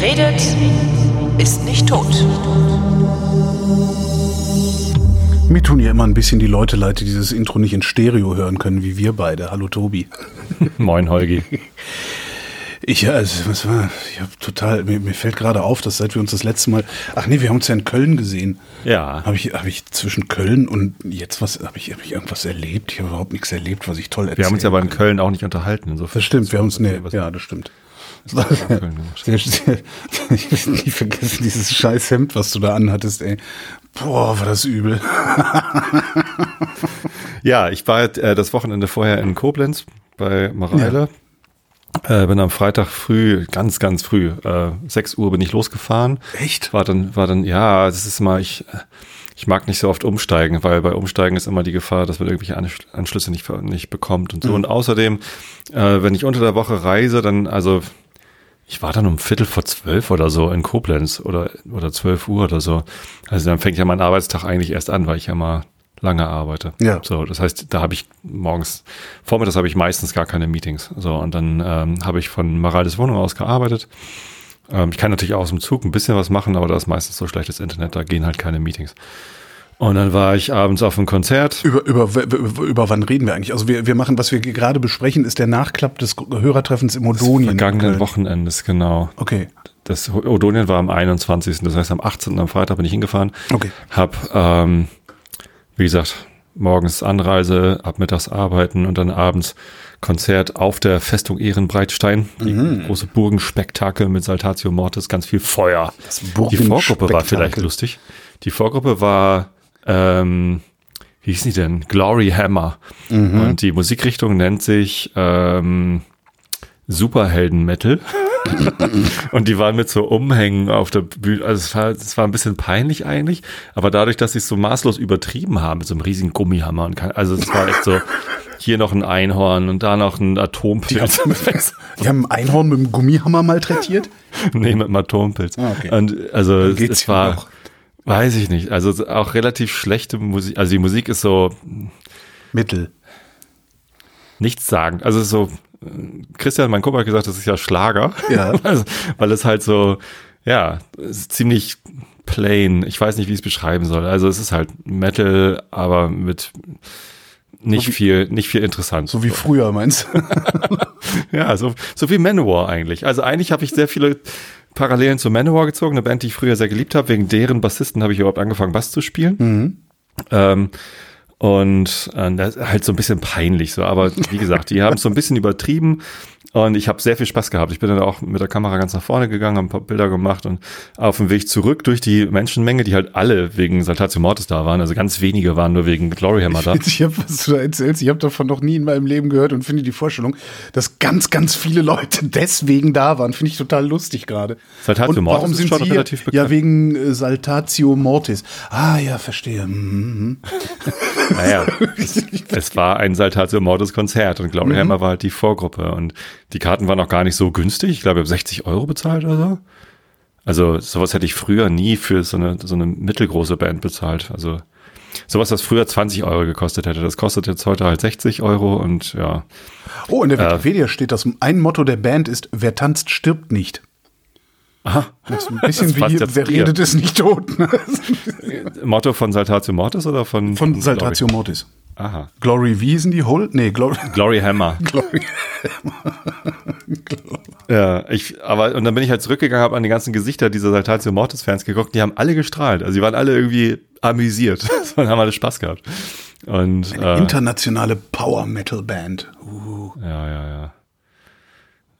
Wer redet, ist nicht tot. Mir tun ja immer ein bisschen die Leute leid, die dieses Intro nicht in Stereo hören können, wie wir beide. Hallo Tobi. Moin Holgi. Ich, also, was war, ich habe total, mir, mir fällt gerade auf, dass seit wir uns das letzte Mal, ach nee, wir haben uns ja in Köln gesehen. Ja. Habe ich, hab ich zwischen Köln und jetzt was, habe ich, hab ich irgendwas erlebt? Ich habe überhaupt nichts erlebt, was ich toll erzählt Wir haben uns ja aber in Köln auch nicht unterhalten. Insofern Das stimmt, wir haben uns, nee, was- ja, das stimmt. ich will nie vergessen, dieses scheiß Hemd, was du da anhattest, ey. Boah, war das übel. Ja, ich war äh, das Wochenende vorher in Koblenz bei Mareile. Äh, bin am Freitag früh, ganz, ganz früh, äh, 6 Uhr bin ich losgefahren. Echt? War dann, war dann, ja, das ist mal, ich, ich mag nicht so oft umsteigen, weil bei Umsteigen ist immer die Gefahr, dass man irgendwelche Ansch- Anschlüsse nicht, nicht bekommt und so. Und außerdem, äh, wenn ich unter der Woche reise, dann, also, ich war dann um Viertel vor zwölf oder so in Koblenz oder, oder zwölf Uhr oder so. Also dann fängt ja mein Arbeitstag eigentlich erst an, weil ich ja mal lange arbeite. Ja. So, das heißt, da habe ich morgens, vormittags habe ich meistens gar keine Meetings. So, und dann ähm, habe ich von Marales Wohnung aus gearbeitet. Ähm, ich kann natürlich auch aus dem Zug ein bisschen was machen, aber da ist meistens so schlechtes Internet, da gehen halt keine Meetings. Und dann war ich abends auf einem Konzert. Über, über, über, über wann reden wir eigentlich? Also wir, wir machen, was wir gerade besprechen, ist der Nachklapp des Hörertreffens im Odonien. in Vergangenen. Wochenendes, genau. Okay. Das Odonien war am 21. Das heißt, am 18. am Freitag bin ich hingefahren. Okay. Hab, ähm, wie gesagt, morgens Anreise, ab mittags arbeiten und dann abends Konzert auf der Festung Ehrenbreitstein. Die Mhm. große Burgenspektakel mit Saltatio Mortis, ganz viel Feuer. Das Die Vorgruppe war vielleicht lustig. Die Vorgruppe war, ähm, wie hieß die denn? Glory Hammer. Mhm. Und die Musikrichtung nennt sich ähm, Superhelden-Metal. und die waren mit so Umhängen auf der Bühne. Also es war, es war ein bisschen peinlich eigentlich, aber dadurch, dass sie es so maßlos übertrieben haben mit so einem riesigen Gummihammer und kein, also es war echt so hier noch ein Einhorn und da noch ein Atompilz. Die haben ein Einhorn mit dem Gummihammer malträtiert. nee, mit einem Atompilz. Ah, okay. Und also es, es war, noch. Weiß ich nicht, also auch relativ schlechte Musik. Also die Musik ist so Mittel. nichts sagen. Also es ist so, Christian, mein Kumpel hat gesagt, das ist ja Schlager. Ja. also, weil es halt so, ja, es ist ziemlich plain. Ich weiß nicht, wie ich es beschreiben soll. Also es ist halt Metal, aber mit nicht viel, nicht viel interessant. So wie früher, meinst du? Ja, so, so wie Manowar eigentlich. Also eigentlich habe ich sehr viele Parallelen zu Manowar gezogen, eine Band, die ich früher sehr geliebt habe. Wegen deren Bassisten habe ich überhaupt angefangen, Bass zu spielen. Ähm, und äh, das ist halt so ein bisschen peinlich so, aber wie gesagt, die haben es so ein bisschen übertrieben und ich habe sehr viel Spaß gehabt. Ich bin dann auch mit der Kamera ganz nach vorne gegangen, habe ein paar Bilder gemacht und auf dem Weg zurück durch die Menschenmenge, die halt alle wegen Saltatio Mortis da waren, also ganz wenige waren nur wegen Glory Hammer da. Ich habe, was du da erzählst, ich habe davon noch nie in meinem Leben gehört und finde die Vorstellung, dass ganz, ganz viele Leute deswegen da waren, finde ich total lustig gerade. Saltatio Und Mortis warum ist sind schon sie relativ bekannt. Ja, wegen äh, Saltatio Mortis. Ah, ja, verstehe. Mhm. Naja, es, es war ein Saltatio Mortis Konzert und Glory Hammer war halt die Vorgruppe und die Karten waren auch gar nicht so günstig. Ich glaube, ich habe 60 Euro bezahlt oder so. Also sowas hätte ich früher nie für so eine, so eine mittelgroße Band bezahlt. Also sowas, was früher 20 Euro gekostet hätte, das kostet jetzt heute halt 60 Euro und ja. Oh, in der Wikipedia steht, dass ein Motto der Band ist, wer tanzt, stirbt nicht. Aha, Das ist ein bisschen wie, wer redet, ist nicht tot. ne? Motto von Saltatio Mortis oder von? Von Saltatio Mortis. Glory? Aha. Glory, wie sind die? Hold? Nee, Glory. Glory Hammer. Glory. Ja, ich, aber, und dann bin ich halt zurückgegangen, habe an die ganzen Gesichter dieser Saltatio Mortis Fans geguckt, die haben alle gestrahlt. Also die waren alle irgendwie amüsiert. und haben alle Spaß gehabt. Und, äh, Internationale Power Metal Band. Uh. ja, ja, ja.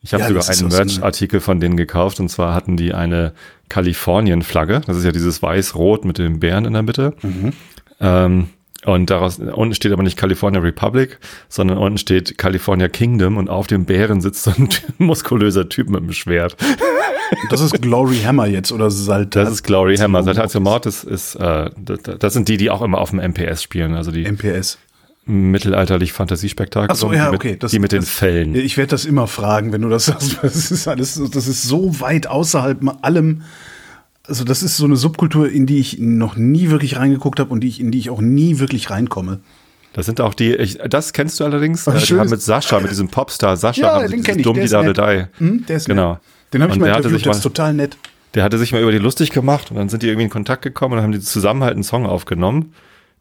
Ich habe Ja, sogar einen Merch-Artikel von denen gekauft und zwar hatten die eine Kalifornien-Flagge. Das ist ja dieses weiß-rot mit dem Bären in der Mitte. Mhm. Ähm, und daraus, unten steht aber nicht California Republic, sondern unten steht California Kingdom und auf dem Bären sitzt so ein muskulöser Typ mit einem Schwert. Das ist Glory Hammer jetzt oder Saltatio Das ist Glory Hammer. Saltatio Mortis ist, äh, das, das sind die, die auch immer auf dem MPS spielen, also die MPS. Mittelalterlich Fantasiespektakel. Ach so, die ja, mit, okay. Das, die mit den das, Fällen. Ich werde das immer fragen, wenn du das sagst. Das ist alles, so- das ist so weit außerhalb allem. Also das ist so eine Subkultur, in die ich noch nie wirklich reingeguckt habe und die ich, in die ich auch nie wirklich reinkomme. Das sind auch die, ich, das kennst du allerdings, äh, die haben mit Sascha, mit diesem Popstar Sascha, Ja, haben den dieses kenn ich, Dumm der die ist da nett. die. Hm, der ist Genau. Den habe ich mal interviewt, sich der mal- ist total nett. Der hatte sich mal über die lustig gemacht und dann sind die irgendwie in Kontakt gekommen und dann haben die zusammen halt einen Song aufgenommen.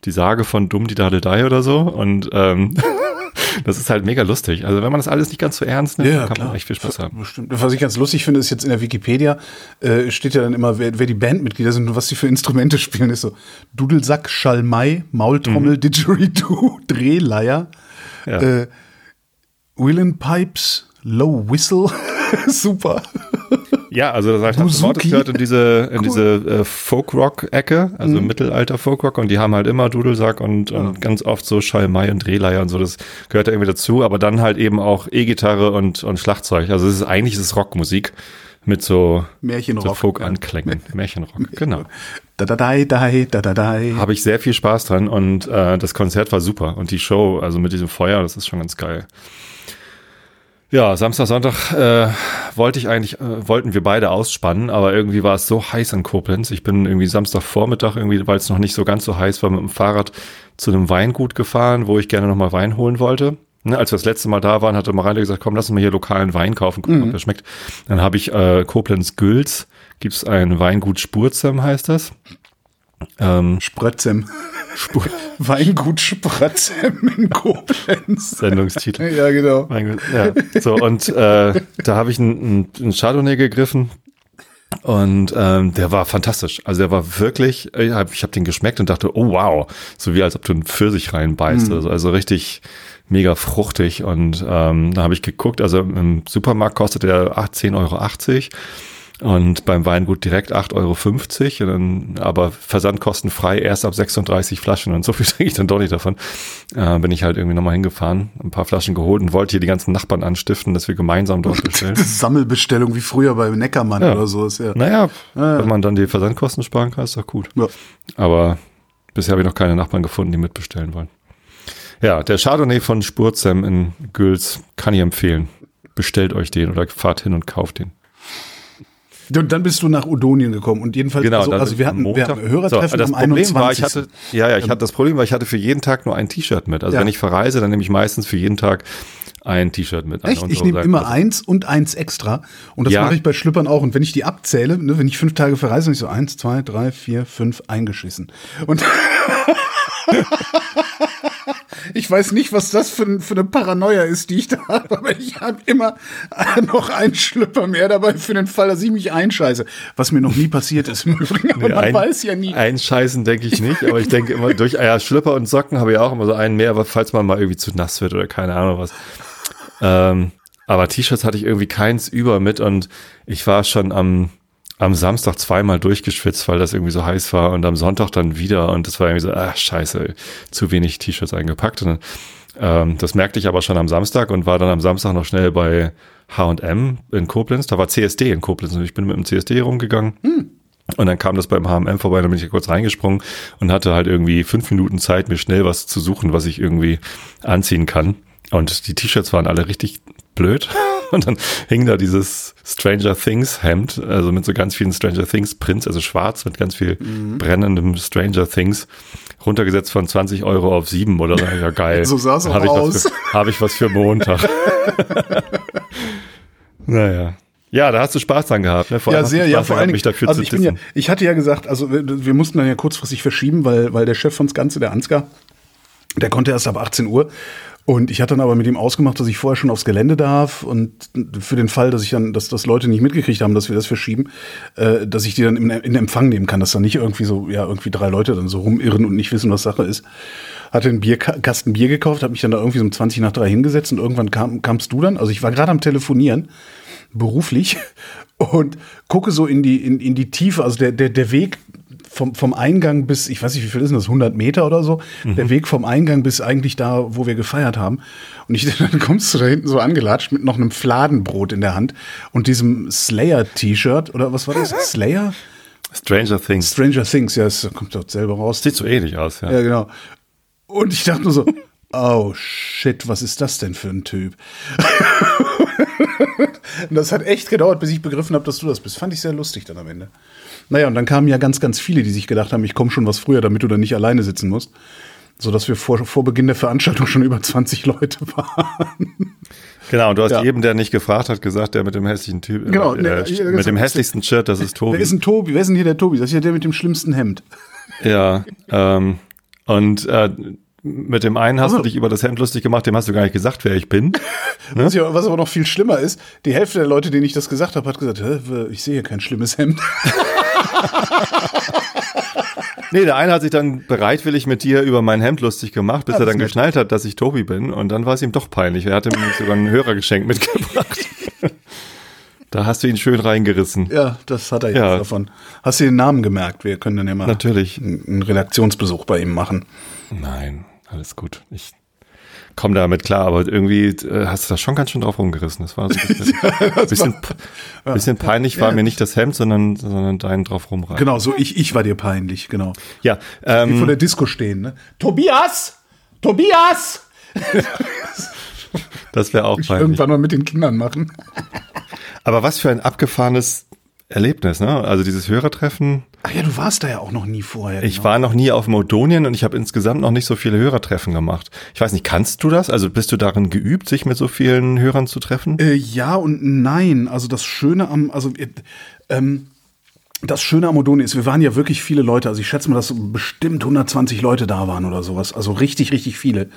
Die Sage von Dumm die Dadeldei oder so. Und ähm, das ist halt mega lustig. Also wenn man das alles nicht ganz so ernst nimmt, Ja, kann klar. man echt viel Spaß haben. Bestimmt. Was ich ganz lustig finde, ist jetzt in der Wikipedia, äh, steht ja dann immer, wer, wer die Bandmitglieder sind und was sie für Instrumente spielen. Ist so Dudelsack, Schalmei, Maultrommel, Didgeridoo, Drehleier, Ja. äh, Wheelin Pipes, Low Whistle. Super. Ja, also das heißt, Buzuki. Mortis gehört in diese, in diese äh, Folk-Rock-Ecke, also Mittelalter Folk-Rock und die haben halt immer Dudelsack und, und ganz oft so Schalmei und Drehleier und so, das gehört da irgendwie dazu, aber dann halt eben auch E-Gitarre und, und Schlagzeug. Also es ist eigentlich ist es Rockmusik mit so, Märchenrock. so Folk-Anklängen, Märchenrock, genau. Da da dai dai da da dai. Habe ich sehr viel Spaß dran und äh, das Konzert war super und die Show, also mit diesem Feuer, das ist schon ganz geil. Ja, Samstag, Sonntag äh, wollte ich eigentlich, äh, wollten wir beide ausspannen, aber irgendwie war es so heiß in Koblenz. Ich bin irgendwie Samstagvormittag irgendwie, weil es noch nicht so ganz so heiß war, mit dem Fahrrad zu einem Weingut gefahren, wo ich gerne nochmal Wein holen wollte. Ne, als wir das letzte Mal da waren, hatte Mareile gesagt, komm, lass uns mal hier lokalen Wein kaufen, gucken, ob der schmeckt. Dann habe ich äh, Koblenz Gülz, gibt's ein Weingut Spurzem, heißt das. Ähm, Sprötzem. Weingut Sprötzem in Koblenz. Sendungstitel. Ja, genau. Mein Gott, ja. So, und äh, da habe ich einen, einen Chardonnay gegriffen und ähm, der war fantastisch. Also der war wirklich, ich habe hab den geschmeckt und dachte, oh wow, so wie als ob du einen Pfirsich reinbeißt. Also, also richtig mega fruchtig. Und ähm, da habe ich geguckt, also im Supermarkt kostet der 10,80 Euro. Und beim Weingut direkt 8,50 Euro. Und dann, aber versandkostenfrei erst ab 36 Flaschen. Und so viel trinke ich dann doch nicht davon. Äh, bin ich halt irgendwie nochmal hingefahren, ein paar Flaschen geholt und wollte hier die ganzen Nachbarn anstiften, dass wir gemeinsam dort bestellen. Sammelbestellung wie früher bei Neckermann Ja. oder so. Ist ja. naja, Ja. wenn man dann die Versandkosten sparen kann, ist doch gut. Ja. Aber bisher habe ich noch keine Nachbarn gefunden, die mitbestellen wollen. Ja, der Chardonnay von Spurzem in Güls kann ich empfehlen. Bestellt euch den oder fahrt hin und kauft den. Und dann bist du nach Odonien gekommen und jedenfalls, Genau, also, also wir hatten, wir hatten Hörertreffen so, das am Problem 21. war, ich hatte, ja, ja, ich hatte das Problem, war, ich hatte für jeden Tag nur ein T-Shirt mit. Also Ja. wenn ich verreise, dann nehme ich meistens für jeden Tag ein T-Shirt mit. Echt? Ich untere nehme immer Also- eins und eins extra. Und das Ja. mache ich bei Schlüppern auch. Und wenn ich die abzähle, ne, wenn ich fünf Tage verreise, dann ich so eins, zwei, drei, vier, fünf eingeschissen. Und ich weiß nicht, was das für, für eine Paranoia ist, die ich da habe, aber ich habe immer noch einen Schlüpper mehr dabei für den Fall, dass ich mich einscheiße. Was mir noch nie passiert ist im Übrigen, aber Nee, man ein- weiß ja nie. Einscheißen denke ich nicht, aber ich denke immer durch ja, Schlüpper und Socken habe ich auch immer so einen mehr, aber falls man mal irgendwie zu nass wird oder keine Ahnung was. Ähm, aber T-Shirts hatte ich irgendwie keins über mit und ich war schon am am Samstag zweimal durchgeschwitzt, weil das irgendwie so heiß war und am Sonntag dann wieder und das war irgendwie so, ach scheiße, zu wenig T-Shirts eingepackt. Und, ähm, das merkte ich aber schon am Samstag und war dann am Samstag noch schnell bei H&M in Koblenz. Da war CSD in Koblenz und ich bin mit dem CSD rumgegangen. Und dann kam das beim H&M vorbei, dann bin ich kurz reingesprungen und hatte halt irgendwie fünf Minuten Zeit, mir schnell was zu suchen, was ich irgendwie anziehen kann. Und die T-Shirts waren alle richtig blöd. Und dann hing da dieses Stranger Things Hemd, also mit so ganz vielen Stranger Things Prints, also schwarz mit ganz viel brennendem Stranger Things, runtergesetzt von 20 Euro auf 7 oder so. Ja, geil. So sah's auch Hab ich aus. Habe ich was für Montag. naja. Ja, da hast du Spaß dran gehabt, ne? Vor Ja, sehr, ja, vor allem. mich dafür also zu ich bin ja, ich hatte ja gesagt, also wir, wir mussten dann ja kurzfristig verschieben, weil, weil der Chef von das Ganze, der Ansgar, der konnte erst ab 18 Uhr. Und ich hatte dann aber mit ihm ausgemacht, dass ich vorher schon aufs Gelände darf und für den Fall, dass ich dann, dass das Leute nicht mitgekriegt haben, dass wir das verschieben, äh, dass ich die dann in, in Empfang nehmen kann, dass dann nicht irgendwie so, ja, irgendwie drei Leute dann so rumirren und nicht wissen, was Sache ist. Hatte einen Bierkasten Bier gekauft, habe mich dann da irgendwie so um 20 nach drei hingesetzt und irgendwann kam, kamst du dann, also ich war gerade am Telefonieren, beruflich, und gucke so in die, in, in die Tiefe, also der, der, der Weg vom, vom Eingang bis, ich weiß nicht, wie viel ist denn das, 100 Meter oder so, der Weg vom Eingang bis eigentlich da, wo wir gefeiert haben. Und ich, dann kommst du da hinten so angelatscht mit noch einem Fladenbrot in der Hand und diesem Slayer-T-Shirt, oder was war das? Slayer? Stranger Things. Stranger Things, ja, das kommt dort selber raus. Sieht so ähnlich aus, ja. Ja, genau. Und ich dachte nur so, oh shit, was ist das denn für ein Typ? und das hat echt gedauert, bis ich begriffen habe, dass du das bist. Fand ich sehr lustig dann am Ende. Naja, und dann kamen ja ganz, ganz viele, die sich gedacht haben, ich komme schon was früher, damit du dann nicht alleine sitzen musst. Sodass wir vor, vor Beginn der Veranstaltung schon über 20 Leute waren. Genau, und du hast Ja. jedem, der nicht gefragt hat, gesagt, der mit dem hässlichen Typ, Genau, äh, ne, äh, hier, mit dem hässlichsten Shirt, das ist Tobi. Wer ist denn Tobi? Wer ist denn hier der Tobi? Das ist ja der mit dem schlimmsten Hemd. Ja, ähm, und äh, mit dem einen hast Also- du dich über das Hemd lustig gemacht, dem hast du gar nicht gesagt, wer ich bin. Was, ja, was aber noch viel schlimmer ist, die Hälfte der Leute, denen ich das gesagt habe, hat gesagt, ich sehe hier kein schlimmes Hemd. Nee, der eine hat sich dann bereitwillig mit dir über mein Hemd lustig gemacht, bis Ah, er dann geschnallt hat, dass ich Tobi bin. Und dann war es ihm doch peinlich. Er hatte mir sogar ein Hörergeschenk mitgebracht. da hast du ihn schön reingerissen. Ja, das hat er jetzt Ja. davon. Hast du den Namen gemerkt? Wir können dann ja mal Natürlich. einen Redaktionsbesuch bei ihm machen. Nein, alles gut. Ich komme damit klar, aber irgendwie äh, hast du da schon ganz schön drauf rumgerissen. Das war so ein bisschen, bisschen, bisschen peinlich war mir nicht das Hemd, sondern, sondern dein drauf rumreiten. Genau, so ich, ich war dir peinlich, genau. Ja, Die vor ähm, der Disco stehen, ne? Tobias! Tobias! das wäre auch peinlich. Irgendwann mal mit den Kindern machen. Aber was für ein abgefahrenes Erlebnis, ne? Also dieses Hörertreffen. Ach ja, du warst da ja auch noch nie vorher. Ich genau. war noch nie auf Modonien und ich habe insgesamt noch nicht so viele Hörertreffen gemacht. Ich weiß nicht, kannst du das? Also bist du darin geübt, sich mit so vielen Hörern zu treffen? Äh, ja und nein. Also das Schöne am, also äh, ähm, das Schöne am Odoni ist, wir waren ja wirklich viele Leute. Also ich schätze mal, dass bestimmt 120 Leute da waren oder sowas. Also richtig, richtig viele.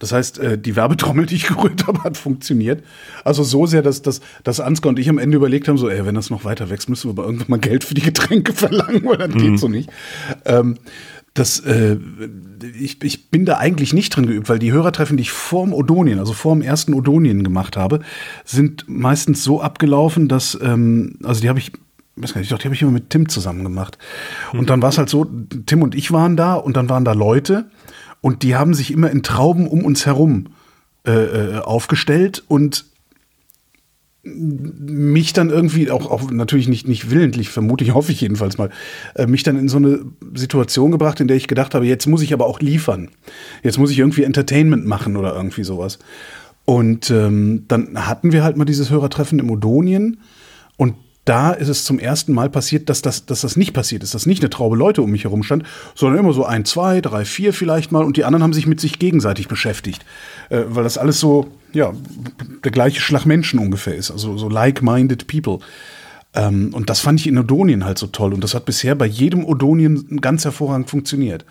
Das heißt, äh, die Werbetrommel, die ich gerührt habe, hat funktioniert. Also so sehr, dass, dass, dass Ansgar und ich am Ende überlegt haben, so, ey, wenn das noch weiter wächst, müssen wir aber irgendwann mal Geld für die Getränke verlangen, weil das geht so nicht. Ähm, das, äh, ich, ich bin da eigentlich nicht drin geübt, weil die Hörertreffen, die ich vorm Odonien, also vorm ersten Odonien gemacht habe, sind meistens so abgelaufen, dass, ähm, also die habe ich, weiß gar nicht, doch, die habe ich immer mit Tim zusammen gemacht. Und dann war es halt so, Tim und ich waren da und dann waren da Leute und die haben sich immer in Trauben um uns herum äh, äh, aufgestellt und mich dann irgendwie, auch, auch natürlich nicht, nicht willentlich, vermute ich, hoffe ich jedenfalls mal, äh, mich dann in so eine Situation gebracht, in der ich gedacht habe, jetzt muss ich aber auch liefern. Jetzt muss ich irgendwie Entertainment machen oder irgendwie sowas. Und ähm, dann hatten wir halt mal dieses Hörertreffen im Odonien und da ist es zum ersten Mal passiert, dass das, dass das nicht passiert ist, dass nicht eine Traube Leute um mich herum stand, sondern immer so ein, zwei, drei, vier vielleicht mal und die anderen haben sich mit sich gegenseitig beschäftigt, äh, weil das alles so, ja, der gleiche Schlag Menschen ungefähr ist, also so like-minded people. Ähm, und das fand ich in Odonien halt so toll und das hat bisher bei jedem Odonien ganz hervorragend funktioniert.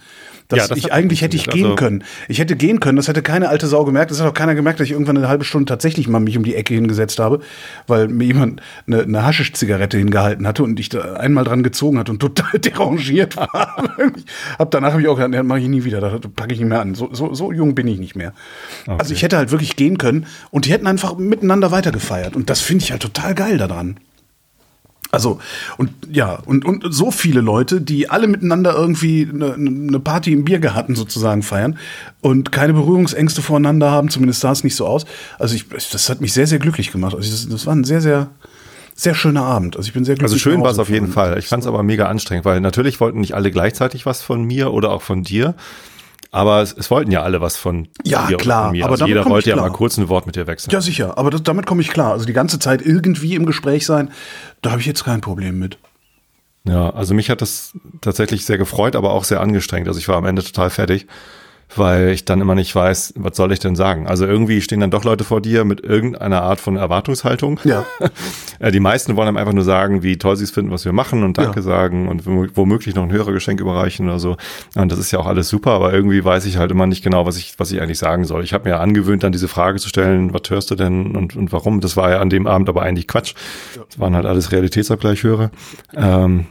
Dass Ja, ich eigentlich hätte ich gehen Also- können. Ich hätte gehen können, das hätte keine alte Sau gemerkt. Das hat auch keiner gemerkt, dass ich irgendwann eine halbe Stunde tatsächlich mal mich um die Ecke hingesetzt habe, weil mir jemand eine, eine Haschisch-Zigarette hingehalten hatte und ich da einmal dran gezogen hatte und total derangiert war. ich hab, danach habe ich auch gesagt, nee, mache ich nie wieder, das packe ich nicht mehr an. So, so, so jung bin ich nicht mehr. Also ich hätte halt wirklich gehen können und die hätten einfach miteinander weitergefeiert. Und das finde ich halt total geil daran. Also, und ja, und, und so viele Leute, die alle miteinander irgendwie eine, eine Party im Biergarten sozusagen feiern und keine Berührungsängste voreinander haben, zumindest sah es nicht so aus. Also ich, das hat mich sehr, sehr glücklich gemacht. Also das, das war ein sehr, sehr, sehr schöner Abend. Also ich bin sehr glücklich. Also schön war es auf jeden. Fall. Ich fand es aber mega anstrengend, weil natürlich wollten nicht alle gleichzeitig was von mir oder auch von dir. Aber es, es wollten ja alle was von Ja, dir klar, von mir. aber also damit jeder wollte ja mal kurz ein Wort mit dir wechseln. Ja, sicher. Aber das, damit komme ich klar. Also die ganze Zeit irgendwie im Gespräch sein, da habe ich jetzt kein Problem mit. Ja, also mich hat das tatsächlich sehr gefreut, aber auch sehr angestrengt. Also ich war am Ende total fertig, weil ich dann immer nicht weiß, was soll ich denn sagen. Also irgendwie stehen dann doch Leute vor dir mit irgendeiner Art von Erwartungshaltung. Ja. Äh, Die meisten wollen einem einfach nur sagen, wie toll sie es finden, was wir machen und Danke Ja. sagen und wom- womöglich noch ein Hörergeschenk überreichen oder so. Und das ist ja auch alles super, aber irgendwie weiß ich halt immer nicht genau, was ich, was ich eigentlich sagen soll. Ich habe mir angewöhnt, dann diese Frage zu stellen, was hörst du denn und, und warum? Das war ja an dem Abend aber eigentlich Quatsch. Das waren halt alles Realitätsabgleichhörer. Ähm,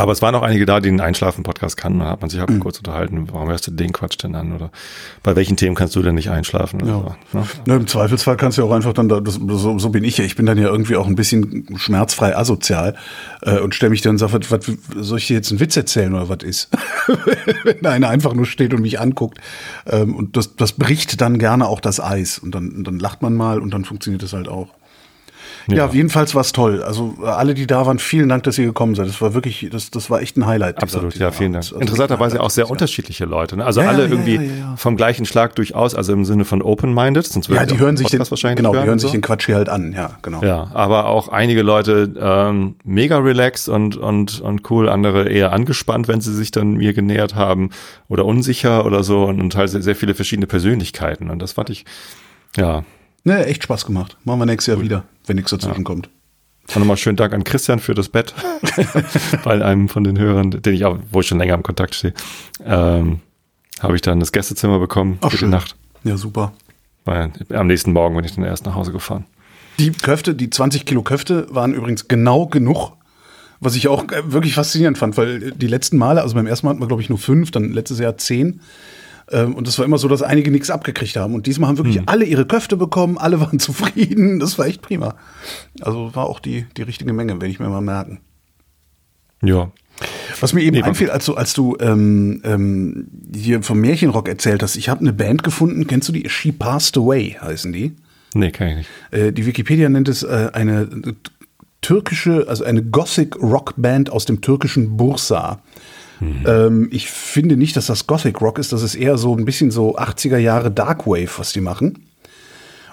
aber es waren auch einige da, die einen Einschlafen-Podcast kannten. Da hat man sich halt Mhm. kurz unterhalten, warum hörst du den Quatsch denn an? Oder bei welchen Themen kannst du denn nicht einschlafen? Ja. so, ne? Ne, Im Zweifelsfall kannst du ja auch einfach dann, da, das, so, so bin ich ja, ich bin dann ja irgendwie auch ein bisschen schmerzfrei asozial äh, und stelle mich dann und sage, was, was, soll ich dir jetzt einen Witz erzählen oder was ist? Wenn einer einfach nur steht und mich anguckt. Ähm, und das, das bricht dann gerne auch das Eis und dann, und dann lacht man mal und dann funktioniert das halt auch. Ja, jedenfalls war es toll. Also äh, alle, die da waren, vielen Dank, dass ihr gekommen seid. Das war wirklich, das, das war echt ein Highlight. Absolut, dieser ja, vielen Abend. Dank. Also Interessanterweise auch sehr Highlight. unterschiedliche Leute. Ne? Also Ja, ja, alle ja, irgendwie ja, ja, ja. vom gleichen Schlag durchaus, also im Sinne von open-minded. Sonst Ja, die hören sich den, wahrscheinlich genau, die hören und sich so. den Quatsch hier halt an. Ja, genau. Ja, aber auch einige Leute ähm, mega relaxed und, und, und cool, andere eher angespannt, wenn sie sich dann mir genähert haben oder unsicher oder so und, und halt sehr, sehr viele verschiedene Persönlichkeiten. Und das fand ich, ja, Ne, echt Spaß gemacht. Machen wir nächstes Jahr wieder, wenn nichts dazwischen kommt. Dann nochmal schönen Dank an Christian für das Bett. Bei einem von den Hörern, den ich auch, wo ich schon länger im Kontakt stehe, ähm, habe ich dann das Gästezimmer bekommen Ach, für schön. die Nacht. Ja, super. Weil am nächsten Morgen bin ich dann erst nach Hause gefahren. Die Köfte, die 20 Kilo Köfte waren übrigens genau genug, was ich auch äh, wirklich faszinierend fand, weil die letzten Male, also beim ersten Mal hatten wir, glaube ich, nur fünf, dann letztes Jahr zehn. Ähm, Und es war immer so, dass einige nichts abgekriegt haben. Und diesmal haben wirklich alle ihre Köfte bekommen, alle waren zufrieden. Das war echt prima. Also war auch die, die richtige Menge, werde ich mir mal merken. Ja. Was mir eben Nee, einfiel, als du, als du ähm, ähm, hier vom Märchenrock erzählt hast, ich habe eine Band gefunden, kennst du die? She Passed Away heißen die. Nee, kann ich nicht. Äh, die Wikipedia nennt es äh, eine türkische, also eine Gothic Rock Band aus dem türkischen Bursa. Ähm, ich finde nicht, dass das Gothic Rock ist, das ist eher so ein bisschen so 80er Jahre Darkwave, was die machen.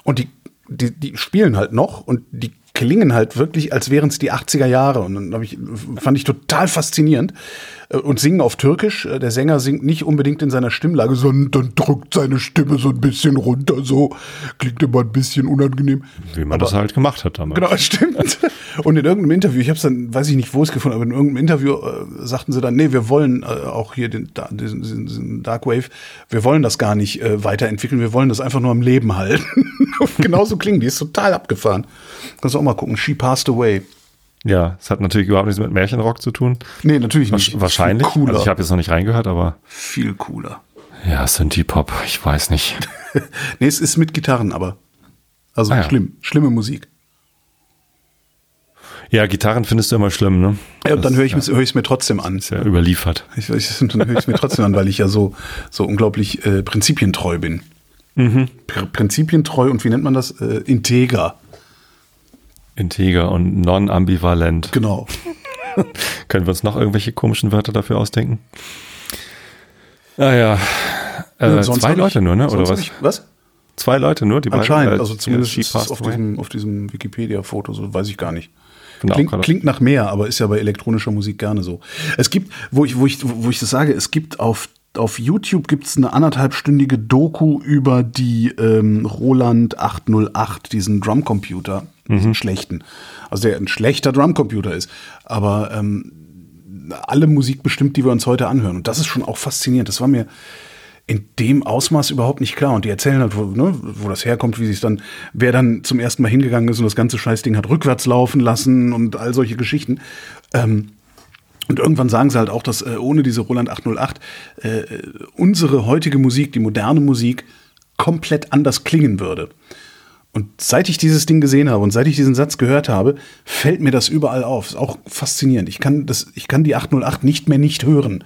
Und die, die, die spielen halt noch und die klingen halt wirklich, als wären es die 80er Jahre. Und dann ich, fand ich total faszinierend. Äh, Und singen auf Türkisch. Äh, Der Sänger singt nicht unbedingt in seiner Stimmlage, sondern dann drückt seine Stimme so ein bisschen runter, so. Klingt immer ein bisschen unangenehm. Wie man das halt gemacht hat damals. Genau, stimmt. Und in irgendeinem Interview, ich habe es dann, weiß ich nicht, wo es gefunden aber in irgendeinem Interview äh, sagten sie dann, nee, wir wollen äh, auch hier den, diesen, diesen, Dark Wave, wir wollen das gar nicht äh, weiterentwickeln, wir wollen das einfach nur am Leben halten. Genauso klingen die, ist total abgefahren. Kannst du auch mal gucken, She Passed Away. Ja, es hat natürlich überhaupt nichts mit Märchenrock zu tun. Nee, natürlich nicht. Wahrscheinlich. Viel cooler. Also ich habe jetzt noch nicht reingehört, aber viel cooler. ja, Synthie-Pop, ich weiß nicht. nee, es ist mit Gitarren, aber. Also Ah ja. schlimm, schlimme Musik. Ja, Gitarren findest du immer schlimm, ne? Ja, und dann höre ich ja, es es mir trotzdem an. ist ja überliefert. Ich, ich, dann höre ich es mir trotzdem an, weil ich ja so, so unglaublich äh, prinzipientreu bin. Pr prinzipientreu und wie nennt man das? Äh, integer. Integer und non-ambivalent. Genau. Können wir uns noch irgendwelche komischen Wörter dafür ausdenken? Ah ja. Äh, zwei Leute ich, nur, ne? Oder was? Ich, was? Zwei Leute nur, die Anscheinend. beiden, äh, also zumindest auf diesem, auf diesem Wikipedia-Foto, so weiß ich gar nicht. Klingt, klingt nach mehr, aber ist ja bei elektronischer Musik gerne so. Es gibt, wo ich, wo ich, wo ich das sage, es gibt auf, auf YouTube gibt's eine anderthalbstündige Doku über die ähm, Roland 808, diesen Drumcomputer, diesen schlechten. Also der ein schlechter Drumcomputer ist. Aber ähm, alle Musik bestimmt, die wir uns heute anhören. Und das ist schon auch faszinierend. Das war mir in dem Ausmaß überhaupt nicht klar. Und die erzählen halt, wo, ne, wo das herkommt, wie sich dann, wer dann zum ersten Mal hingegangen ist und das ganze Scheißding hat rückwärts laufen lassen und all solche Geschichten. Ähm, und irgendwann sagen sie halt auch, dass äh, ohne diese Roland 808 äh, unsere heutige Musik, die moderne Musik, komplett anders klingen würde. Und seit ich dieses Ding gesehen habe und seit ich diesen Satz gehört habe, fällt mir das überall auf. Ist auch faszinierend. Ich kann, das, ich kann die 808 nicht mehr nicht hören.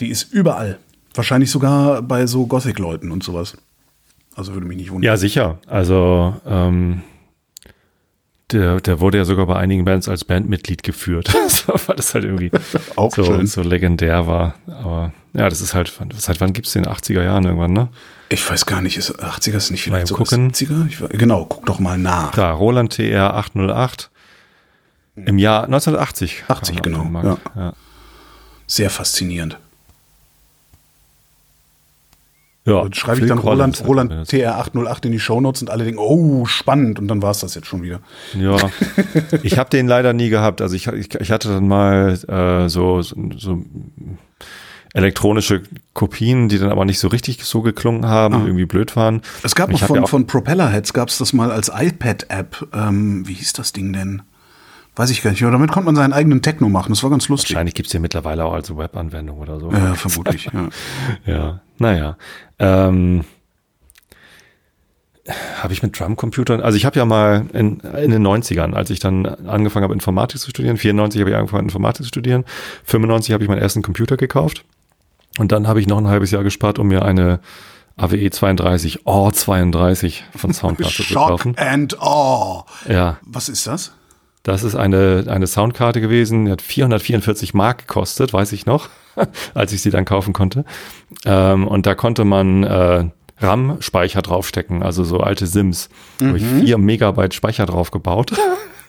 Die ist überall. Wahrscheinlich sogar bei so Gothic-Leuten und sowas. Also würde mich nicht wundern. Ja, sicher. Also, ähm, der, der wurde ja sogar bei einigen Bands als Bandmitglied geführt. So, weil das halt irgendwie Auch so, schön. so legendär war. Aber ja, das ist halt, seit wann gibt's den 80er Jahren irgendwann, ne? Ich weiß gar nicht, ist 80er ist nicht vielleicht sogar gucken. 70er? Ich, genau, guck doch mal nach. Da, Roland TR 808 im Jahr 1980. 80, kam er auf genau, Markt. Ja. Sehr faszinierend. Ja, Dann schreibe ich dann Roland, Collins, Roland das- TR808 in die Shownotes und alle denken, oh, spannend. Und dann war es das jetzt schon wieder. Ja, ich habe den leider nie gehabt. Also ich, ich, ich hatte dann mal äh, so, so, so elektronische Kopien, die dann aber nicht so richtig so geklungen haben, irgendwie blöd waren. Ah. Es gab noch von, ja von Propellerheads, gab es das mal als iPad-App. Ähm, wie hieß das Ding denn? Weiß ich gar nicht. Aber damit konnte man seinen eigenen Techno machen. Das war ganz lustig. Wahrscheinlich gibt's ja mittlerweile auch als Webanwendung oder so. Ja, vermutlich. Ja. Ja, naja. Ähm, habe ich mit Drumcomputern, also ich habe ja mal in, in den 90ern, als ich dann angefangen habe, Informatik zu studieren, 94 habe ich angefangen, Informatik zu studieren, 95 habe ich meinen ersten Computer gekauft und dann habe ich noch ein halbes Jahr gespart, um mir eine AWE 32, OR 32 von Soundplatte zu Shock kaufen. and Awe. Ja, Was ist das? Das ist eine, eine Soundkarte gewesen, die hat 444 Mark gekostet, weiß ich noch, als ich sie dann kaufen konnte. Ähm, und da konnte man äh, RAM-Speicher draufstecken, also so alte Sims. Da habe ich vier Megabyte Speicher drauf gebaut.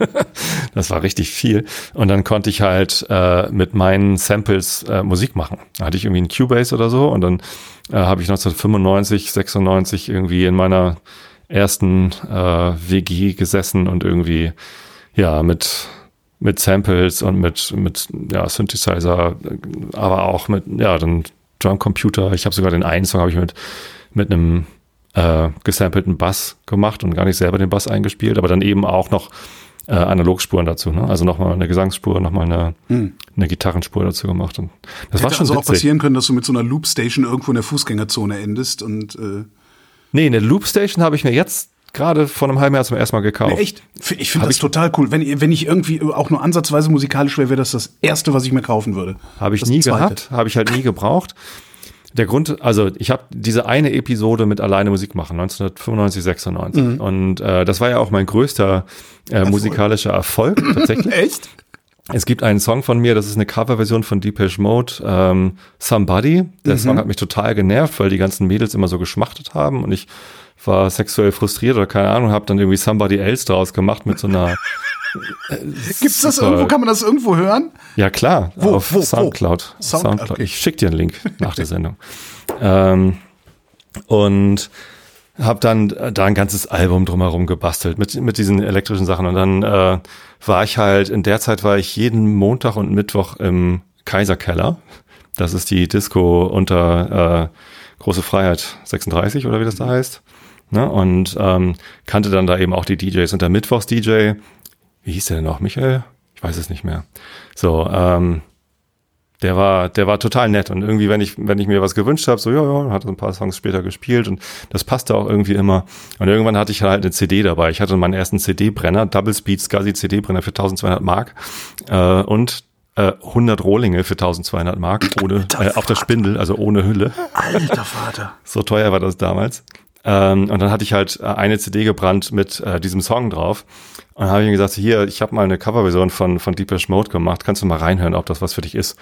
das war richtig viel. Und dann konnte ich halt äh, mit meinen Samples äh, Musik machen. Da hatte ich irgendwie einen Cubase oder so und dann äh, habe ich 1995, 96 irgendwie in meiner ersten äh, WG gesessen und irgendwie ja mit mit Samples und mit mit ja Synthesizer, aber auch mit ja dann Drumcomputer. Ich habe sogar den einen Song habe ich mit mit einem äh, gesampelten Bass gemacht und gar nicht selber den Bass eingespielt, aber dann eben auch noch äh, Analogspuren dazu. Ne? Also nochmal eine Gesangsspur, nochmal eine, hm. eine Gitarrenspur dazu gemacht. Und das Hätte war schon also witzig. auch passieren können, dass du mit so einer Loopstation irgendwo in der Fußgängerzone endest und äh, Nee, eine Loopstation habe ich mir jetzt gerade vor einem halben Jahr zum ersten Mal gekauft. Nee, echt? Ich finde das total cool. Wenn, wenn ich irgendwie auch nur ansatzweise musikalisch wäre, wäre das das Erste, was ich mir kaufen würde. Habe ich Das nie gehabt, habe ich halt nie gebraucht. Der Grund, also ich habe diese eine Episode mit alleine Musik machen, 1995, 96. Mhm. Und äh, das war ja auch mein größter äh, musikalischer Erfolg tatsächlich. Echt? Es gibt einen Song von mir, das ist eine Coverversion von Depeche Mode, ähm, Somebody. Der Song hat mich total genervt, weil die ganzen Mädels immer so geschmachtet haben und ich war sexuell frustriert oder keine Ahnung, habe dann irgendwie Somebody Else draus gemacht mit so einer. Gibt's das Super. irgendwo? Kann man das irgendwo hören? Ja klar, Wo, auf wo, wo? Soundcloud. Sound- Soundcloud. okay. Ich schick dir einen Link nach der Sendung. ähm, und habe dann äh, da ein ganzes Album drumherum gebastelt mit mit diesen elektrischen Sachen und dann äh, war ich halt in der Zeit war ich jeden Montag und Mittwoch im Kaiserkeller. Das ist die Disco unter äh, Große Freiheit 36 oder wie das da heißt. Ne? Und ähm, kannte dann da eben auch die DJs und der Mittwochs-DJ, wie hieß der denn noch, Michael? Ich weiß es nicht mehr. So, ähm, der war, der war total nett und irgendwie, wenn ich, wenn ich mir was gewünscht habe, so ja, ja, hat ein paar Songs später gespielt und das passte auch irgendwie immer. Und irgendwann hatte ich halt eine CD dabei. Ich hatte meinen ersten CD-Brenner, Double Speed SCSI CD-Brenner für 1200 Mark äh, und äh, 100 Rohlinge für 1200 Mark ohne äh, auf der Spindel, also ohne Hülle. Alter Vater. So teuer war das damals. Ähm, und dann hatte ich halt äh, eine CD gebrannt mit äh, diesem Song drauf. Und dann habe ich ihm gesagt, hier, ich habe mal eine Coverversion von, von Deepesh Mode gemacht. Kannst du mal reinhören, ob das was für dich ist?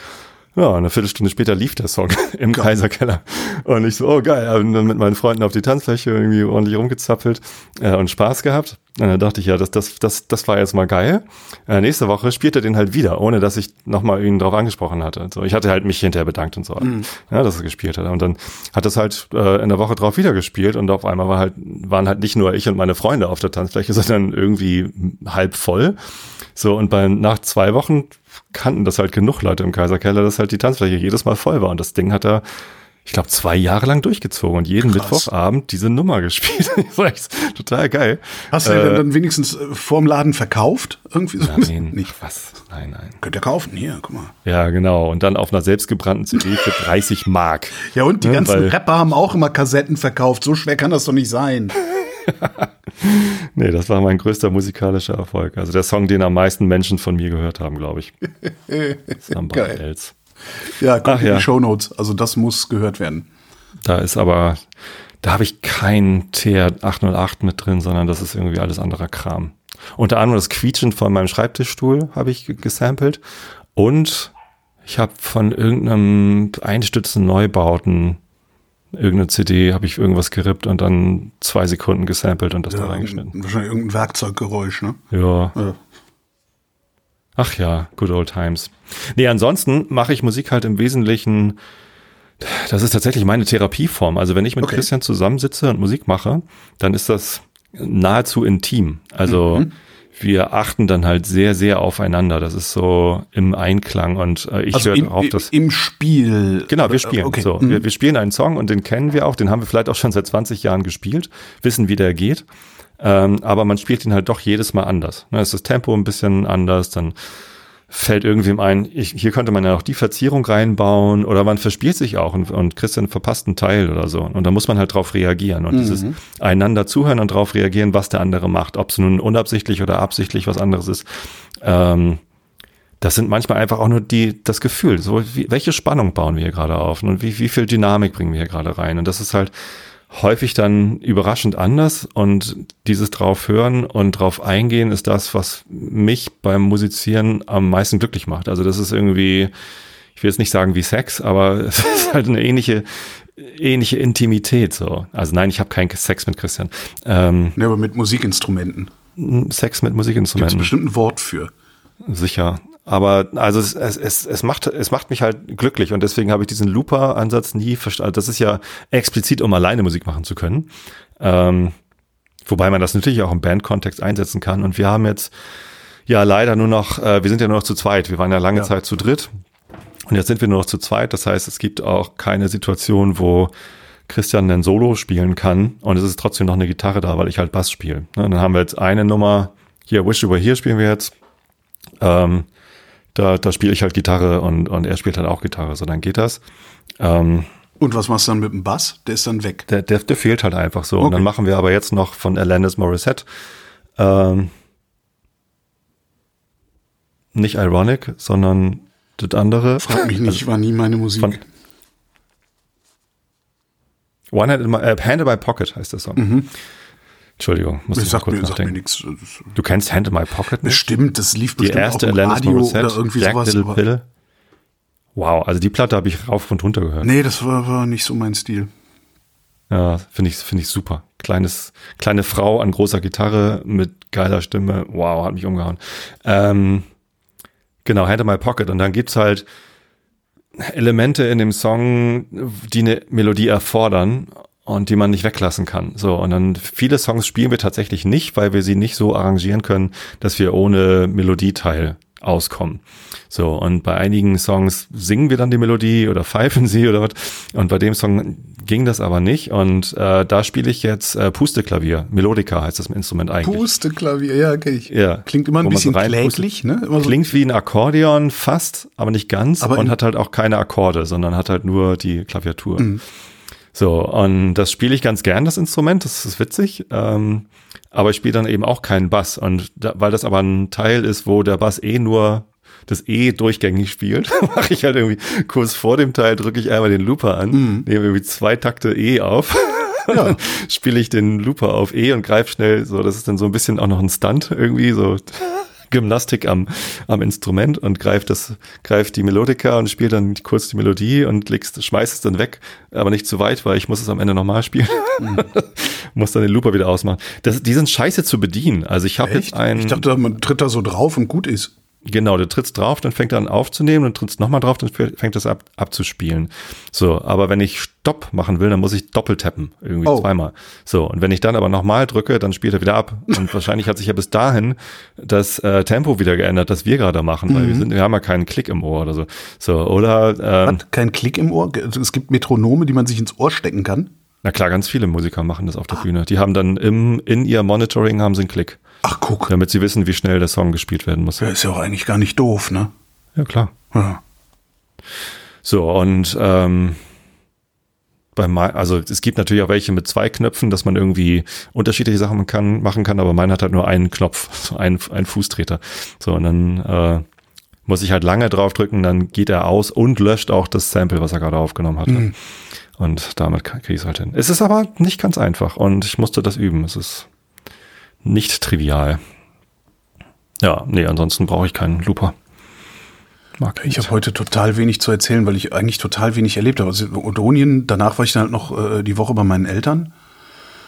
Ja, eine Viertelstunde später lief der Song im Kaiserkeller. Und ich so, oh geil, habe dann mit meinen Freunden auf die Tanzfläche irgendwie ordentlich rumgezappelt äh, und Spaß gehabt. Und dann dachte ich, ja, das, das, das, das war jetzt mal geil. Äh, nächste Woche spielt er den halt wieder, ohne dass ich nochmal ihn drauf angesprochen hatte. So, ich hatte halt mich hinterher bedankt und so, ja, dass er gespielt hat. Und dann hat das halt äh, in der Woche drauf wieder gespielt und auf einmal war halt, waren halt nicht nur ich und meine Freunde auf der Tanzfläche, sondern irgendwie halb voll. So, und bei, nach zwei Wochen kannten das halt genug Leute im Kaiserkeller, dass halt die Tanzfläche jedes Mal voll war. Und das Ding hat er, ich glaube, zwei Jahre lang durchgezogen und jeden Krass. Mittwochabend diese Nummer gespielt. total geil. Hast du den dann wenigstens äh, vorm Laden verkauft? Irgendwie so? Nein, Nicht. was? Nein, nein. Könnt ihr kaufen, hier, guck mal. Ja, genau. Und dann auf einer selbstgebrannten CD für 30 Mark. Ja, und die Ne, ganzen Rapper haben auch immer Kassetten verkauft. So schwer kann das doch nicht sein. Nee, das war mein größter musikalischer Erfolg. Also der Song, den am meisten Menschen von mir gehört haben, glaube ich. Geil. else. Ja, guck Ach in ja. die Shownotes. Also das muss gehört werden. Da ist aber, da habe ich kein TR-808 mit drin, sondern das ist irgendwie alles anderer Kram. Unter anderem das Quietschen von meinem Schreibtischstuhl habe ich ge- gesampelt und ich habe von irgendeinem Einstützen Neubauten irgendeine CD habe ich irgendwas gerippt und dann zwei Sekunden gesampelt und das da reingeschnitten. Wahrscheinlich irgendein Werkzeuggeräusch, ne? Ja. Ja. Ach ja, good old times. Nee, ansonsten mache ich Musik halt im Wesentlichen, das ist tatsächlich meine Therapieform. Also wenn ich mit Okay. Christian zusammensitze und Musik mache, dann ist das nahezu intim. Also Mhm. Wir achten dann halt sehr, sehr aufeinander. Das ist so im Einklang und äh, ich Also höre auf, dass im Spiel. Genau, wir Äh, spielen. Okay. So, Mhm. wir, wir spielen einen Song und den kennen wir auch, den haben wir vielleicht auch schon seit 20 Jahren gespielt, wissen, wie der geht. Ähm, aber man spielt ihn halt doch jedes Mal anders. Ne, ist das Tempo ein bisschen anders, dann fällt irgendwem ein, ich, hier könnte man ja auch die Verzierung reinbauen oder man verspielt sich auch und, und Christian verpasst einen Teil oder so. Und da muss man halt drauf reagieren und dieses einander zuhören und drauf reagieren, was der andere macht, ob es nun unabsichtlich oder absichtlich was anderes ist. Ähm, das sind manchmal einfach auch nur die, das Gefühl, so wie, welche Spannung bauen wir hier gerade auf und wie, wie viel Dynamik bringen wir hier gerade rein. Und das ist halt häufig dann überraschend anders und dieses drauf hören und drauf eingehen ist das, was mich beim Musizieren am meisten glücklich macht. Also das ist irgendwie, ich will jetzt nicht sagen wie Sex, aber es ist halt eine ähnliche, ähnliche Intimität so. Also nein, ich habe keinen Sex mit Christian. Ähm, Ja, aber mit Musikinstrumenten. Sex mit Gibt es Musikinstrumenten. bestimmt ein Wort für. Sicher. Aber also es, es, es, macht, es macht mich halt glücklich und deswegen habe ich diesen Looper-Ansatz nie verstanden. Das ist ja explizit, um alleine Musik machen zu können. Ähm, Wobei man das natürlich auch im Bandkontext einsetzen kann. Und wir haben jetzt ja leider nur noch, äh, wir sind ja nur noch zu zweit. Wir waren ja lange Ja. Zeit zu dritt. Und jetzt sind wir nur noch zu zweit. Das heißt, es gibt auch keine Situation, wo Christian ein Solo spielen kann. Und es ist trotzdem noch eine Gitarre da, weil ich halt Bass spiele. Ne, dann haben wir jetzt eine Nummer. Hier, Wish Were Here spielen wir jetzt. Ähm, da, da spiele ich halt Gitarre und, und er spielt halt auch Gitarre. So, dann geht das. Ähm, Und was machst du dann mit dem Bass? Der ist dann weg. der, der, der fehlt halt einfach so. Und Okay. dann machen wir aber jetzt noch von Alanis Morissette ähm, nicht Ironic, sondern das andere. Frag mich nicht, war nie meine Musik. One Hand in my, äh, Hand in my Pocket heißt der Song. Entschuldigung, muss ich mal sagt kurz mir, sagt mir nachdenken. nichts. Du kennst Hand in my Pocket nicht? Bestimmt, das lief Die bestimmt erste auch im Alanis Radio Morissette, oder irgendwie Jack sowas. Little Pill. Wow, also die Platte habe ich rauf und runter gehört. Nee, das war, war nicht so mein Stil. Ja, finde ich, finde ich super. Kleines, kleine Frau an großer Gitarre mit geiler Stimme. Wow, hat mich umgehauen. Ähm, genau, Hand in My Pocket. Und dann gibt's halt Elemente in dem Song, die eine Melodie erfordern und die man nicht weglassen kann. So, und dann viele Songs spielen wir tatsächlich nicht, weil wir sie nicht so arrangieren können, dass wir ohne Melodieteil auskommen. So, und bei einigen Songs singen wir dann die Melodie oder pfeifen sie oder was. Und bei dem Song ging das aber nicht. Und äh, da spiele ich jetzt äh, Pusteklavier. Melodica heißt das Instrument eigentlich. Pusteklavier, ja, ich. Ja. Klingt immer ein Wo so bisschen reinpustet. kläglich, ne? Immer so, Klingt wie ein Akkordeon fast, aber nicht ganz Aber und hat halt auch keine Akkorde, sondern hat halt nur die Klaviatur. Mhm. So, und das spiele ich ganz gern, das Instrument, das ist witzig. Ähm, aber ich spiele dann eben auch keinen Bass. Und da, weil das aber ein Teil ist, wo der Bass eh nur das E durchgängig spielt, mache ich halt irgendwie kurz vor dem Teil, drücke ich einmal den Looper an, Mhm. nehme irgendwie zwei Takte E auf. Dann spiele ich den Looper auf E und greife schnell so. Das ist dann so ein bisschen auch noch ein Stunt irgendwie, so Gymnastik am, am Instrument und greift das, greift die Melodika und spielt dann kurz die Melodie und legst, schmeißt es dann weg, aber nicht zu weit, weil ich muss es am Ende nochmal spielen. muss dann den Looper wieder ausmachen. Das, die sind scheiße zu bedienen. Also ich habe jetzt echt? ein, Ich dachte, man tritt da so drauf und gut ist. Genau, du trittst drauf, dann fängt er an aufzunehmen und trittst nochmal drauf, dann fängt es ab, abzuspielen. So, aber wenn ich Stopp machen will, dann muss ich doppelt tappen, irgendwie Oh. zweimal. So, und wenn ich dann aber nochmal drücke, dann spielt er wieder ab. Und wahrscheinlich hat sich ja bis dahin das äh, Tempo wieder geändert, das wir gerade machen, weil wir sind, wir haben ja keinen Klick im Ohr oder so. So, oder ähm, Hat kein Klick im Ohr. Also Es gibt Metronome, die man sich ins Ohr stecken kann. na klar, ganz viele Musiker machen das auf der Bühne. Die haben dann im, in ihr Monitoring haben sie einen Klick, Ach, guck. damit sie wissen, wie schnell der Song gespielt werden muss. Ja, ist ja auch eigentlich gar nicht doof, ne? Ja, klar. Ja. So, und ähm, bei mein, also es gibt natürlich auch welche mit zwei Knöpfen, dass man irgendwie unterschiedliche Sachen kann, machen kann, aber mein hat halt nur einen Knopf, so einen, einen Fußtreter. So, und dann äh, muss ich halt lange draufdrücken, dann geht er aus und löscht auch das Sample, was er gerade aufgenommen hatte. Und damit kriege ich es halt hin. Es ist aber nicht ganz einfach und ich musste das üben. Es ist nicht trivial. Ja, nee, ansonsten brauche ich keinen Looper. Mag Ich habe heute total wenig zu erzählen, weil ich eigentlich total wenig erlebt habe. Also Odonien, danach war ich dann halt noch äh, die Woche bei meinen Eltern.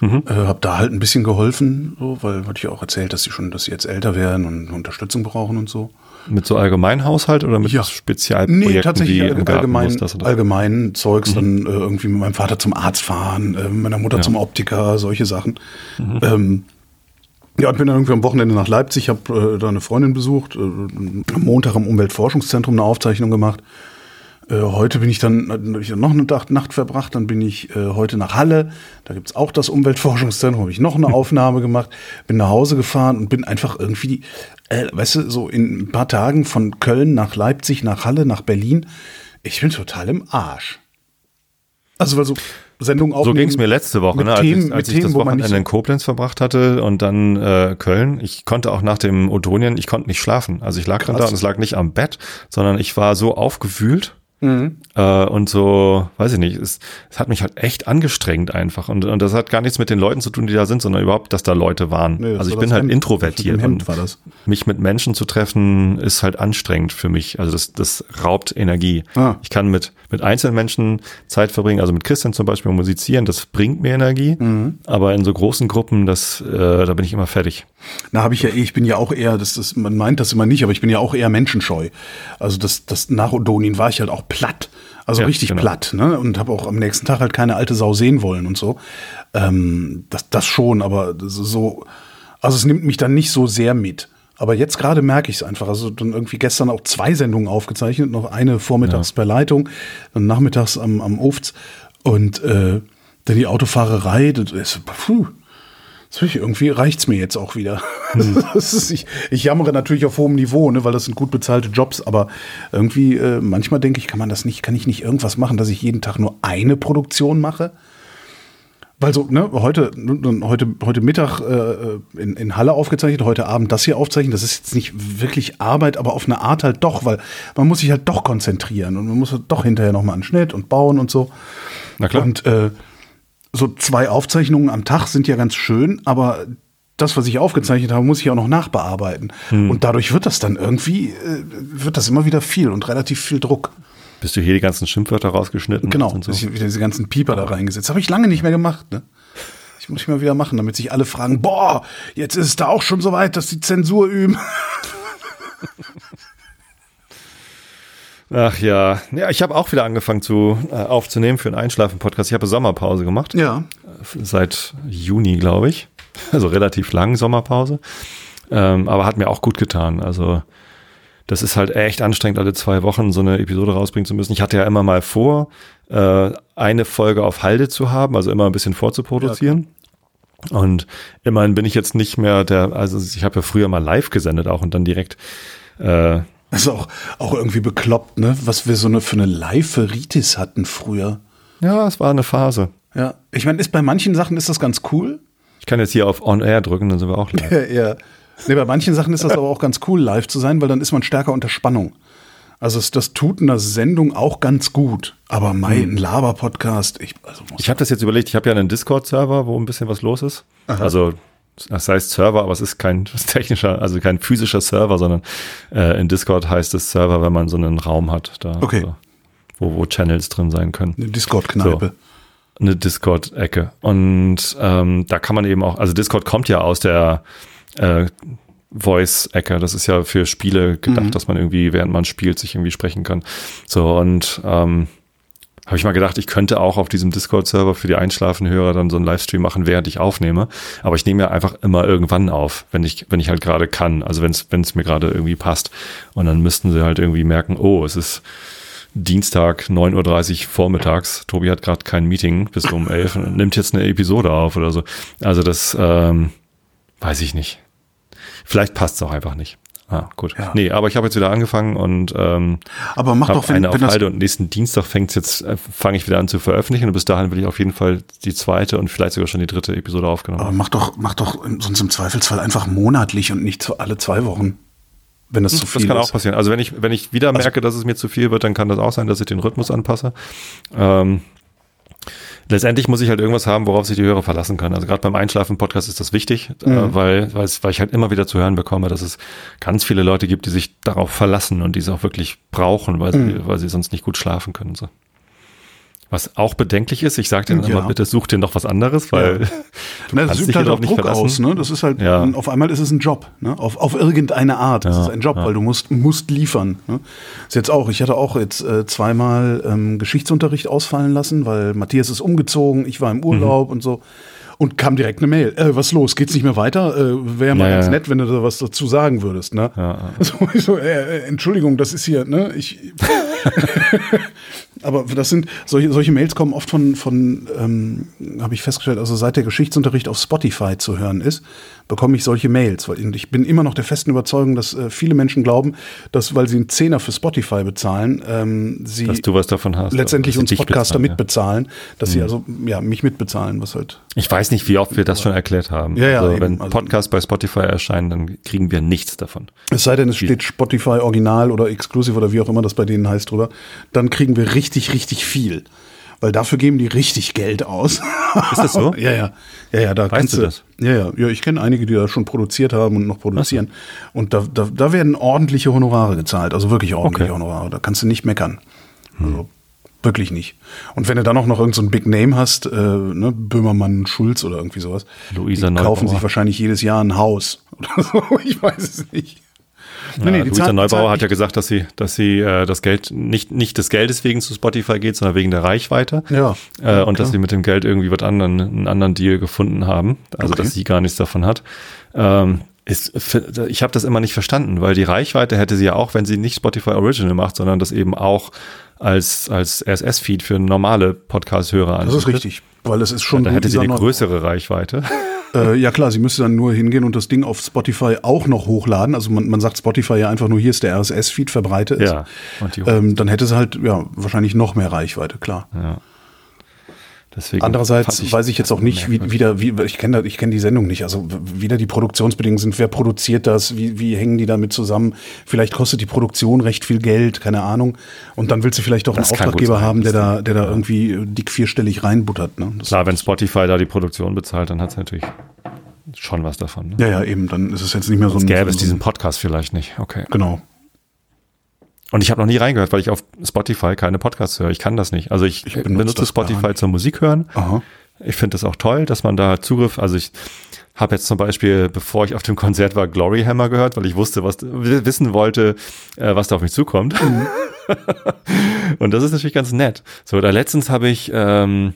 Mhm. Äh, habe da halt ein bisschen geholfen, so, weil hatte ich auch erzählt, dass sie schon, dass sie jetzt älter werden und Unterstützung brauchen und so. Mit so Allgemeinhaushalt oder mit Ja. Spezialprojekten Nee, tatsächlich wie allgemein, allgemein, das oder? allgemein Zeugs, dann äh, irgendwie mit meinem Vater zum Arzt fahren, äh, mit meiner Mutter Ja. zum Optiker, solche Sachen. Ähm, ja, und bin dann irgendwie am Wochenende nach Leipzig, habe äh, da eine Freundin besucht, äh, am Montag im Umweltforschungszentrum eine Aufzeichnung gemacht. Äh, heute bin ich dann, hab ich noch eine Nacht, verbracht, dann bin ich äh, heute nach Halle, da gibt's auch das Umweltforschungszentrum, habe ich noch eine Aufnahme gemacht, bin nach Hause gefahren und bin einfach irgendwie, äh, weißt du, so in ein paar Tagen von Köln nach Leipzig, nach Halle, nach Berlin, ich bin total im Arsch. Also weil so Sendungen So aufnehmen ging es mir letzte Woche, ne, als, Themen, ich, als mit ich das Themen, man Wochenende nicht in Koblenz verbracht hatte und dann äh, Köln. Ich konnte auch nach dem Odonien, ich konnte nicht schlafen. Also ich lag dann da Krass. und es lag nicht am Bett, sondern ich war so aufgewühlt Mhm. äh, und so, weiß ich nicht, es, es hat mich halt echt angestrengt einfach. Und, und das hat gar nichts mit den Leuten zu tun, die da sind, sondern überhaupt, dass da Leute waren. Nee, also ich war bin das halt Hemd. introvertiert. Hemd und war das. mich mit Menschen zu treffen, ist halt anstrengend für mich. Also das, das raubt Energie. Ah. Ich kann mit, mit einzelnen Menschen Zeit verbringen, also mit Christian zum Beispiel musizieren, das bringt mir Energie. Mhm. Aber in so großen Gruppen, das, äh, da bin ich immer fertig. Na, habe ich ja eh, ich bin ja auch eher, das, das, man meint das immer nicht, aber ich bin ja auch eher menschenscheu. Also das, das nach Odonien war ich halt auch platt. Also Ja, richtig genau. platt, ne? Und habe auch am nächsten Tag halt keine alte Sau sehen wollen und so. Ähm, das, das schon, aber das so, also es nimmt mich dann nicht so sehr mit. Aber jetzt gerade merke ich es einfach. Also dann irgendwie gestern auch zwei Sendungen aufgezeichnet, noch eine vormittags bei Leitung, dann nachmittags am, am Ofts und äh, dann die Autofahrerei, das ist, puh, irgendwie reicht's mir jetzt auch wieder. Ist, ich, ich jammere natürlich auf hohem Niveau, ne, weil das sind gut bezahlte Jobs, aber irgendwie, äh, manchmal denke ich, kann man das nicht, kann ich nicht irgendwas machen, dass ich jeden Tag nur eine Produktion mache? Weil so, ne, heute, heute, heute Mittag äh, in, in Halle aufgezeichnet, heute Abend das hier aufzeichnen, das ist jetzt nicht wirklich Arbeit, aber auf eine Art halt doch, weil man muss sich halt doch konzentrieren und man muss halt doch hinterher nochmal an Schnitt und bauen und so. Na klar. Und äh, so zwei Aufzeichnungen am Tag sind ja ganz schön, aber das, was ich aufgezeichnet habe, muss ich auch noch nachbearbeiten. Hm. Und dadurch wird das dann irgendwie, äh, wird das immer wieder viel und relativ viel Druck. Bis du hier die ganzen Schimpfwörter rausgeschnitten Genau, und so. ich wieder diese ganzen Pieper da reingesetzt. Habe ich lange nicht mehr gemacht, ne? Ich muss ich mal wieder machen, damit sich alle fragen, boah, jetzt ist es da auch schon so weit, dass die Zensur üben. Ach ja. Ja, ich habe auch wieder angefangen zu äh, aufzunehmen für einen Einschlafen-Podcast. Ich habe Sommerpause gemacht. Ja. Seit Juni, glaube ich. Also relativ lang Sommerpause. Ähm, aber hat mir auch gut getan. Also das ist halt echt anstrengend, alle zwei Wochen so eine Episode rausbringen zu müssen. Ich hatte ja immer mal vor, äh, eine Folge auf Halde zu haben, also immer ein bisschen vorzuproduzieren. und immerhin bin ich jetzt nicht mehr der, also ich habe ja früher mal live gesendet auch und dann direkt äh, Das ist auch, auch irgendwie bekloppt, ne? Was wir so eine, für eine Live-Ritis hatten früher. ja, es war eine Phase. Ja. Ich meine, ist bei manchen Sachen ist das ganz cool. Ich kann jetzt hier auf On Air drücken, dann sind wir auch live. Ja. Nee, bei manchen Sachen ist das aber auch ganz cool, live zu sein, weil dann ist man stärker unter Spannung. Also das tut in der Sendung auch ganz gut. Aber mein Laber-Podcast, ich, also Ich habe das jetzt überlegt, ich habe ja einen Discord-Server, wo ein bisschen was los ist. Also das heißt Server, aber es ist kein technischer, also kein physischer Server, sondern äh, in Discord heißt es Server, wenn man so einen Raum hat, da Okay. so, wo, wo Channels drin sein können. eine Discord-Kneipe. eine Discord-Ecke. Und ähm, da kann man eben auch, also Discord kommt ja aus der äh, Voice-Ecke. Das ist ja für Spiele gedacht, dass man irgendwie, während man spielt, sich irgendwie sprechen kann. So, und ähm, habe ich mal gedacht, ich könnte auch auf diesem Discord-Server für die Einschlafenhörer dann so einen Livestream machen, während ich aufnehme. Aber ich nehme ja einfach immer irgendwann auf, wenn ich, wenn ich halt gerade kann. Also wenn es, mir gerade irgendwie passt. Und dann müssten sie halt irgendwie merken, oh, es ist Dienstag, 9.30 Uhr vormittags. Tobi hat gerade kein Meeting bis um 11 und nimmt jetzt eine Episode auf oder so. Also das ähm, weiß ich nicht. Vielleicht passt es auch einfach nicht. Ah, gut. Ja. Nee, aber ich habe jetzt wieder angefangen und ähm, Aber mach doch, wenn, eine auf wenn das, Halde und nächsten Dienstag fängt's jetzt, äh, fange ich wieder an zu veröffentlichen und bis dahin will ich auf jeden Fall die zweite und vielleicht sogar schon die dritte Episode aufgenommen. aber mach doch, mach doch sonst im Zweifelsfall einfach monatlich und nicht so alle zwei Wochen. Wenn das zu viel das kann ist. auch passieren. Also wenn ich, wenn ich wieder merke, dass es mir zu viel wird, dann kann das auch sein, dass ich den Rhythmus anpasse. Ähm, letztendlich muss ich halt irgendwas haben, worauf sich die Hörer verlassen können. Also gerade beim Einschlafen-Podcast ist das wichtig, äh, weil, weil, es, weil ich halt immer wieder zu hören bekomme, dass es ganz viele Leute gibt, die sich darauf verlassen und die es auch wirklich brauchen, weil sie, weil sie sonst nicht gut schlafen können. So. Was auch bedenklich ist, ich sage dir Ja. immer, bitte such dir noch was anderes, weil Ne, das kannst übt dich halt auch nicht Druck verlassen. aus, ne? Das ist halt, Ja. auf einmal ist es ein Job, ne? Auf, auf irgendeine Art. Das Ja, ist ein Job, ja. weil du musst, musst liefern. Ne? Ist jetzt auch, ich hatte auch jetzt äh, zweimal ähm, Geschichtsunterricht ausfallen lassen, weil Matthias ist umgezogen, ich war im Mhm. Urlaub und so. Und kam direkt eine Mail. Äh, was los? Geht's nicht mehr weiter? Äh, Wäre mal Ja, ganz ja. nett, wenn du da was dazu sagen würdest, ne? Ja, So, ich so, äh, äh, Entschuldigung, das ist hier, ne? Ich. Aber das sind solche, solche Mails kommen oft von, von ähm, habe ich festgestellt, also seit der Geschichtsunterricht auf Spotify zu hören ist, bekomme ich solche Mails. Weil ich bin immer noch der festen Überzeugung, dass äh, viele Menschen glauben, dass, weil sie einen Zehner für Spotify bezahlen, ähm, sie dass du was davon hast. letztendlich uns Podcaster bezahlen, ja. mitbezahlen, dass sie also ja mich mitbezahlen, was halt. Ich weiß nicht, wie oft wir das schon erklärt haben. Ja, ja, also, eben. wenn Also- Podcasts bei Spotify erscheinen, dann kriegen wir nichts davon. Es sei denn, es steht Spotify Original oder Exclusive oder wie auch immer das bei denen heißt drüber, dann kriegen wir richtig, richtig viel. Weil dafür geben die richtig Geld aus. Ist das so? ja, ja. Ja, ja, da kannst du das? Ja, ja. Ja, ich kenne einige, die das schon produziert haben und noch produzieren. Und da, da, da werden ordentliche Honorare gezahlt. Also wirklich ordentliche Okay. Honorare. Da kannst du nicht meckern. Also wirklich nicht. Und wenn du dann auch noch irgendein so Big Name hast, äh, ne, Böhmermann, Schulz oder irgendwie sowas, Luisa die kaufen Neubauer. sich wahrscheinlich jedes Jahr ein Haus oder so. Ich weiß es nicht. Nee, nee, die Luisa Neubauer hat ja gesagt, dass sie, dass sie äh, das Geld nicht, nicht des Geldes wegen zu Spotify geht, sondern wegen der Reichweite. Ja. Äh, und dass sie mit dem Geld irgendwie was anderen, einen anderen Deal gefunden haben. Also Okay. dass sie gar nichts davon hat. Ähm, ist, ich habe das immer nicht verstanden, weil die Reichweite hätte sie ja auch, wenn sie nicht Spotify Original macht, sondern das eben auch als, als RSS-Feed für normale Podcast-Hörer Das ist richtig, weil es ist schon Da so hätte sie eine größere Reichweite. Äh, ja klar, sie müsste dann nur hingehen und das Ding auf Spotify auch noch hochladen. Also man, man sagt Spotify ja einfach nur, hier ist der RSS-Feed, verbreite es. Ja. Ähm, dann hätte sie halt ja wahrscheinlich noch mehr Reichweite, klar. ja. Deswegen Andererseits weiß ich jetzt auch nicht, wie, wie, der, wie ich kenne ich die Sendung nicht, also w- wie da die Produktionsbedingungen sind, wer produziert das, wie, wie hängen die damit zusammen? Vielleicht kostet die Produktion recht viel Geld, keine Ahnung. Und dann willst du vielleicht auch einen Das Auftraggeber sein, haben, der da, der da irgendwie äh, dick vierstellig reinbuttert. Ne? Das, Klar, wenn Spotify da die Produktion bezahlt, dann hat es natürlich schon was davon. Ne? ja, ja, eben, dann ist es jetzt nicht mehr so Sonst gäbe es diesen Podcast vielleicht nicht. Okay. Genau. Und ich habe noch nie reingehört, weil ich auf Spotify keine Podcasts höre. Ich kann das nicht. Also ich, Ich benutze benutze Spotify zum Musik hören. Aha. Ich finde das auch toll, dass man da Zugriff, also ich habe jetzt zum Beispiel, bevor ich auf dem Konzert war, Glory Hammer gehört, weil ich wusste, was wissen wollte, äh, was da auf mich zukommt. Mhm. Und das ist natürlich ganz nett. So, da letztens habe ich, ähm,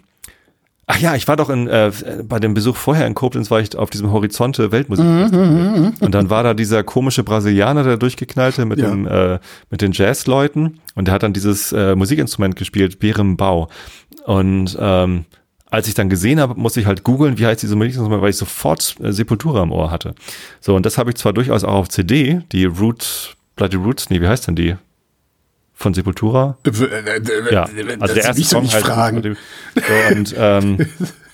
ach ja, ich war doch in, äh, bei dem Besuch vorher in Koblenz, war ich auf diesem Horizonte Weltmusik. Mhm, und dann war da dieser komische Brasilianer, der durchgeknallte mit Ja. dem, äh, mit den Jazzleuten. Und der hat dann dieses äh, Musikinstrument gespielt, Bärenbau. Und ähm, als ich dann gesehen habe, musste ich halt googeln, wie heißt diese Musikinstrument, weil ich sofort äh, Sepultura im Ohr hatte. So, und das habe ich zwar durchaus auch auf CD, die Root, Bloody Roots, nee, wie heißt denn die? Von Sepultura? Ja, also der erste Song halt. Fragen. So, und ähm,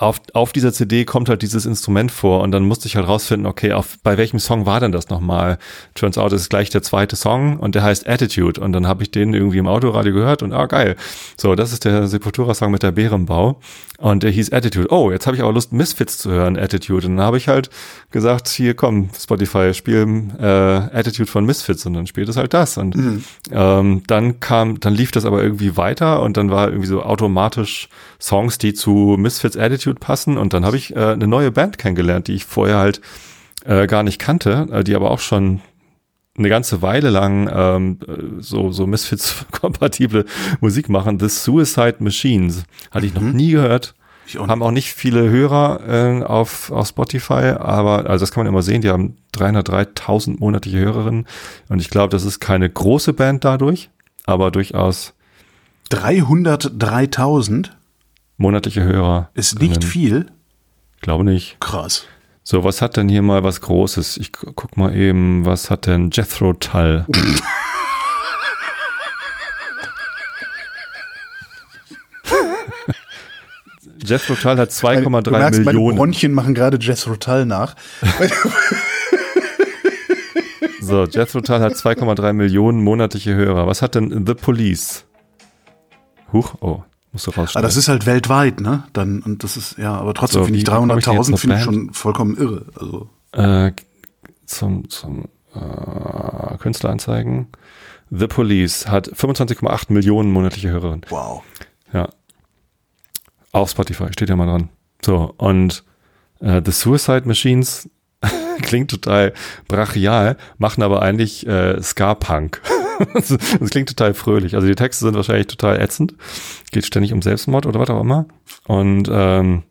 auf, auf dieser CD kommt halt dieses Instrument vor und dann musste ich halt rausfinden, okay, auf, bei welchem Song war denn das nochmal? Turns out, es ist gleich der zweite Song und der heißt Attitude und dann habe ich den irgendwie im Autoradio gehört und ah, geil. So, das ist der Sepultura-Song mit der Bärenbau und der hieß Attitude. Oh, jetzt habe ich aber Lust, Misfits zu hören, Attitude. Und dann habe ich halt gesagt, hier komm, Spotify, spiel äh, Attitude von Misfits und dann spielt es halt das. Und ähm, dann kam, dann lief das aber irgendwie weiter und dann war irgendwie so automatisch Songs, die zu Misfits Attitude passen. Und dann habe ich äh, eine neue Band kennengelernt, die ich vorher halt äh, gar nicht kannte, äh, die aber auch schon eine ganze Weile lang ähm, äh, so, so Misfits-kompatible Musik machen. The Suicide Machines. Hatte ich noch nie gehört. Auch Haben auch nicht viele Hörer äh, auf, auf Spotify, aber also das kann man immer sehen, die haben 303.000 monatliche Hörerinnen und ich glaube, das ist keine große Band dadurch, aber durchaus 303.000 monatliche Hörer. ist nicht viel. Ich glaube nicht. Krass. So, was hat denn hier mal was Großes? Ich gu- guck mal eben, was hat denn Jethro Tull? Jethro Tull hat Du 2,3 merkst, meine Millionen. Bronchien machen gerade Jethro Tull nach. So, Jethro Tull hat 2,3 Millionen monatliche Hörer. Was hat denn The Police? Huch, oh, musst du Ah, rausschneiden. das ist halt weltweit, ne? Dann, und das ist, ja, aber trotzdem So, finde ich wie bekomme ich denn jetzt 300.000 noch finde ich schon vollkommen irre. Also, äh, zum, zum äh, Künstleranzeigen. The Police hat 25,8 Millionen monatliche Hörerinnen. wow. Ja. Auf Spotify, steht ja mal dran. So, und äh, The Suicide Machines klingt total brachial, machen aber eigentlich äh, Ska-Punk. das klingt total fröhlich. Also die Texte sind wahrscheinlich total ätzend. Geht ständig um Selbstmord oder was auch immer. Und ähm,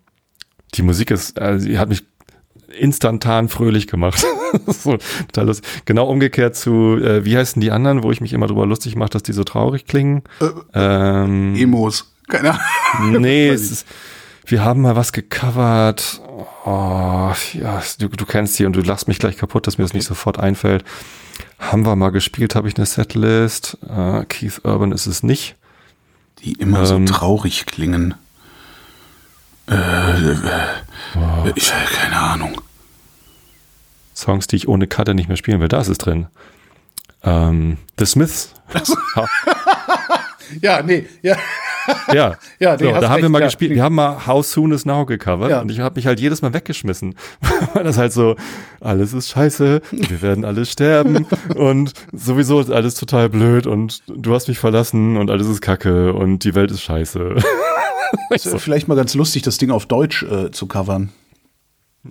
die Musik ist, also die hat mich instantan fröhlich gemacht. so. Genau umgekehrt zu, äh, wie heißen die anderen, wo ich mich immer drüber lustig mache, dass die so traurig klingen. ähm, Emos. Keine Ahnung. Nee, es ist, wir haben mal was gecovert. Oh, ja, du, du kennst die und du lachst mich gleich kaputt, dass mir das nicht sofort einfällt. Haben wir mal gespielt, habe ich eine Setlist. Äh, Keith Urban ist es nicht. Die immer Ähm. so traurig klingen. Äh, äh, äh, ich, keine Ahnung. Songs, die ich ohne Cutter nicht mehr spielen will. Da ist es drin. Ähm, The Smiths. Ja, nee, ja. ja, Ja, so, da haben wir mal ja. gespielt. Wir haben mal How Soon Is Now gecovert Ja. und ich habe mich halt jedes Mal weggeschmissen, weil das halt so alles ist scheiße, wir werden alle sterben und sowieso ist alles total blöd und du hast mich verlassen und alles ist Kacke und die Welt ist scheiße. Ist ja vielleicht mal ganz lustig, das Ding auf Deutsch äh, zu covern.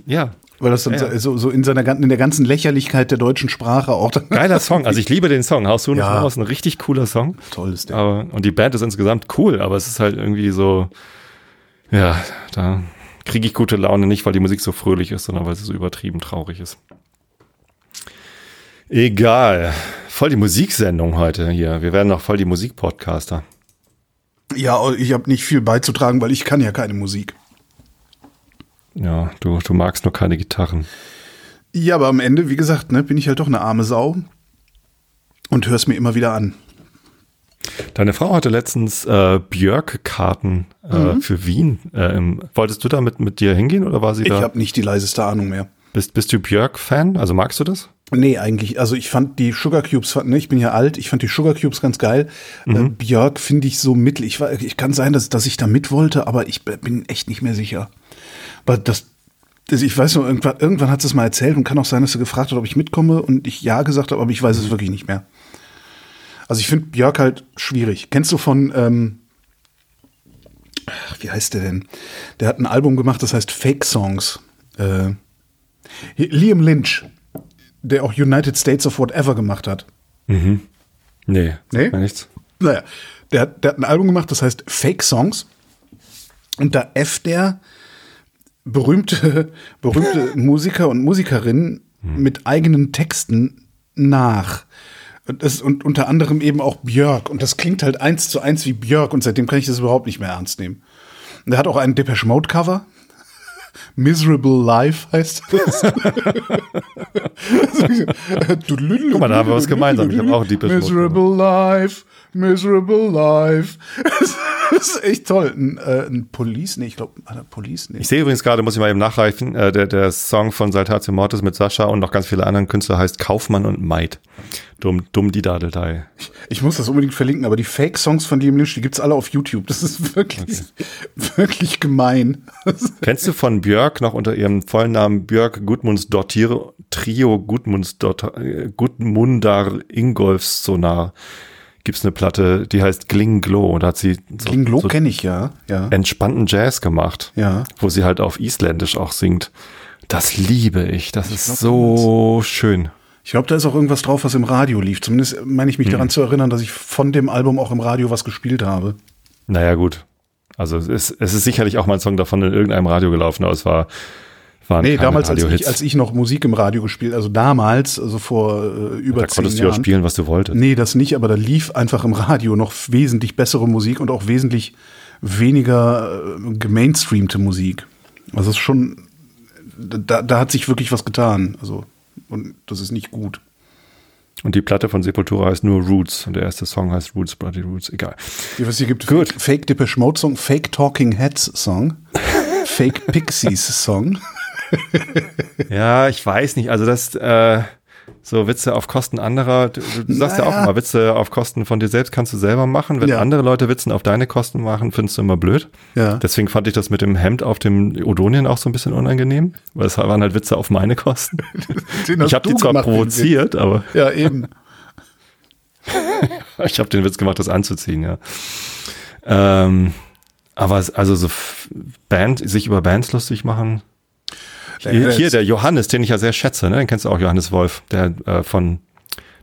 ja, Weil das dann Ja, so, so in seiner in der ganzen Lächerlichkeit der deutschen Sprache auch Geiler Song. Also ich liebe den Song. Haus du Ja. ist ein richtig cooler Song. toll ist der. Aber, und die Band ist insgesamt cool, aber es ist halt irgendwie so, ja, da kriege ich gute Laune nicht, weil die Musik so fröhlich ist, sondern weil sie so übertrieben traurig ist. Egal. Voll die Musiksendung heute hier. Wir werden noch voll die Musikpodcaster. Ja, ich habe nicht viel beizutragen, weil ich kann ja keine Musik. Ja, du, du magst nur keine Gitarren. Ja, aber am Ende, wie gesagt, ne, bin ich halt doch eine arme Sau und hör's mir immer wieder an. Deine Frau hatte letztens äh, Björk-Karten äh, Mhm. für Wien. Äh, im, wolltest du da mit, dir hingehen oder war sie Ich da? habe nicht die leiseste Ahnung mehr. Bist, bist du Björk-Fan? Also magst du das? Nee, eigentlich. Also ich fand die Sugar Cubes, ne, ich bin ja alt, ich fand die Sugar Cubes ganz geil. Äh, Björk finde ich so mittel. Ich, war, ich kann sein, dass, dass ich da mit wollte, aber ich bin echt nicht mehr sicher. Aber das, das ich weiß noch, irgendwann, irgendwann hat sie es mal erzählt und kann auch sein, dass sie gefragt hat, ob ich mitkomme und ich ja gesagt habe, aber ich weiß es wirklich nicht mehr. Also ich finde Björk halt schwierig. Kennst du von, ähm, ach, wie heißt der denn? Der hat ein Album gemacht, das heißt Fake Songs. Äh, Liam Lynch, der auch United States of Whatever gemacht hat. Nee. Nee? mir nichts. Naja, der, der hat ein Album gemacht, das heißt Fake Songs. Und da F der berühmte, berühmte Musiker und Musikerinnen mit eigenen Texten nach. Und, das, und unter anderem eben auch Björk. Und das klingt halt eins zu eins wie Björk. Und seitdem kann ich das überhaupt nicht mehr ernst nehmen. Und er hat auch einen Depeche Mode Cover. Miserable Life heißt das. Guck mal, da haben wir was gemeinsam. Ich hab auch Depeche Mode Miserable Life, Miserable Life. Das ist echt toll. Ein, äh, ein Police, nee, ich glaube, Police, nee. Ich sehe übrigens gerade, muss ich mal eben nachreichen, äh, der, der Song von Saltatio Mortis mit Sascha und noch ganz viele anderen Künstler heißt Kaufmann und Maid. Dumm, dumm die Dadelei. Ich muss das unbedingt verlinken, aber die Fake-Songs von Liam Lynch, die gibt's alle auf YouTube. Das ist wirklich, wirklich gemein. Kennst du von Björk noch unter ihrem vollen Namen Björk Gudmundsdottir Trio Gudmundsdottir äh, Gudmundar Ingolfs Sonar? Gibt's eine Platte, die heißt Gling Glow und da hat sie so, Klinglo so kenne ich ja. Ja. entspannten Jazz gemacht, Ja. wo sie halt auf Isländisch auch singt. Das liebe ich. Das ist glaub, so schön. Ich glaube, da ist auch irgendwas drauf, was im Radio lief. Zumindest meine ich mich daran zu erinnern, dass ich von dem Album auch im Radio was gespielt habe. Naja, gut. Also es ist, es ist sicherlich auch mal ein Song davon in irgendeinem Radio gelaufen, aber es war, waren Nee, damals, als ich, als ich noch Musik im Radio gespielt, also damals, also vor äh, über da zehn konntest du ja Jahren. spielen, was du wolltest. Nee, das nicht, aber da lief einfach im Radio noch wesentlich bessere Musik und auch wesentlich weniger äh, gemainstreamte Musik. Also es ist schon, da, da hat sich wirklich was getan. Also, und das ist nicht gut. Und die Platte von Sepultura heißt nur Roots und der erste Song heißt Roots, Bloody Roots, egal. Wie was hier gibt, Gut. Fake Depeche Mode Song, Fake Talking Heads Song, Fake Pixies Song. Ja, ich weiß nicht, also das, äh, so Witze auf Kosten anderer, du, du sagst ja Naja. auch immer, Witze auf Kosten von dir selbst kannst du selber machen. Wenn Ja. andere Leute Witzen auf deine Kosten machen, findest du immer blöd. Ja. Deswegen fand ich das mit dem Hemd auf dem Odonien auch so ein bisschen unangenehm, weil es waren halt Witze auf meine Kosten. Ich habe die zwar gemacht, provoziert, aber. Ja, eben. Ich habe den Witz gemacht, das anzuziehen, ja. Ähm, aber also so Band, sich über Bands lustig machen. Hier, hier der Johannes, den ich ja sehr schätze, ne? den kennst du auch, Johannes Wolf, der äh, von,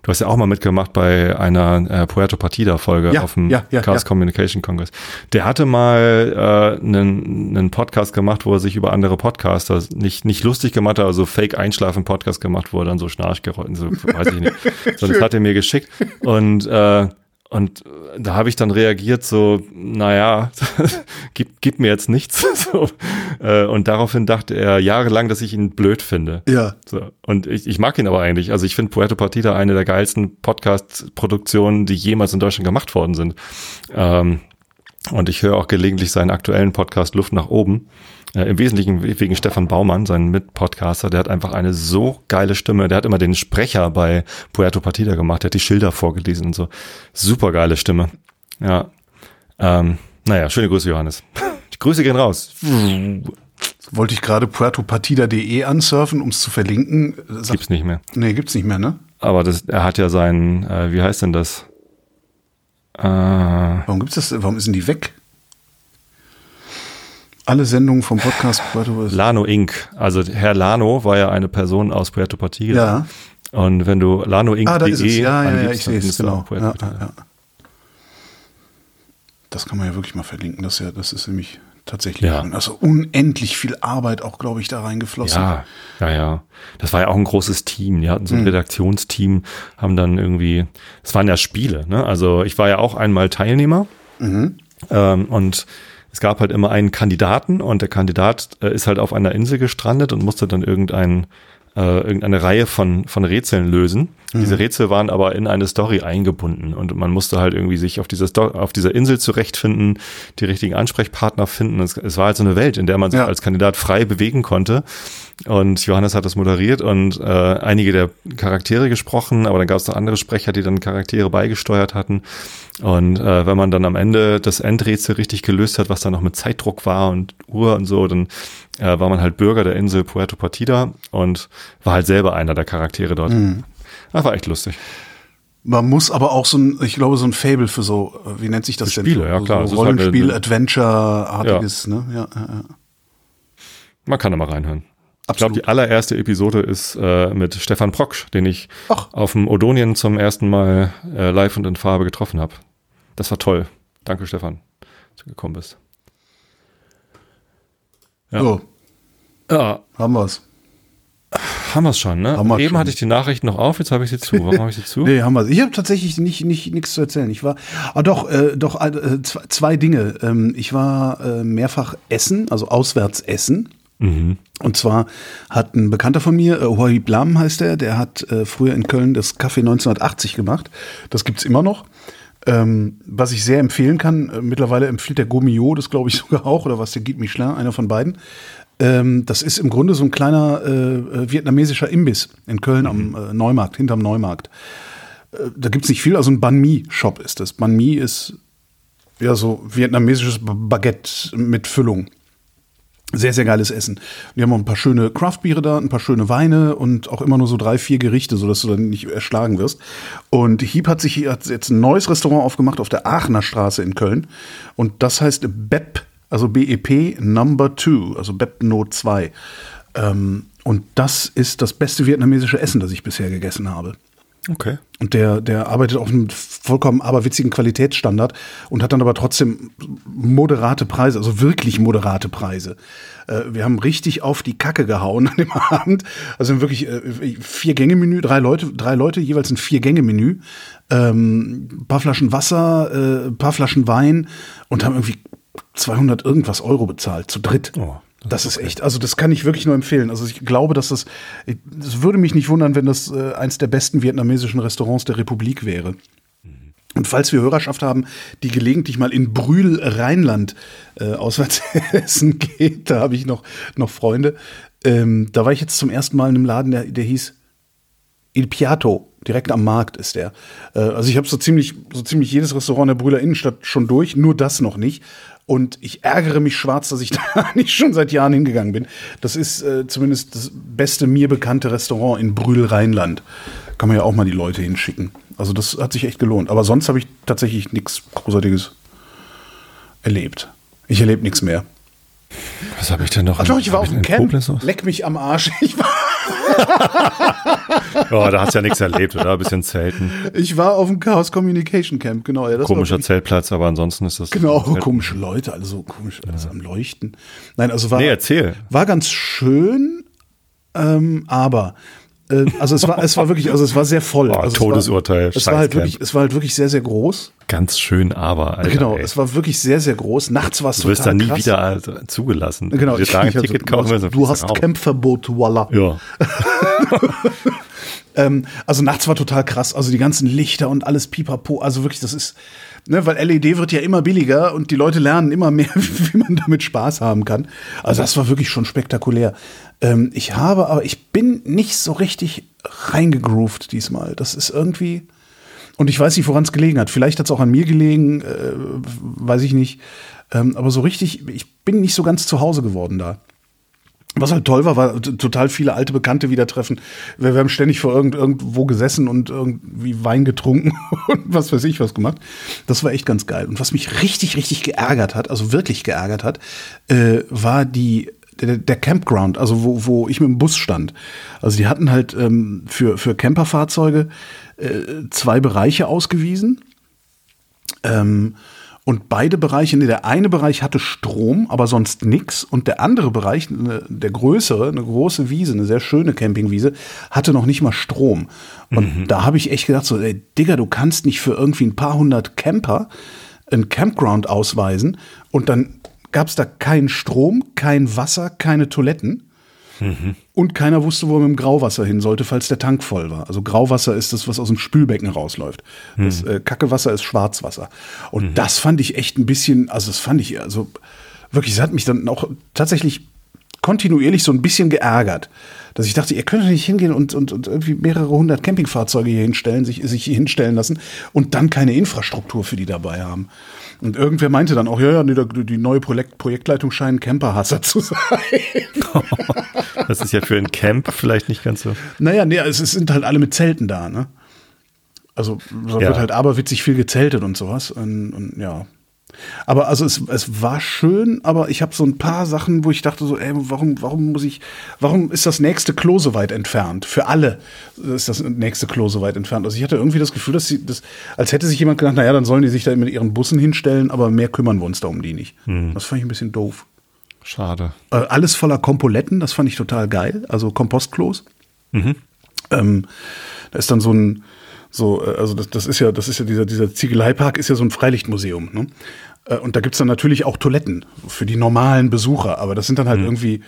du hast ja auch mal mitgemacht bei einer äh, Puerto Partida Folge Ja, auf dem ja, ja, Chaos ja. Communication Congress. Der hatte mal äh, einen, einen Podcast gemacht, wo er sich über andere Podcaster nicht, nicht lustig gemacht hat, also Fake Einschlafen Podcast gemacht, wo er dann so Schnarchgeräusche, so weiß ich nicht. So, das hat er mir geschickt und äh, und da habe ich dann reagiert so, naja, gib, gib mir jetzt nichts. so. Äh, Und daraufhin dachte er jahrelang, dass ich ihn blöd finde. Ja. So. Und ich, ich mag ihn aber eigentlich. Also ich finde Puerto Partida eine der geilsten Podcast-Produktionen, die jemals in Deutschland gemacht worden sind. Ähm, und ich höre auch gelegentlich seinen aktuellen Podcast Luft nach oben. Im Wesentlichen wegen Stefan Baumann, seinen Mitpodcaster. Der hat einfach eine so geile Stimme. Der hat immer den Sprecher bei Puerto Partida gemacht. Der hat die Schilder vorgelesen und so. Super geile Stimme. Ja. Ähm, naja, schöne Grüße, Johannes. Die Grüße gehen raus. Wollte ich gerade puertopartida.de ansurfen, um es zu verlinken. Sag, Gibt's nicht mehr. nee, gibt's nicht mehr, ne? Aber das, er hat ja seinen, äh, wie heißt denn das? Äh, Warum gibt's das? Warum ist denn die weg? Alle Sendungen vom Podcast Puerto. Lano Inc. Also Herr Lano war ja eine Person aus Puerto Partida. Ja. Und wenn du lanoinc.de Ah, da ist es. Ja, ja, ja, eingibst, ich sehe es, genau. Ja, ja, ja. Das kann man ja wirklich mal verlinken. Das, ist ja, das ist nämlich tatsächlich Ja. also unendlich viel Arbeit auch, glaube ich, da reingeflossen. Ja, ja, ja. Das war ja auch ein großes Team. Die hatten so ein Hm. Redaktionsteam, haben dann irgendwie, es waren ja Spiele, ne? Also ich war ja auch einmal Teilnehmer Mhm. ähm, und es gab halt immer einen Kandidaten und der Kandidat äh, ist halt auf einer Insel gestrandet und musste dann irgendein äh, irgendeine Reihe von, von Rätseln lösen. Mhm. Diese Rätsel waren aber in eine Story eingebunden und man musste halt irgendwie sich auf dieser, Sto auf dieser Insel zurechtfinden, die richtigen Ansprechpartner finden. Es, es war halt so eine Welt, in der man sich Ja. als Kandidat frei bewegen konnte. Und Johannes hat das moderiert und äh, einige der Charaktere gesprochen, aber dann gab es noch andere Sprecher, die dann Charaktere beigesteuert hatten. Und äh, wenn man dann am Ende das Endrätsel richtig gelöst hat, was dann noch mit Zeitdruck war und Uhr und so, dann äh, war man halt Bürger der Insel Puerto Partida und war halt selber einer der Charaktere dort. Das war echt lustig. Man muss aber auch so ein, ich glaube, so ein Fable für so, äh, wie nennt sich das Für denn? Spiele, ja, klar. So halt Rollenspiel, eine- Adventure-artiges, ne? Ja, ja, ja. Man kann da mal reinhören. Ich Absolut. glaube, die allererste Episode ist äh, mit Stefan Proksch, den ich Ach. auf dem Odonien zum ersten Mal äh, live und in Farbe getroffen habe. Das war toll. Danke, Stefan, dass du gekommen bist. Ja. So, Ja, haben wir's. haben wir es schon, ne? Haben Eben schon. hatte ich die Nachricht noch auf, jetzt habe ich sie zu. Warum habe ich sie zu? Nee, haben wir. Ich habe tatsächlich nicht nicht nichts zu erzählen. Ich war, ah doch, äh, doch äh, zwei, Dinge. Ähm, ich war äh, mehrfach essen, also auswärts essen. Mhm. Und zwar hat ein Bekannter von mir, äh, Huay Blam heißt der, der hat äh, früher in Köln das Café 1980 gemacht. Das gibt's immer noch. Ähm, was ich sehr empfehlen kann, äh, mittlerweile empfiehlt der Gomio das glaube ich sogar auch, oder was der Guide Michelin, einer von beiden. Ähm, das ist im Grunde so ein kleiner äh, äh, vietnamesischer Imbiss in Köln am äh, Neumarkt, hinterm Neumarkt. Äh, da gibt's nicht viel, also ein Banh Mi-Shop ist das. Banh Mi ist ja so vietnamesisches Baguette mit Füllung. Sehr, sehr geiles Essen. Wir haben auch ein paar schöne Craftbiere da, ein paar schöne Weine und auch immer nur so drei, vier Gerichte, sodass du dann nicht erschlagen wirst. Und Hieb hat sich hier hat jetzt ein neues Restaurant aufgemacht auf der Aachener Straße in Köln. Und das heißt BEP, also BEP Number Two, also BEP No 2. Ähm, und das ist das beste vietnamesische Essen, das ich bisher gegessen habe. Okay. Und der, der arbeitet auf einem vollkommen aberwitzigen Qualitätsstandard und hat dann aber trotzdem moderate Preise, also wirklich moderate Preise. Äh, wir haben richtig auf die Kacke gehauen an dem Abend. Also wirklich äh, vier Gänge Menü, drei Leute, drei Leute jeweils ein vier Gänge Menü, ähm, ein paar Flaschen Wasser, äh, ein paar Flaschen Wein und haben irgendwie 200 irgendwas Euro bezahlt zu dritt. Oh, Das ist echt, also das kann ich wirklich nur empfehlen. Also ich glaube, dass das, es würde mich nicht wundern, wenn das äh, eins der besten vietnamesischen Restaurants der Republik wäre. Und falls wir Hörerschaft haben, die gelegentlich mal in Brühl, Rheinland äh, auswärts essen geht, da habe ich noch, noch Freunde. Ähm, da war ich jetzt zum ersten Mal in einem Laden, der, der hieß Il Piatto, direkt am Markt ist der. Äh, also ich habe so ziemlich, so ziemlich jedes Restaurant in der Brühler Innenstadt schon durch, nur das noch nicht. Und ich ärgere mich schwarz, dass ich da nicht schon seit Jahren hingegangen bin. Das ist äh, zumindest das beste mir bekannte Restaurant in Brühl-Rheinland. Kann man ja auch mal die Leute hinschicken. Also das hat sich echt gelohnt. Aber sonst habe ich tatsächlich nichts Großartiges erlebt. Ich erlebe nichts mehr. Was habe ich denn noch? Ach doch, ich war auf dem Camp. Leck mich am Arsch. Ich war, Oh, da hast du ja nichts erlebt, oder? Ein bisschen Zelten. ich war auf dem Chaos Communication Camp, genau. Ja, Komischer Zeltplatz, aber ansonsten ist das. Genau, komische Leute, alle so komisch, alles am Leuchten. Nein, also war, Nee, erzähl. war ganz schön, ähm, aber also es war, es war wirklich, also es war sehr voll. Oh, also Todesurteil, Es war, es war halt wirklich, es war halt wirklich sehr, sehr groß. Ganz schön, aber. Alter, genau, ey. es war wirklich sehr, sehr groß. Nachts war es Du wirst da total nie krass. wieder also, zugelassen. Genau, ich- also, Ticket du kaufen hast, wir du hast Campverbot, voila. Ja. Ähm, also nachts war total krass. Also die ganzen Lichter und alles pipapo. Also wirklich, das ist, ne, weil LED wird ja immer billiger und die Leute lernen immer mehr, wie man damit Spaß haben kann. Also das war wirklich schon spektakulär. Ähm, ich habe, aber ich bin nicht so richtig reingegroovt diesmal. Das ist irgendwie. Und ich weiß nicht, woran es gelegen hat. Vielleicht hat es auch an mir gelegen, äh, weiß ich nicht. Ähm, aber so richtig, ich bin nicht so ganz zu Hause geworden da. Was halt toll war, war total viele alte Bekannte wieder treffen. Wir, wir haben ständig vor irgend, irgendwo gesessen und irgendwie Wein getrunken und was weiß ich was gemacht. Das war echt ganz geil. Und was mich richtig, richtig geärgert hat, also wirklich geärgert hat, äh, war die der, der Campground, also wo, wo ich mit dem Bus stand. Also die hatten halt ähm, für, für Camperfahrzeuge äh, zwei Bereiche ausgewiesen. Ähm, und beide Bereiche, nee, der eine Bereich hatte Strom, aber sonst nix. Und der andere Bereich, ne, der größere, eine große Wiese, eine sehr schöne Campingwiese, hatte noch nicht mal Strom. Und mhm. da habe ich echt gedacht, so, ey, Digga, du kannst nicht für irgendwie ein paar hundert Camper ein Campground ausweisen und dann gab es da keinen Strom, kein Wasser, keine Toiletten. Mhm. Und keiner wusste, wo er mit dem Grauwasser hin sollte, falls der Tank voll war. Also Grauwasser ist das, was aus dem Spülbecken rausläuft. Mhm. Das äh, Kackewasser ist Schwarzwasser. Und mhm. das fand ich echt ein bisschen, also das fand ich, also wirklich, es hat mich dann auch tatsächlich kontinuierlich so ein bisschen geärgert. Dass ich dachte, ihr könnt nicht hingehen und, und, und irgendwie mehrere hundert Campingfahrzeuge hier hinstellen, sich, sich hier hinstellen lassen und dann keine Infrastruktur für die dabei haben. Und irgendwer meinte dann auch, ja, ja, nee, die neue Projekt Projektleitung scheint Camperhasser zu sein. das ist ja für ein Camp vielleicht nicht ganz so. Naja, nee, es sind halt alle mit Zelten da, ne? Also da ja. wird halt aberwitzig viel gezeltet und sowas. Und, und ja, aber also es, es war schön, aber ich habe so ein paar Sachen, wo ich dachte so, ey, warum, warum muss ich, warum ist das nächste Klo so weit entfernt? Für alle ist das nächste Klo so weit entfernt. Also ich hatte irgendwie das Gefühl, dass sie, das, als hätte sich jemand gedacht, naja, dann sollen die sich da mit ihren Bussen hinstellen, aber mehr kümmern wir uns da um die nicht. Hm. Das fand ich ein bisschen doof. Schade. Äh, alles voller Kompoletten, das fand ich total geil. Also Kompostklos. Mhm. Ähm, da ist dann so ein, so, äh, also das, das ist ja, das ist ja dieser, dieser Ziegeleipark ist ja so ein Freilichtmuseum. Ne? Äh, und da gibt's dann natürlich auch Toiletten für die normalen Besucher, aber das sind dann halt mhm. irgendwie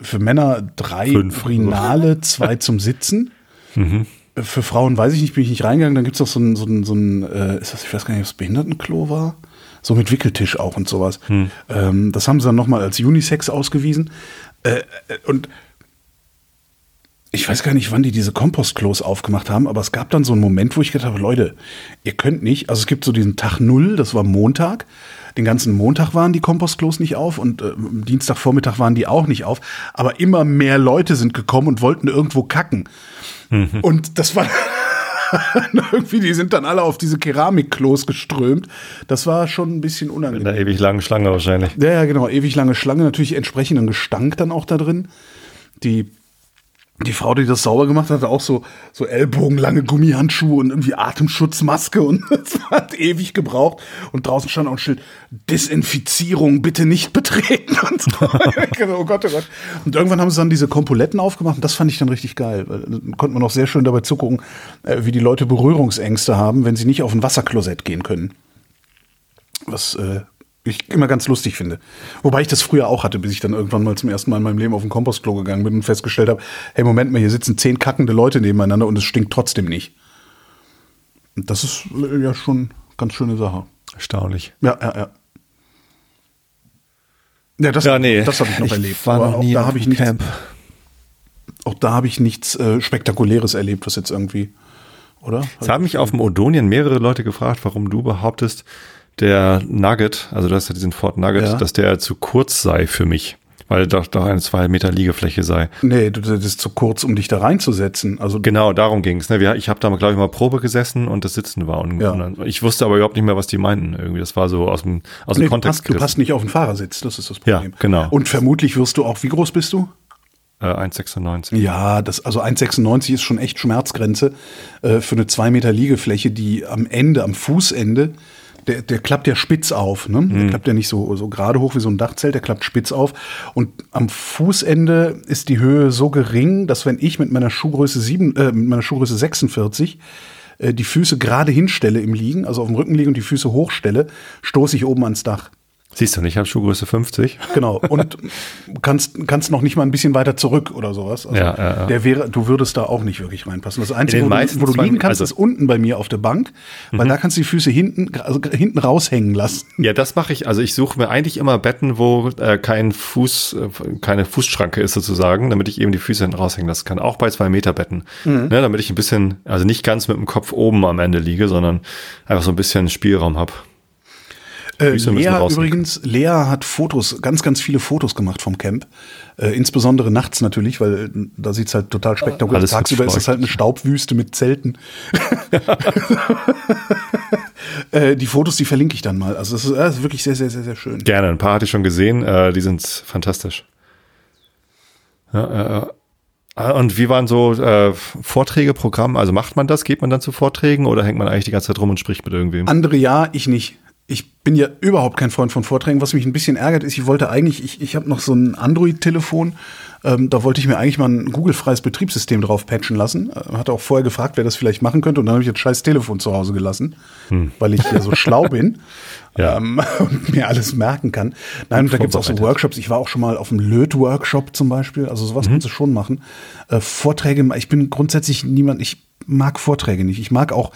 für Männer drei Fünf. Urinale, zwei zum Sitzen. Mhm. Äh, für Frauen weiß ich nicht, bin ich nicht reingegangen. Dann gibt's auch so ein, so ein, so ein äh, ist das, ich weiß gar nicht, ob es Behindertenklo war. So mit Wickeltisch auch und sowas. Mhm. Ähm, das haben sie dann nochmal als Unisex ausgewiesen. Äh, und ich weiß gar nicht, wann die diese Kompostklos aufgemacht haben, aber es gab dann so einen Moment, wo ich gedacht habe, Leute, ihr könnt nicht, also es gibt so diesen Tag Null, das war Montag, den ganzen Montag waren die Kompostklos nicht auf und äh, Dienstagvormittag waren die auch nicht auf, aber immer mehr Leute sind gekommen und wollten irgendwo kacken. Mhm. Und das war irgendwie, die sind dann alle auf diese Keramikklos geströmt. Das war schon ein bisschen unangenehm. In der ewig langen Schlange wahrscheinlich. Ja, ja, genau, ewig lange Schlange, natürlich entsprechenden Gestank dann auch da drin. Die die Frau, die das sauber gemacht hat, hatte auch so, so ellbogenlange Gummihandschuhe und irgendwie Atemschutzmaske und es hat ewig gebraucht. Und draußen stand auch ein Schild, Desinfizierung bitte nicht betreten und so. oh Gott, oh Gott. Und irgendwann haben sie dann diese Kompoletten aufgemacht und das fand ich dann richtig geil. Dann konnte man auch sehr schön dabei zugucken, äh, wie die Leute Berührungsängste haben, wenn sie nicht auf ein Wasserklosett gehen können. Was äh, ich immer ganz lustig finde. Wobei ich das früher auch hatte, bis ich dann irgendwann mal zum ersten Mal in meinem Leben auf ein Kompostklo gegangen bin und festgestellt habe, hey, Moment mal, hier sitzen zehn kackende Leute nebeneinander und es stinkt trotzdem nicht. Und das ist äh, ja schon eine ganz schöne Sache. Erstaunlich. Ja, ja, ja. Ja, das, ja, nee. das habe ich noch ich erlebt. War noch nie auch da habe ich nichts, Camp. Auch da habe ich nichts äh, Spektakuläres erlebt, was jetzt irgendwie, oder? Es haben mich auf dem Odonien mehrere Leute gefragt, warum du behauptest, der Nugget, also du hast ja diesen Ford Nugget, ja. dass der zu kurz sei für mich. Weil doch, doch eine zwei Meter Liegefläche sei. Nee, das ist zu kurz, um dich da reinzusetzen. Also genau, darum ging's. Ne? Ich habe da, glaube ich, mal Probe gesessen und das Sitzen war. Und, ja. ich wusste aber überhaupt nicht mehr, was die meinten. Irgendwie, das war so aus dem, aus nee, dem Kontext. Du passt, du passt nicht auf den Fahrersitz, das ist das Problem. Ja, genau. Und vermutlich wirst du auch, wie groß bist du? 1,96. Äh, ja, das, also 1,96 ist schon echt Schmerzgrenze äh, für eine zwei Meter Liegefläche, die am Ende, am Fußende der, der klappt ja spitz auf. Ne? Der mhm. klappt ja nicht so, so gerade hoch wie so ein Dachzelt, der klappt spitz auf. Und am Fußende ist die Höhe so gering, dass wenn ich mit meiner Schuhgröße, sieben, äh, mit meiner Schuhgröße 46 äh, die Füße gerade hinstelle im Liegen, also auf dem Rücken liege und die Füße hochstelle, stoße ich oben ans Dach. Siehst du, ich habe Schuhgröße 50. Genau. Und kannst, kannst noch nicht mal ein bisschen weiter zurück oder sowas. Also ja, ja, ja. Der wäre, du würdest da auch nicht wirklich reinpassen. Das Einzige, wo du, wo du, liegen kannst, also ist unten bei mir auf der Bank, weil mhm. da kannst du die Füße hinten, also hinten raushängen lassen. Ja, das mache ich. Also ich suche mir eigentlich immer Betten, wo äh, kein Fuß, äh, keine Fußschranke ist sozusagen, damit ich eben die Füße hinten raushängen lassen kann. Auch bei zwei Meter Betten. Mhm. Ne, damit ich ein bisschen, also nicht ganz mit dem Kopf oben am Ende liege, sondern einfach so ein bisschen Spielraum habe. Äh, Lea übrigens, Lea hat Fotos, ganz, ganz viele Fotos gemacht vom Camp. Äh, insbesondere nachts natürlich, weil äh, da sieht's halt total spektakulär aus. Tagsüber ist es halt eine. Staubwüste mit Zelten. äh, die Fotos, die verlinke ich dann mal. Also es ist, äh, es ist wirklich sehr, sehr, sehr, sehr schön. Gerne, ein paar hatte ich schon gesehen, äh, die sind fantastisch. Ja, äh, und wie waren so äh, Vorträge, Programm? Also macht man das? Geht man dann zu Vorträgen oder hängt man eigentlich die ganze Zeit rum und spricht mit irgendwem? Andere ja, ich nicht. Ich bin ja überhaupt kein Freund von Vorträgen. Was mich ein bisschen ärgert, ist, ich wollte eigentlich, ich, ich habe noch so ein Android-Telefon. Ähm, da wollte ich mir eigentlich mal ein Google-freies Betriebssystem drauf patchen lassen. Äh, hatte auch vorher gefragt, wer das vielleicht machen könnte. Und dann habe ich das scheiß Telefon zu Hause gelassen, weil ich ja so schlau bin Ja. ähm, und mir alles merken kann. Nein, und da gibt's auch so. Workshops. Ich war auch schon mal auf einem Löt-Workshop zum Beispiel. Also sowas kannst du schon machen. Äh, Vorträge, ich bin grundsätzlich niemand, ich mag Vorträge nicht. Ich mag auch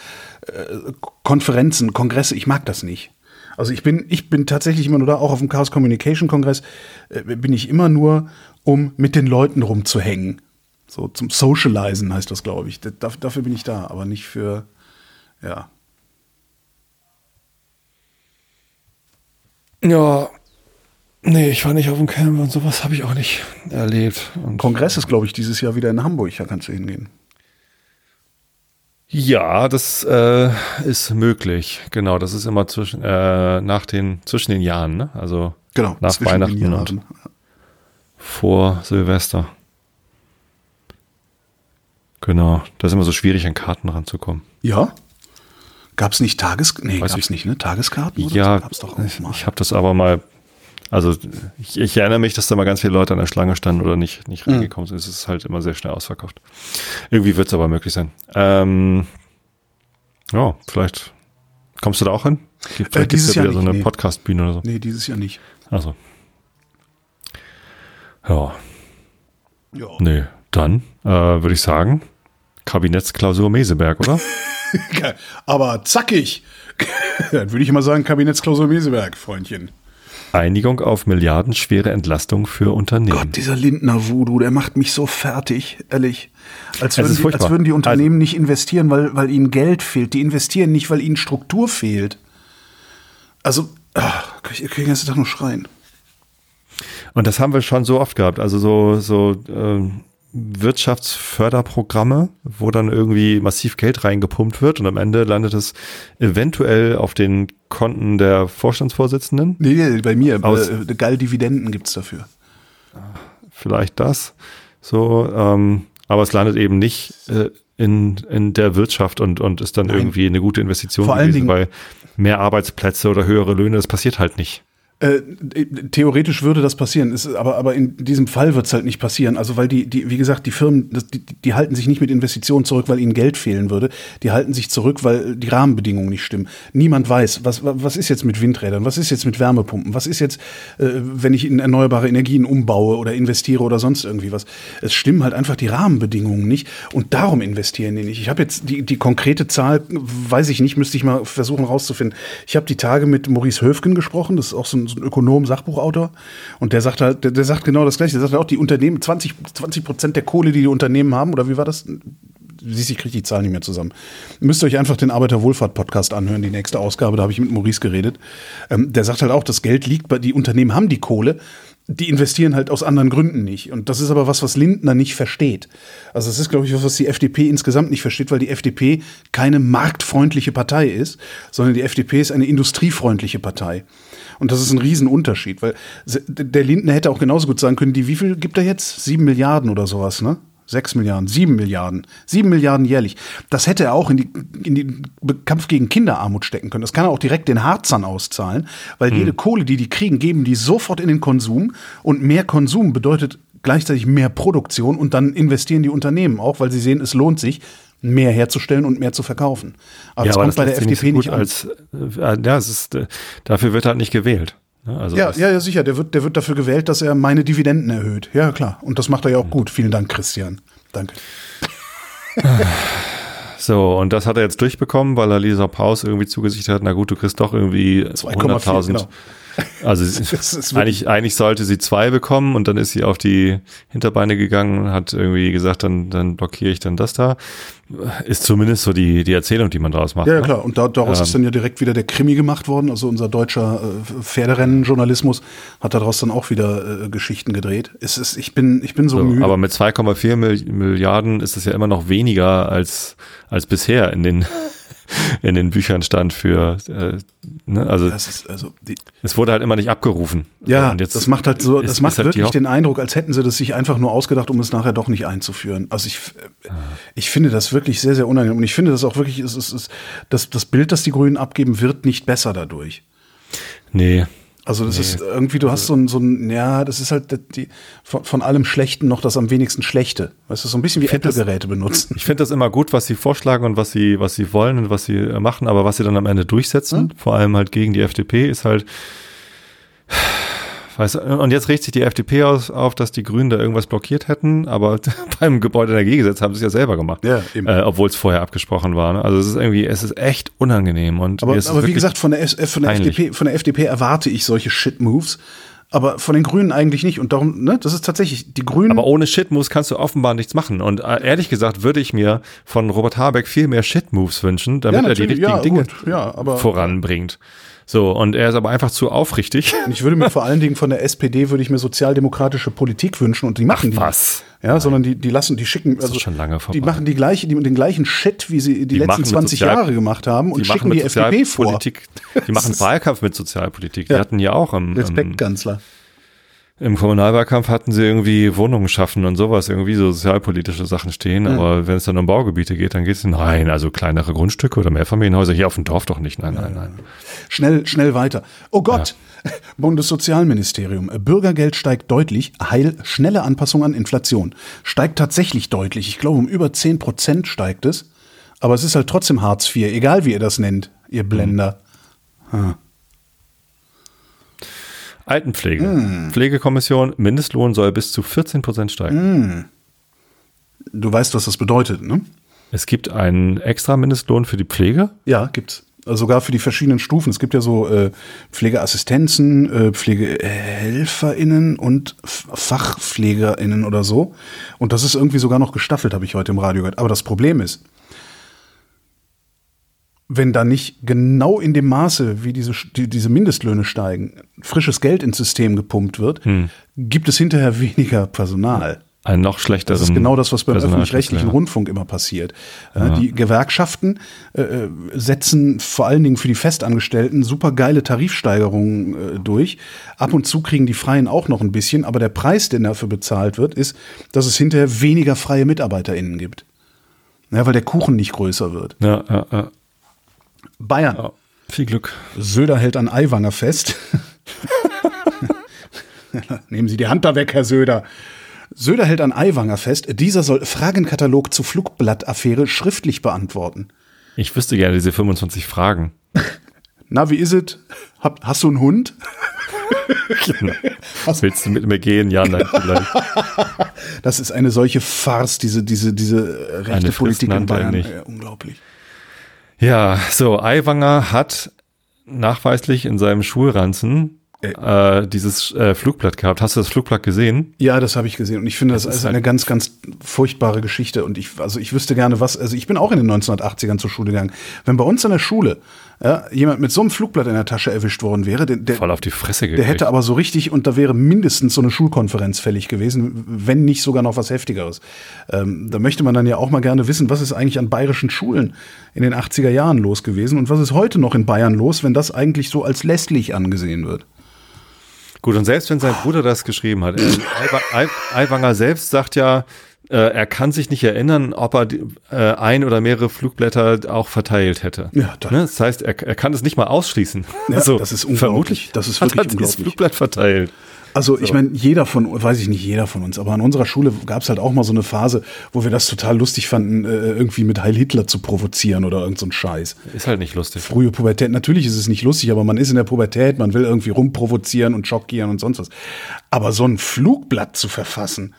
äh, Konferenzen, Kongresse, ich mag das nicht. Also ich bin, ich bin tatsächlich immer nur da, auch auf dem Chaos Communication Kongress äh, bin ich immer nur, um mit den Leuten rumzuhängen. So zum Socializen heißt das, glaube ich. Da, dafür bin ich da, aber nicht für, ja. Ja, nee, ich war nicht auf dem Camp und sowas habe ich auch nicht erlebt. Und Kongress ist, glaube ich, dieses Jahr wieder in Hamburg. Da kannst du hingehen. Ja, das äh, ist möglich. Genau, das ist immer zwischen äh, nach den zwischen den Jahren, ne? Also Genau. nach Weihnachten und vor Silvester. Genau, da ist immer so schwierig, an Karten ranzukommen. Ja? Gab es nicht Tages... Nee, gab's ich- nicht, ne? Tageskarten? Oder Ja, so? Gab's doch auch mal. ich habe das aber mal, also ich, ich erinnere mich, dass da mal ganz viele Leute an der Schlange standen oder nicht, nicht Mhm. reingekommen sind. Es ist halt immer sehr schnell ausverkauft. Irgendwie wird es aber möglich sein. Ähm, ja, vielleicht kommst du da auch hin? Gibt- Vielleicht gibt es dieses ja Jahr wieder so nicht, eine nee. Podcast-Bühne oder so. Nee, dieses Jahr nicht. Also. Ja, Ja. nee, dann äh, würde ich sagen, Kabinettsklausur Meseberg, oder? Aber zackig. Dann würde ich mal sagen, Kabinettsklausur Meseberg, Freundchen. Einigung auf milliardenschwere Entlastung für Unternehmen. Gott, dieser Lindner Voodoo, der macht mich so fertig, ehrlich. Als würden, die, als würden die Unternehmen nicht investieren, weil, weil ihnen Geld fehlt. Die investieren nicht, weil ihnen Struktur fehlt. Also, ach, ich, kann den ganzen Tag nur schreien. Und das haben wir schon so oft gehabt. Also so, so ähm, Wirtschaftsförderprogramme, wo dann irgendwie massiv Geld reingepumpt wird und am Ende landet es eventuell auf den Konten der Vorstandsvorsitzenden. Nee, nee, bei mir, Aus- äh, geil Dividenden gibt's dafür. Vielleicht das. So, ähm, aber es landet eben nicht äh, in, in der Wirtschaft und, und ist dann Nein. irgendwie eine gute Investition Vor allen gewesen, Dingen- weil mehr Arbeitsplätze oder höhere Löhne, das passiert halt nicht. Äh, theoretisch würde das passieren, ist, aber, aber in diesem Fall wird es halt nicht passieren. Also weil die, die, wie gesagt, die Firmen, die, die halten sich nicht mit Investitionen zurück, weil ihnen Geld fehlen würde. Die halten sich zurück, weil die Rahmenbedingungen nicht stimmen. Niemand weiß, was, was ist jetzt mit Windrädern, was ist jetzt mit Wärmepumpen, was ist jetzt, äh, wenn ich in erneuerbare Energien umbaue oder investiere oder sonst irgendwie was. Es stimmen halt einfach die Rahmenbedingungen nicht und darum investieren die nicht. Ich habe jetzt die, die konkrete Zahl, weiß ich nicht, müsste ich mal versuchen rauszufinden. Ich habe die Tage mit Maurice Höfgen gesprochen, das ist auch so ein, so ein Ökonom, Sachbuchautor und der sagt halt, der, der sagt genau das Gleiche. Der sagt auch, die Unternehmen, 20 20 Prozent der Kohle, die die Unternehmen haben, oder wie war das? Siehst, ich kriege die Zahl nicht mehr zusammen. Müsst ihr euch einfach den Arbeiterwohlfahrt-Podcast anhören, die nächste Ausgabe, da habe ich mit Maurice geredet. Ähm, der sagt halt auch, das Geld liegt bei, die Unternehmen haben die Kohle, die investieren halt aus anderen Gründen nicht. Und das ist aber was, was Lindner nicht versteht. Also das ist, glaube ich, was, was die FDP insgesamt nicht versteht, weil die FDP keine marktfreundliche Partei ist, sondern die FDP ist eine industriefreundliche Partei. Und das ist ein Riesenunterschied, weil der Lindner hätte auch genauso gut sagen können, die, wie viel gibt er jetzt? Sieben Milliarden oder sowas, ne? Sechs Milliarden, sieben Milliarden, sieben Milliarden jährlich. Das hätte er auch in, die, in den Kampf gegen Kinderarmut stecken können. Das kann er auch direkt den Harzern auszahlen, weil jede Kohle, die die kriegen, geben die sofort in den Konsum. Und mehr Konsum bedeutet gleichzeitig mehr Produktion und dann investieren die Unternehmen auch, weil sie sehen, es lohnt sich, mehr herzustellen und mehr zu verkaufen. Aber das kommt bei der FDP nicht als, äh, ja, es ist, äh, dafür wird halt nicht gewählt. Ne? Also Ja, das- ja, ja, sicher. Der wird, der wird dafür gewählt, dass er meine Dividenden erhöht. Ja, klar. Und das macht er ja auch gut. Vielen Dank, Christian. Danke. So, und das hat er jetzt durchbekommen, weil er Lisa Paus irgendwie zugesichert hat, na gut, du kriegst doch irgendwie 2,4, 100.000 genau. Also eigentlich, eigentlich sollte sie zwei bekommen und dann ist sie auf die Hinterbeine gegangen und hat irgendwie gesagt, dann, dann blockiere ich dann das da. Ist zumindest so die, die Erzählung, die man daraus macht. Ja, ja ne? klar. Und da, daraus Ähm. ist dann ja direkt wieder der Krimi gemacht worden. Also unser deutscher äh, Pferderennen-Journalismus hat daraus dann auch wieder äh, Geschichten gedreht. Es ist, ich bin, ich bin so, So, müde. aber mit 2,4 Mil- Milliarden ist es ja immer noch weniger als, als bisher in den, in den Büchern stand für, äh, ne? also das ist also die, es wurde halt immer nicht abgerufen. ja, Und jetzt das macht halt so, ist- das macht ist halt wirklich den Eindruck, als hätten sie das sich einfach nur ausgedacht, um es nachher doch nicht einzuführen. Also ich, äh, ich finde das wirklich sehr, sehr unangenehm. Und ich finde das auch wirklich, es ist, es ist, das, das Bild, das die Grünen abgeben, wird nicht besser dadurch. Nee, Also das ist irgendwie, du hast so ein, so ein, ja, das ist halt die, von, von allem Schlechten noch das am wenigsten Schlechte. Weißt du, so ein bisschen wie Apple-Geräte benutzen. Ich finde das immer gut, was sie vorschlagen und was sie, was sie wollen und was sie äh, machen, aber was sie dann am Ende durchsetzen, vor allem halt gegen die FDP, ist halt. Weißt du, und jetzt regt sich die FDP aus, auf, dass die Grünen da irgendwas blockiert hätten, aber beim Gebäudeenergiegesetz haben sie es ja selber gemacht. Ja, eben. Äh, Obwohl es vorher abgesprochen war. Ne? Also es ist irgendwie, es ist echt unangenehm. Und Aber, aber wie gesagt, von der, äh, von, der. FDP, von der FDP erwarte ich solche Shit-Moves. Aber von den Grünen eigentlich nicht. Und darum, ne, das ist tatsächlich, die Grünen. Aber ohne Shit-Moves kannst du offenbar nichts machen. Und äh, ehrlich gesagt würde ich mir von Robert Habeck viel mehr Shit-Moves wünschen, damit Ja, er die richtigen ja, Dinge gut, ja, voranbringt. So, und er ist aber einfach zu aufrichtig. ich würde mir vor allen Dingen von der SPD würde ich mir sozialdemokratische Politik wünschen und die machen die. was? Ja, sondern die, die lassen, die schicken, also schon lange die machen die gleiche, die, den gleichen Shit, wie sie die, Die letzten machen mit 20 Sozial- Jahre gemacht haben und die schicken die FDP vor. Die machen Wahlkampf mit Sozialpolitik. Die Ja. hatten ja auch im, Respektkanzler. Im Kommunalwahlkampf hatten sie irgendwie Wohnungen schaffen und sowas, irgendwie so sozialpolitische Sachen stehen. Aber wenn es dann um Baugebiete geht, dann geht es nein, also kleinere Grundstücke oder Mehrfamilienhäuser hier auf dem Dorf doch nicht. Nein, nein, nein. Schnell, schnell weiter. Oh Gott! Bundessozialministerium. Bürgergeld steigt deutlich. Heil, schnelle Anpassung an Inflation. Steigt tatsächlich deutlich. Ich glaube, um über 10 Prozent steigt es. Aber es ist halt trotzdem Hartz IV, egal wie ihr das nennt, ihr Blender. Altenpflege. Hm. Pflegekommission, Mindestlohn soll bis zu 14 Prozent steigen. Hm. Du weißt, was das bedeutet, ne? Es gibt einen extra Mindestlohn für die Pflege. Ja, gibt's. Also sogar für die verschiedenen Stufen. Es gibt ja so äh, Pflegeassistenzen, äh, PflegehelferInnen und FachpflegerInnen oder so. Und das ist irgendwie sogar noch gestaffelt, habe ich heute im Radio gehört. Aber das Problem ist, wenn da nicht genau in dem Maße, wie diese, die, diese Mindestlöhne steigen, frisches Geld ins System gepumpt wird, gibt es hinterher weniger Personal. Einen noch schlechteren. Das ist genau das, was beim öffentlich-rechtlichen ja. Rundfunk immer passiert. Ja. Die Gewerkschaften äh, setzen vor allen Dingen für die Festangestellten super geile Tarifsteigerungen äh, durch. Ab und zu kriegen die Freien auch noch ein bisschen, aber der Preis, der dafür bezahlt wird, ist, dass es hinterher weniger freie MitarbeiterInnen gibt. Ja, weil der Kuchen nicht größer wird. Ja, ja, ja. Bayern. ja. Viel Glück. Söder hält an Aiwanger fest. Nehmen Sie die Hand da weg, Herr Söder. Söder hält an Aiwanger fest. Dieser soll Fragenkatalog zur Flugblattaffäre schriftlich beantworten. Ich wüsste gerne diese 25 Fragen. Na, wie ist es? Hab, hast du einen Hund? Willst du mit mir gehen? Ja, nein, vielleicht. Das ist eine solche Farce, diese, diese, diese rechte Politik in er Bayern. nicht. Ja, unglaublich. Ja, so, Aiwanger hat nachweislich in seinem Schulranzen äh, dieses äh, Flugblatt gehabt. Hast du das Flugblatt gesehen? Ja, das habe ich gesehen und ich finde, das, Das ist, eine ganz, ganz furchtbare Geschichte und ich, also ich wüsste gerne was, also ich bin auch in den 1980ern zur Schule gegangen. Wenn bei uns in der Schule ja, jemand mit so einem Flugblatt in der Tasche erwischt worden wäre, der, der, Voll auf die Fresse der gekriegt. hätte aber so richtig und da wäre mindestens so eine Schulkonferenz fällig gewesen, wenn nicht sogar noch was Heftigeres. Ähm, da möchte man dann ja auch mal gerne wissen, was ist eigentlich an bayerischen Schulen in den 80er Jahren los gewesen und was ist heute noch in Bayern los, wenn das eigentlich so als lästlich angesehen wird. Gut, und selbst wenn sein Bruder das geschrieben hat, äh, Aiwa- Ai- Aiwanger selbst sagt ja, äh, er kann sich nicht erinnern, ob er äh, ein oder mehrere Flugblätter auch verteilt hätte. Ja, da- ne? Das heißt, er, er kann es nicht mal ausschließen. Ja, das ist unglaublich. Vermutlich Das ist hat wirklich er dieses unglaublich. Flugblatt verteilt. Also ich meine, jeder von, weiß ich nicht, jeder von uns, aber an unserer Schule gab es halt auch mal so eine Phase, wo wir das total lustig fanden, äh, irgendwie mit Heil Hitler zu provozieren oder irgend so ein Scheiß. Ist halt nicht lustig. Frühe Pubertät, natürlich ist es nicht lustig, aber man ist in der Pubertät, man will irgendwie rumprovozieren und schockieren und sonst was. Aber so ein Flugblatt zu verfassen,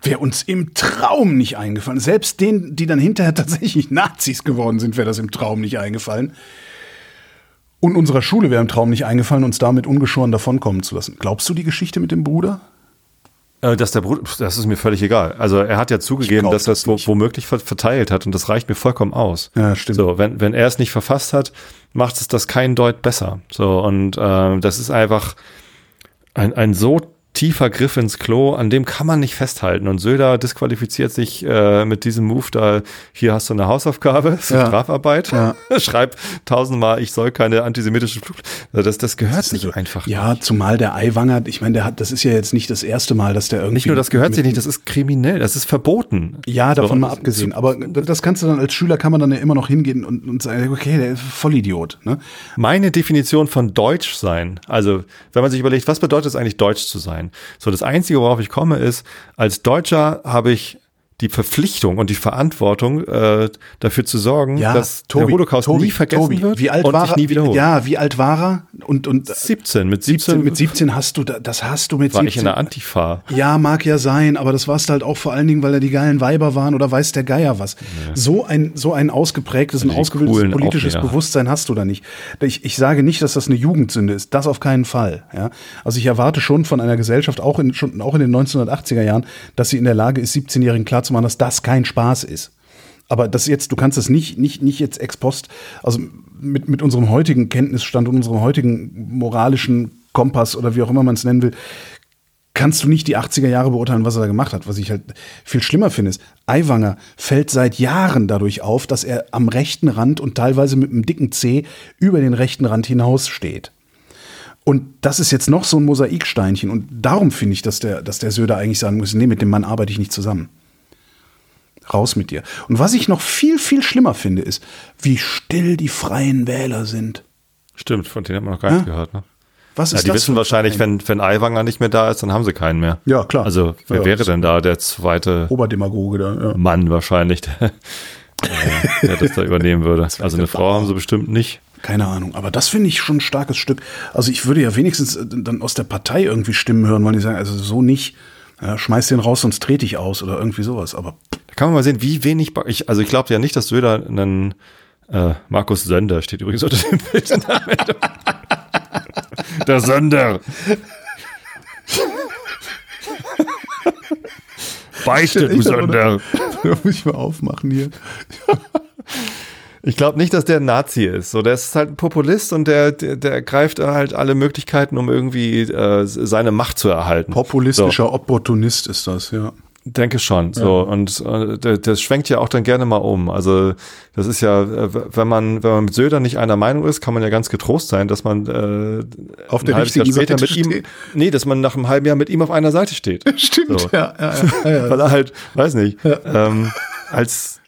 wäre uns im Traum nicht eingefallen. Selbst denen, die dann hinterher tatsächlich Nazis geworden sind, wäre das im Traum nicht eingefallen. Und unserer Schule wäre im Traum nicht eingefallen, uns damit ungeschoren davonkommen zu lassen. Glaubst du die Geschichte mit dem Bruder? Äh, Dass der Bruder, das ist mir völlig egal. Also er hat ja zugegeben, glaub dass er das es nicht. womöglich ver- verteilt hat und das reicht mir vollkommen aus. Ja, stimmt. So, wenn, wenn er es nicht verfasst hat, macht es das kein Deut besser. So, und äh, das ist einfach ein, ein so tiefer Griff ins Klo, an dem kann man nicht festhalten. Und Söder disqualifiziert sich äh, mit diesem Move da, hier hast du eine Hausaufgabe, ist Ja. Strafarbeit, Ja. schreib tausendmal, ich soll keine antisemitischen Flug. Also das, das gehört sich Also, einfach Ja, zumal der Eiwanger, ich meine, der hat, das ist ja jetzt nicht das erste Mal, dass der irgendwie. Nicht nur das gehört sich nicht, das ist kriminell, das ist verboten. Ja, davon So, mal abgesehen. Aber das kannst du dann als Schüler kann man dann ja immer noch hingehen und, und sagen, okay, der ist Vollidiot. Ne? Meine Definition von Deutsch sein, also wenn man sich überlegt, was bedeutet es eigentlich Deutsch zu sein? So das Einzige, worauf ich komme, ist, als Deutscher habe ich die Verpflichtung und die Verantwortung, äh, dafür zu sorgen, dass der Holocaust Tobi, nie vergessen Tobi, wird wie alt und war sich nie er? wiederholt. Ja, wie alt war er? Und, und 17, mit 17, 17, mit 17 hast du, da- das hast du mit war 17. ich in der Antifa. Ja, mag ja sein, aber das warst halt auch vor allen Dingen, weil er die geilen Weiber waren oder weiß der Geier was. So ein so ein ausgeprägtes, ein Die ausgebildetes politisches Aufnäher. Bewusstsein hast du da nicht. Ich, ich sage nicht, dass das eine Jugendsünde ist, das auf keinen Fall. Ja, also ich erwarte schon von einer Gesellschaft auch in schon auch in den 1980er Jahren, dass sie in der Lage ist, 17-Jährigen klarzumachen, dass das kein Spaß ist. Aber das jetzt, du kannst es nicht, nicht, nicht jetzt ex post, also mit, mit unserem heutigen Kenntnisstand und unserem heutigen moralischen Kompass oder wie auch immer man es nennen will, kannst du nicht die 80er Jahre beurteilen, was er da gemacht hat. Was ich halt viel schlimmer finde, ist, Aiwanger fällt seit Jahren dadurch auf, dass er am rechten Rand und teilweise mit einem dicken C über den rechten Rand hinaus steht. Und das ist jetzt noch so ein Mosaiksteinchen. Und darum finde ich, dass der, dass der Söder eigentlich sagen muss, nee, mit dem Mann arbeite ich nicht zusammen. Raus mit dir. Und was ich noch viel, viel schlimmer finde, ist, wie still die freien Wähler sind. Stimmt, von denen hat man noch gar nichts Ja. gehört. Ne? Was Ja, ist die das wissen wahrscheinlich, wenn, wenn Aiwanger nicht mehr da ist, dann haben sie keinen mehr. Ja, klar. Also wer Ja, wäre denn da der zweite Oberdemagoge da. Ja. Mann wahrscheinlich, der, äh, der das da übernehmen würde. Also eine Frau haben sie bestimmt nicht. Keine Ahnung, aber das finde ich schon ein starkes Stück. Also ich würde ja wenigstens äh, dann aus der Partei irgendwie Stimmen hören, weil die sagen, also so nicht, ja, schmeiß den raus, sonst trete ich aus oder irgendwie sowas. Aber Da kann man mal sehen, wie wenig. Ba- Ich, also ich glaube ja nicht, dass Söder einen äh, Markus Sönder steht übrigens unter dem Bild. der Sönder. Beichte, du Sönder. da muss ich mal aufmachen hier. Ich glaube nicht, dass der ein Nazi ist. So, der ist halt ein Populist und der, der, der greift halt alle Möglichkeiten, um irgendwie äh, seine Macht zu erhalten. Populistischer Opportunist ist das, ja. Denke schon. So und äh, das schwenkt ja auch dann gerne mal um. Also das ist ja, äh, wenn man wenn man mit Söder nicht einer Meinung ist, kann man ja ganz getrost sein, dass man äh, Auf der Jahr richtigen später Seite mit ihm, steht. nee, dass man nach einem halben Jahr mit ihm auf einer Seite steht, Stimmt, So. ja, ja, ja, ja, weil er halt, weiß nicht, ähm, als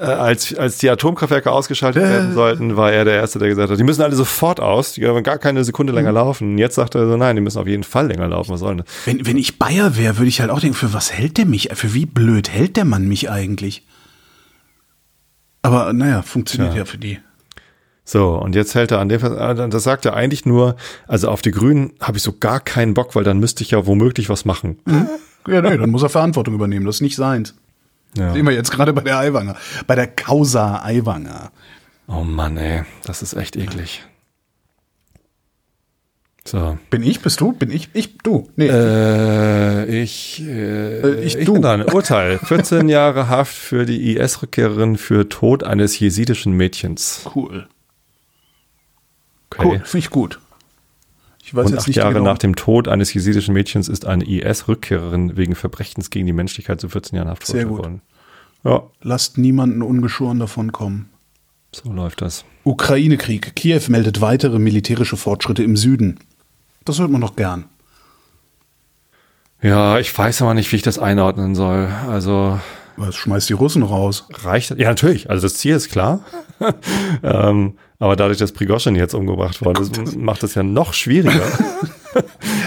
als, als die Atomkraftwerke ausgeschaltet werden sollten, war er der Erste, der gesagt hat, die müssen alle sofort aus, die können gar keine Sekunde länger Mhm. laufen. Und jetzt sagt er so, nein, die müssen auf jeden Fall länger laufen. Was soll denn das? Wenn, wenn ich Bayer wäre, würde ich halt auch denken, für was hält der mich? Für wie blöd hält der Mann mich eigentlich? Aber naja, funktioniert Tja. ja für die. So, und jetzt hält er an dem, äh, das sagt er eigentlich nur, also auf die Grünen habe ich so gar keinen Bock, weil dann müsste ich ja womöglich was machen. Ja, nee, dann muss er Verantwortung übernehmen. Das ist nicht seins. Ja. Sehen wir jetzt gerade bei der Aiwanger. Bei der Causa Aiwanger. Oh Mann, ey, das ist echt eklig. So. Bin ich? Bist du? Bin ich? Ich? Du? Nee. Äh, ich, äh, Äh, ich, ich du. bin dran. Urteil. 14 Jahre Haft für die IS-Rückkehrerin für Tod eines jesidischen Mädchens. cool. Okay. Cool. Finde ich gut. Ich weiß Und jetzt acht nicht Jahre genau. nach dem Tod eines jesidischen Mädchens ist eine IS-Rückkehrerin wegen Verbrechens gegen die Menschlichkeit zu 14 Jahren Haft Sehr verurteilt gut. worden. Ja, Lasst niemanden ungeschoren davon kommen. so läuft das. Ukraine-Krieg. Kiew meldet weitere militärische Fortschritte im Süden. Das hört man doch gern. Ja, ich weiß aber nicht, wie ich das einordnen soll. Also Was schmeißt die Russen raus? reicht das? Ja, natürlich. Also das Ziel ist klar. ähm, aber dadurch, dass Prigoschin jetzt umgebracht worden ist, macht es ja noch schwieriger.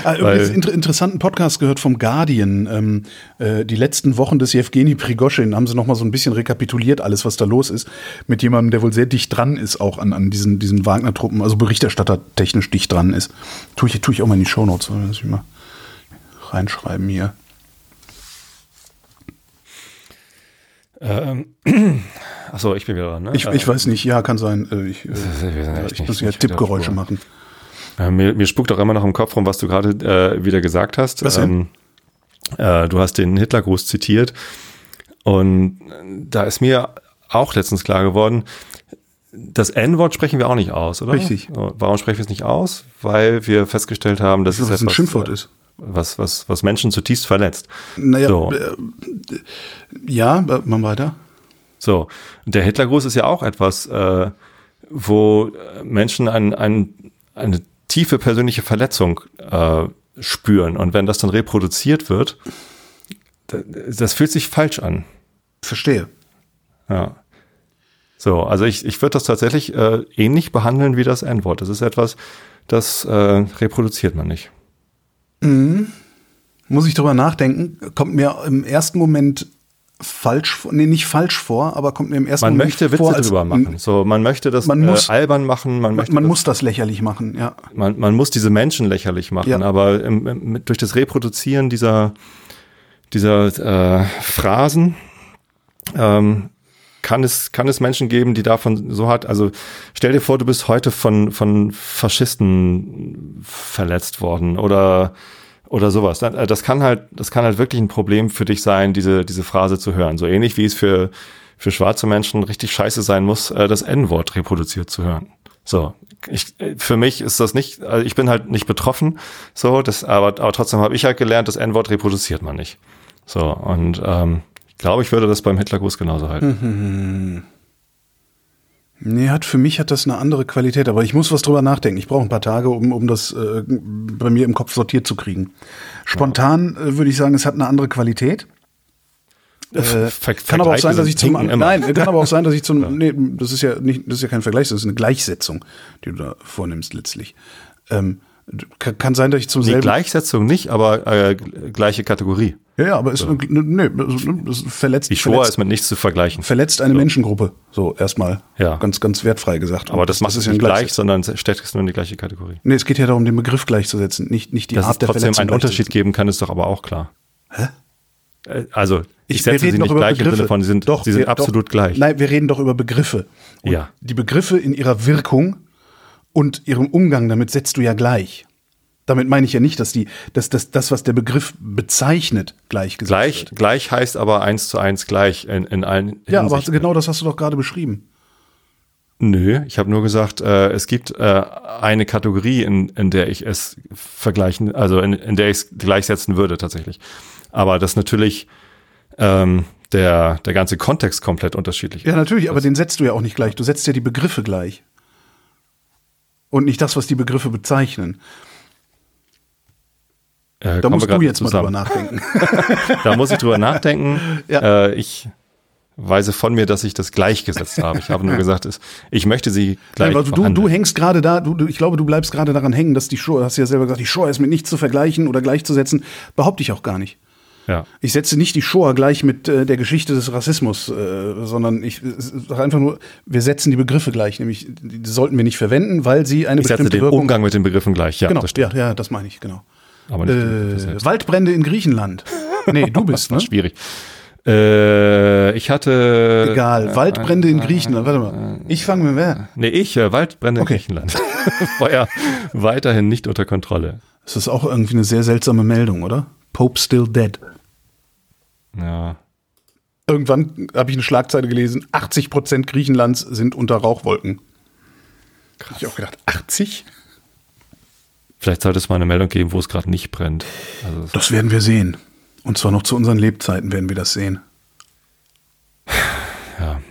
Ah, übrigens inter interessanten Podcast gehört vom Guardian. Ähm, äh, die letzten Wochen des Jewgeni Prigoschin haben sie noch mal so ein bisschen rekapituliert, alles, was da los ist. Mit jemandem, der wohl sehr dicht dran ist, auch an, an diesen, diesen Wagner-Truppen, also Berichterstatter technisch dicht dran ist. Tue ich, tue ich auch mal in die Shownotes, wenn ich mal reinschreiben hier. ähm, Achso, ich bin wieder dran, ne? Ich, ich weiß nicht, ja, kann sein. Äh, Ich, äh, ja, echt ich muss ja Tippgeräusche machen. Äh, mir, mir spukt auch immer noch im Kopf rum, was du gerade äh, wieder gesagt hast. Was denn? äh, du hast den Hitlergruß zitiert und äh, da ist mir auch letztens klar geworden, das N-Wort sprechen wir auch nicht aus, oder? Richtig. Warum sprechen wir es nicht aus? Weil wir festgestellt haben, dass es es ein Schimpfwort äh, ist. Was, was, was Menschen zutiefst verletzt. Naja, So. äh, ja, äh, machen wir weiter. So, und der Hitlergruß ist ja auch etwas, äh, wo äh, Menschen ein, ein, eine tiefe persönliche Verletzung äh, spüren. Und wenn das dann reproduziert wird, da- das fühlt sich falsch an. Verstehe. Ja. So, also ich, ich würde das tatsächlich äh, ähnlich behandeln wie das N-Wort. Das ist etwas, das äh, reproduziert man nicht. Muss ich drüber nachdenken. Kommt mir im ersten Moment falsch nee, nicht falsch vor, aber kommt mir im ersten Man Moment möchte Witze vor, als- drüber machen. So, man möchte das Man muss- äh, albern machen. Man, möchte man das muss das lächerlich machen, ja. man, man muss diese Menschen lächerlich machen, Ja. aber im, im, durch das Reproduzieren dieser, dieser äh, Phrasen ähm, kann es, kann es Menschen geben, die davon so hat. Also stell dir vor, du bist heute von, von Faschisten verletzt worden oder oder sowas. Äh, Das kann halt, das kann halt wirklich ein Problem für dich sein, diese, diese Phrase zu hören. So ähnlich wie es für, für schwarze Menschen richtig scheiße sein muss, äh, das N-Wort reproduziert zu hören. So, ich, äh, für mich ist das nicht, also ich bin halt nicht betroffen, so, das, aber, aber trotzdem habe ich halt gelernt, das N-Wort reproduziert man nicht. So, und ähm, ich glaube, ich würde das beim Hitlergruß genauso halten. Nee, hat, für mich hat das eine andere Qualität, aber ich muss was drüber nachdenken. Ich brauche ein paar Tage, um, um das äh, bei mir im Kopf sortiert zu kriegen. Spontan äh, würde ich sagen, es hat eine andere Qualität. Äh, Ver- kann aber auch sein, dass ich zum nein, kann aber auch sein, dass ich zum nee, das ist ja nicht, das ist ja kein Vergleich, das ist eine Gleichsetzung, die du da vornimmst letztlich. Ähm, kann, sein, dass ich zum Die selben Gleichsetzung nicht, aber äh, gleiche Kategorie. ja, ja, aber ist eine, nee, das verletzt Die Shoah verletzt, ist mit nichts zu vergleichen. verletzt eine Menschengruppe, so erstmal, Ja. ganz ganz wertfrei gesagt. Aber Und das, macht es ja nicht gleich, sondern steckt es nur in die gleiche Kategorie. Nee, es geht ja darum, den Begriff gleichzusetzen, nicht, nicht die Dass es Art der trotzdem Verletzung einen Unterschied geben kann, ist doch aber auch klar. Hä? Äh, Also, ich, wir setze sie nicht gleich im Begriffe. Sinne von, sie sind, doch, sie sind wir- absolut doch. gleich. Nein, wir reden doch über Begriffe. Und Ja. Die Begriffe in ihrer Wirkung und ihrem Umgang damit setzt du ja gleich. Damit meine ich ja nicht, dass die, dass das, das, was der Begriff bezeichnet, gleichgesetzt Gleich, wird. gleich heißt aber eins zu eins gleich in, in allen Ja, aber genau das hast du doch gerade beschrieben. Nö, ich habe nur gesagt, äh, es gibt äh, eine Kategorie, in, in der ich es vergleichen, also in, in der ich es gleichsetzen würde tatsächlich. Aber das natürlich ähm, der, der ganze Kontext komplett unterschiedlich Ja, ist. natürlich, aber den setzt du ja auch nicht gleich. Du setzt ja die Begriffe gleich. Und nicht das, was die Begriffe bezeichnen. Äh, Da musst du jetzt mal drüber zusammen. nachdenken. Da muss ich drüber nachdenken. Ja. äh, ich weise von mir, dass ich das gleichgesetzt habe. Ich habe nur gesagt, es, ich möchte sie gleich Nein, weil du, du hängst gerade da, du, du, ich glaube, du bleibst gerade daran hängen, dass die Shoah, hast du ja selber gesagt, die Shoah ist mit nichts zu vergleichen oder gleichzusetzen. Behaupte ich auch gar nicht. Ja. Ich setze nicht die Shoah gleich mit äh, der Geschichte des Rassismus, äh, sondern ich sage einfach nur, wir setzen die Begriffe gleich, nämlich die die sollten wir nicht verwenden, weil sie eine Ich setze bestimmte den Wirkung Umgang mit den Begriffen gleich. Ja, Genau, das stimmt. ja, ja, das meine ich, genau. Aber nicht Äh. Waldbrände in Griechenland. Nee, du bist, ne? Schwierig. Äh, ich hatte. Egal, Waldbrände in Griechenland. Warte mal. Ich fange mit wer? Nee, ich, äh, Waldbrände Okay. in Griechenland. Ja weiterhin nicht unter Kontrolle. Das ist auch irgendwie eine sehr seltsame Meldung, oder? Pope still dead. Ja. Irgendwann habe ich eine Schlagzeile gelesen, 80 Prozent Griechenlands sind unter Rauchwolken. Krass. Hab ich auch gedacht, 80? Vielleicht sollte es mal eine Meldung geben, wo es gerade nicht brennt. Also, es- Das werden wir sehen. Und zwar noch zu unseren Lebzeiten werden wir das sehen. ja,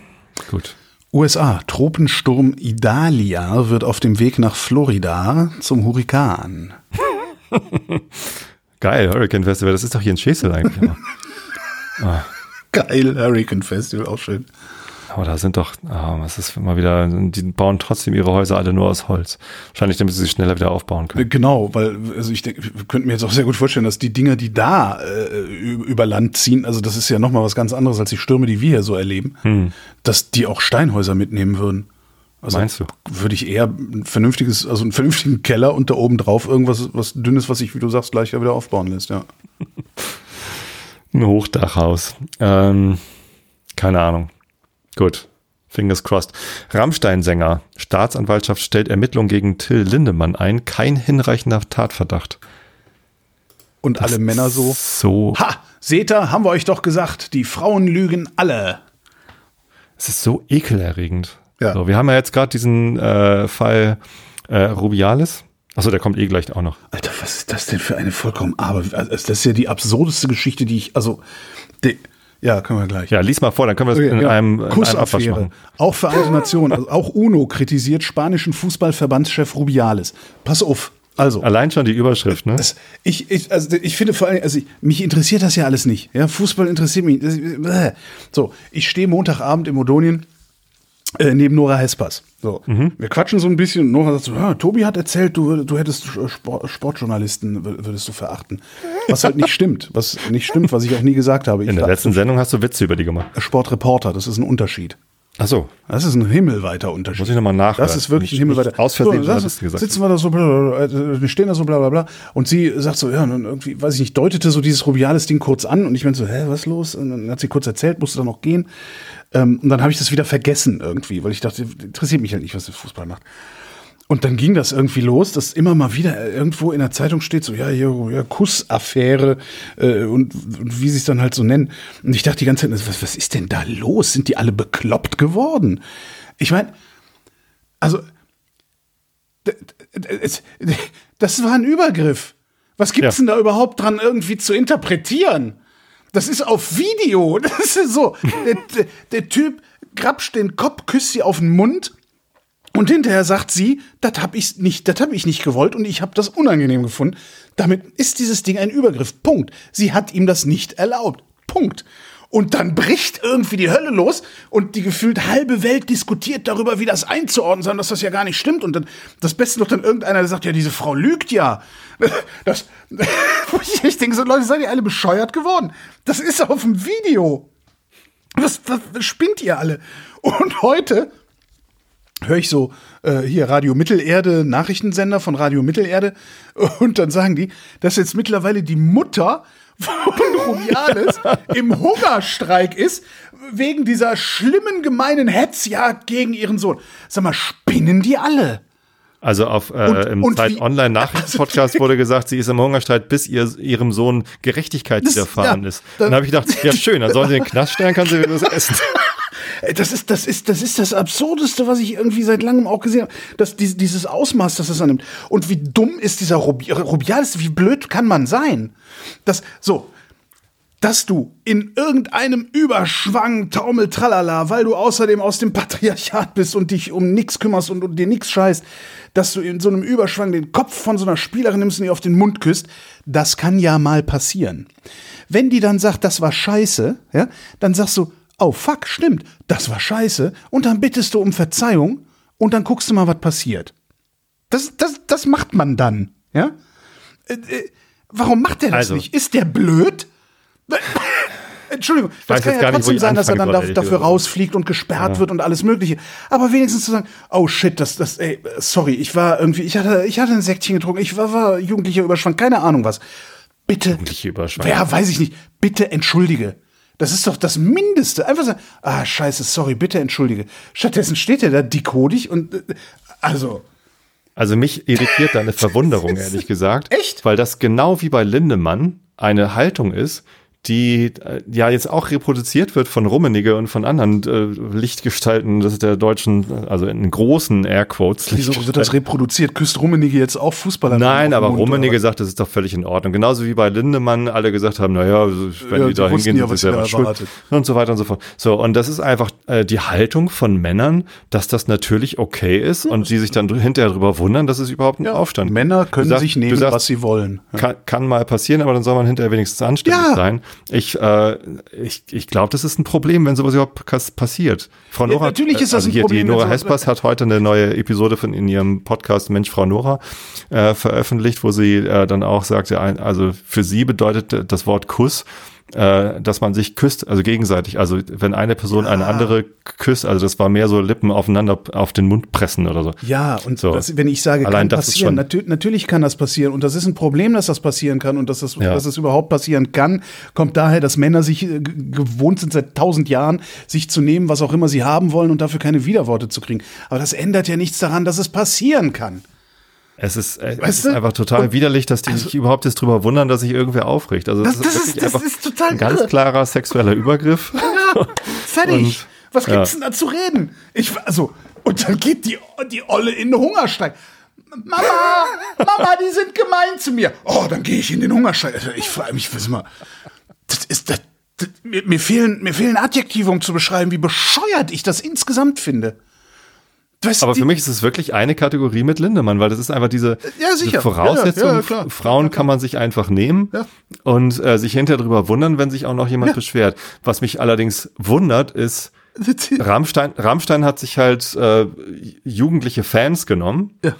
gut. USA, Tropensturm Idalia wird auf dem Weg nach Florida zum Hurrikan. Geil, Hurricane Festival, das ist doch hier in Schesel eigentlich. immer. Geil, Hurricane Festival, auch schön. Aber da sind doch, ah, was ist immer wieder, die bauen trotzdem ihre Häuser alle nur aus Holz. Wahrscheinlich, damit sie sich schneller wieder aufbauen können. Genau, weil also ich denke, wir könnten mir jetzt auch sehr gut vorstellen, dass die Dinger, die da äh, über Land ziehen, also das ist ja nochmal was ganz anderes als die Stürme, die wir hier so erleben, dass die auch Steinhäuser mitnehmen würden. Also Meinst du? Würde ich eher ein vernünftiges, also einen vernünftigen Keller und da oben drauf irgendwas was Dünnes, was sich, wie du sagst, gleich wieder aufbauen lässt, ja. Ein Hochdachhaus. Ähm, keine Ahnung. Gut. Fingers crossed. Rammstein-Sänger. Staatsanwaltschaft stellt Ermittlungen gegen Till Lindemann ein. Kein hinreichender Tatverdacht. Und alle Männer so. So. Ha! Seht ihr, haben wir euch doch gesagt, die Frauen lügen alle. Es ist so ekelerregend. Ja. So, wir haben ja jetzt gerade diesen äh, Fall äh, Rubiales. Achso, der kommt eh gleich auch noch. Alter, was ist das denn für eine vollkommen aber also das ist ja die absurdeste Geschichte, die ich also die, ja, können wir gleich. Ja, lies mal vor, dann können wir das in, Ja, einem, in einem Abwasch machen. Auch Vereinte Nationen, also auch UNO kritisiert spanischen Fußballverbandschef Rubiales. Pass auf. Also, Allein schon die Überschrift, ne? das, ich, ich, also ich finde vor allem, also ich, mich interessiert das ja alles nicht. Ja, Fußball interessiert mich. Das, so, ich stehe Montagabend im Odonien äh, neben Nora Hespers. So, wir quatschen so ein bisschen. Und Nora sagt so: ja, Tobi hat erzählt, du, du hättest Sport, Sportjournalisten wür- würdest du verachten. Was halt nicht stimmt, was nicht stimmt, was ich auch nie gesagt habe. Ich In der letzten Sendung hast du Witze über die gemacht. Sportreporter, das ist ein Unterschied. Achso, Das ist ein himmelweiter Unterschied. Muss ich noch mal nachhören. Das ist wirklich ein himmelweiter. aus Versehen so, Journalisten das, gesagt. sitzen wir da so, äh, wir stehen da so, bla bla bla. Und sie sagt so, ja, und irgendwie, weiß ich nicht, deutete so dieses Rubiales-Ding kurz an. Und ich meinte so, hä, was ist los? Und dann hat sie kurz erzählt, musste dann noch gehen. Ähm, und dann habe ich das wieder vergessen irgendwie, weil ich dachte, interessiert mich halt nicht, was der Fußball macht. Und dann ging das irgendwie los, dass immer mal wieder irgendwo in der Zeitung steht, so, ja, hier, ja Kussaffäre äh, und, und wie sie es dann halt so nennen. Und ich dachte die ganze Zeit, was, was ist denn da los? Sind die alle bekloppt geworden? Ich meine, also, das war ein Übergriff. Was gibt's Ja. denn da überhaupt dran irgendwie zu interpretieren? Das ist auf Video. Das ist so. Der, der, der Typ grapscht den Kopf, küsst sie auf den Mund und hinterher sagt sie, das habe ich nicht, das habe ich nicht gewollt und ich habe das unangenehm gefunden. Damit ist dieses Ding ein Übergriff. Punkt. Sie hat ihm das nicht erlaubt. Punkt. Und dann bricht irgendwie die Hölle los und die gefühlt halbe Welt diskutiert darüber, wie das einzuordnen sei, dass das ja gar nicht stimmt. Und dann das Beste noch dann irgendeiner, der sagt, ja, diese Frau lügt ja. Das, ich denke, so Leute, seid ihr alle bescheuert geworden? Das ist auf dem Video. Was, was, was spinnt ihr alle? Und heute höre ich so äh, hier Radio Mittelerde, Nachrichtensender von Radio Mittelerde und dann sagen die, dass jetzt mittlerweile die Mutter von Rubiales im Hungerstreik ist, wegen dieser schlimmen, gemeinen Hetzjagd gegen ihren Sohn. Sag mal, spinnen die alle? Also auf äh, Und- im und Zeit Online Nachrichtenpodcast wurde gesagt, sie ist im Hungerstreit, bis ihr ihrem Sohn Gerechtigkeit Das- widerfahren ja, ist. da- Dann habe ich gedacht, ja schön, dann soll sie in den Knast stellen, kann sie das essen. Ey, Das ist, das ist, das ist das Absurdeste, was ich irgendwie seit langem auch gesehen habe. Dass dies- dieses Ausmaß, das es annimmt. Und wie dumm ist dieser Rubi Rubiales, wie blöd kann man sein? Das, so, dass du in irgendeinem Überschwang Taumel Tralala, weil du außerdem aus dem Patriarchat bist und dich um nichts kümmerst und, und dir nichts scheißt, dass du in so einem Überschwang den Kopf von so einer Spielerin nimmst und ihr auf den Mund küsst, das kann ja mal passieren. Wenn die dann sagt, das war scheiße, ja, dann sagst du, oh fuck, stimmt, das war scheiße, und dann bittest du um Verzeihung und dann guckst du mal, was passiert. Das, das, das macht man dann, ja? Äh, äh, warum macht er das Also- nicht? Ist der blöd? Entschuldigung, das weiß kann ja nicht, trotzdem ich sein, dass er dann ehrlich dafür rausfliegt und gesperrt wird und alles Mögliche. Aber wenigstens zu sagen, oh shit, das, das, ey, sorry, ich war irgendwie, ich hatte, ich hatte ein Säckchen getrunken, ich war, war jugendlicher Überschwang, keine Ahnung was. Bitte, Jugendliche Überschwang. ja, weiß ich nicht, bitte entschuldige. Das ist doch das Mindeste. Einfach sagen, ah, scheiße, sorry, bitte entschuldige. Stattdessen steht er da dickhodig und, äh, also, Also mich irritiert deine Verwunderung, ehrlich gesagt. Echt? Weil das genau wie bei Lindemann eine Haltung ist, die äh, ja jetzt auch reproduziert wird von Rummenigge und von anderen äh, Lichtgestalten des der deutschen, äh, also in großen Airquotes. wieso wird das reproduziert? Küsst Rummenigge jetzt auch Fußballer? Nein, aber Mund, Rummenigge oder sagt, das ist doch völlig in Ordnung. Genauso wie bei Lindemann alle gesagt haben, naja, wenn Ja, die da hingehen, ja, sind sie selber schuld. Und so weiter und so fort. So, und das ist einfach äh, die Haltung von Männern, dass das natürlich okay ist und die sich dann hinterher darüber wundern, dass es überhaupt einen Ja, Aufstand. Männer können sagst- sich nehmen, sagst, was sie wollen. Kann, kann mal passieren, aber dann soll man hinterher wenigstens anständig Ja. sein. Ich, äh, ich, ich glaube, das ist ein Problem, wenn sowas überhaupt passiert. Frau Ja, Nora, natürlich ist das also ein hier, Problem, Die Nora Hespers hat heute eine neue Episode von in ihrem Podcast Mensch, Frau Nora äh, veröffentlicht, wo sie äh, dann auch sagt, ja, ein- also für sie bedeutet das Wort Kuss äh, dass man sich küsst, also gegenseitig. Also wenn eine Person Ja. eine andere küsst, also das war mehr so Lippen aufeinander auf den Mund pressen oder so. Ja, und So. das, wenn ich sage, Allein kann das passieren, natür natürlich kann das passieren und das ist ein Problem, dass das passieren kann und dass das, Ja. dass es überhaupt passieren kann, kommt daher, dass Männer sich äh, gewohnt sind seit tausend Jahren, sich zu nehmen, was auch immer sie haben wollen und dafür keine Widerworte zu kriegen. Aber das ändert ja nichts daran, dass es passieren kann. Es ist, äh, es Weißt ist du? einfach total Und- widerlich, dass die sich überhaupt jetzt drüber wundern, dass sich irgendwer aufricht. Also Das- das, ist ist- wirklich das einfach ist total ein ganz irre. klarer sexueller Übergriff. Fertig. Und- Was gibt's ja. denn da zu reden? Ich, also, und dann geht die, die Olle in den Hungersteig. Mama, Mama, die sind gemein zu mir. Oh, dann gehe ich in den Hungersteig. Also, Ich frage mich, was mal. Das ist das, das, mir, mir fehlen mir fehlen Adjektive, um zu beschreiben, wie bescheuert ich das insgesamt finde. Weißt, Aber für mich ist es wirklich eine Kategorie mit Lindemann, weil das ist einfach diese, Ja, diese Voraussetzung. Ja, ja. Frauen kann man sich einfach nehmen und äh, sich hinterher drüber wundern, wenn sich auch noch jemand beschwert. Was mich allerdings wundert, ist, Rammstein, Rammstein hat sich halt äh, jugendliche Fans genommen. Ja.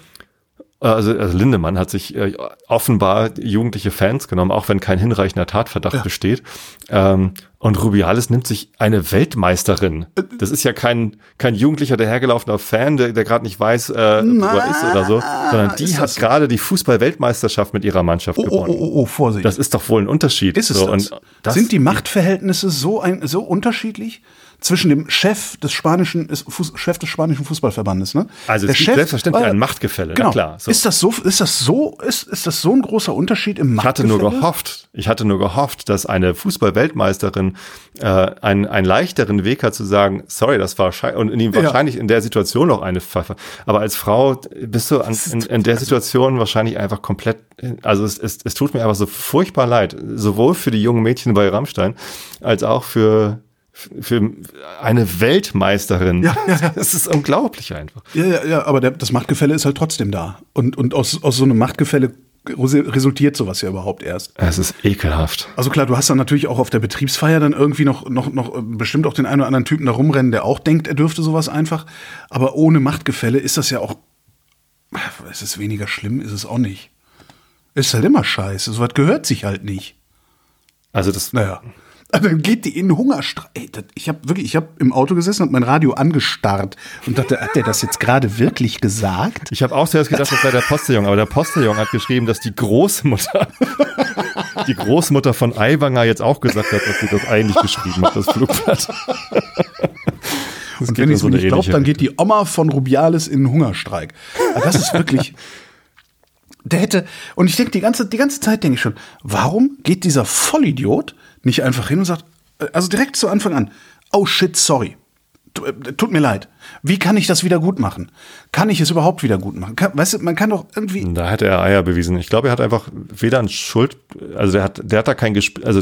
Also, also Lindemann hat sich äh, offenbar jugendliche Fans genommen, auch wenn kein hinreichender Tatverdacht besteht. Ähm, und Rubiales nimmt sich eine Weltmeisterin. Das ist ja kein, kein jugendlicher, dahergelaufener Fan, der, der gerade nicht weiß, äh, wo er ist oder so, sondern die hat das- gerade die Fußball-Weltmeisterschaft mit ihrer Mannschaft Oh, oh, gewonnen. oh, oh, Vorsicht. Das ist doch wohl ein Unterschied. Ist es so, das? Das Sind die Machtverhältnisse so, ein, so unterschiedlich zwischen dem Chef des spanischen Fuß, Chef des spanischen Fußballverbandes, ne? Also Der es gibt selbstverständlich ein Machtgefälle, na genau. klar, so. Ist das so? Ist das so? Ist, ist das so ein großer Unterschied im Ich hatte nur Machtgefälle? gehofft, ich hatte nur gehofft, dass eine Fußball-Weltmeisterin äh, einen, einen leichteren Weg hat zu sagen, sorry, das war scheiße und in ihm Ja. wahrscheinlich in der Situation noch eine Pfeffer. Aber als Frau bist du an, in, in der Situation wahrscheinlich einfach komplett, also es, es, es tut mir einfach so furchtbar leid, sowohl für die jungen Mädchen bei Rammstein als auch für für eine Weltmeisterin. Ja, ja, ja. Es ist unglaublich einfach. Ja, ja, ja, aber der, das Machtgefälle ist halt trotzdem da. Und, und aus, aus so einem Machtgefälle resultiert sowas ja überhaupt erst. Es ist ekelhaft. Also klar, du hast dann natürlich auch auf der Betriebsfeier dann irgendwie noch, noch, noch äh, bestimmt auch den einen oder anderen Typen da rumrennen, der auch denkt, er dürfte sowas einfach. Aber ohne Machtgefälle ist das ja auch. Es ist weniger schlimm, ist es auch nicht. Ist halt immer scheiße. So was gehört sich halt nicht. Also das, Naja. Also Dann geht die in Hungerstreik. Ey, das- Ich habe wirklich, ich habe im Auto gesessen und mein Radio angestarrt und dachte, hat der das jetzt gerade wirklich gesagt? Ich habe auch zuerst gedacht, das wäre der Postillon, aber der Postillon hat geschrieben, dass die Großmutter, die Großmutter von Aiwanger jetzt auch gesagt hat, dass sie das eigentlich geschrieben hat, das Flugblatt. Das Und wenn ich so es nicht glaube, dann geht die Oma von Rubiales in den Hungerstreik. Aber das ist wirklich. Der hätte, und ich denke die ganze, die ganze Zeit denke ich schon, warum geht dieser Vollidiot nicht einfach hin und sagt, äh, also direkt zu Anfang an, oh shit, sorry. Äh, Tut mir leid. Wie kann ich das wieder gut machen? Kann ich es überhaupt wieder gut machen? Kann, weißt du, man kann doch irgendwie. Da hätte er Eier bewiesen. Ich glaube, er hat einfach weder ein Schuld, also der hat, der hat da kein Gespräch, also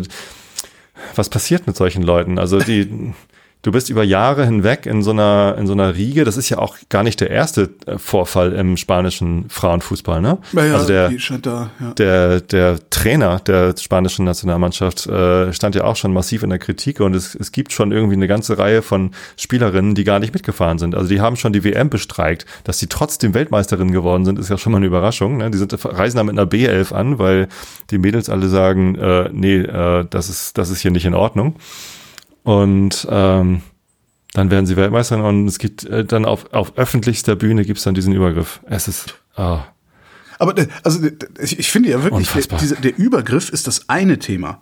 was passiert mit solchen Leuten? Also die, du bist über Jahre hinweg in so einer, in so einer Riege. Das ist ja auch gar nicht der erste äh, Vorfall im spanischen Frauenfußball, ne? also der, die scheint da, ja. der, der Trainer der spanischen Nationalmannschaft äh, stand ja auch schon massiv in der Kritik und es, es gibt schon irgendwie eine ganze Reihe von Spielerinnen, die gar nicht mitgefahren sind. Also die haben schon die WM bestreikt. Dass die trotzdem Weltmeisterin geworden sind, ist ja schon mal eine Überraschung. Ne? Die sind, reisen da mit einer B11 an, weil die Mädels alle sagen, äh, nee, äh, das, ist, das ist hier nicht in Ordnung. Und ähm, dann werden sie Weltmeisterin und es gibt äh, dann auf, auf öffentlichster Bühne gibt's dann diesen Übergriff. Es ist, ah. Aber äh, also ich ich finde ja wirklich, der, dieser, der Übergriff ist das eine Thema.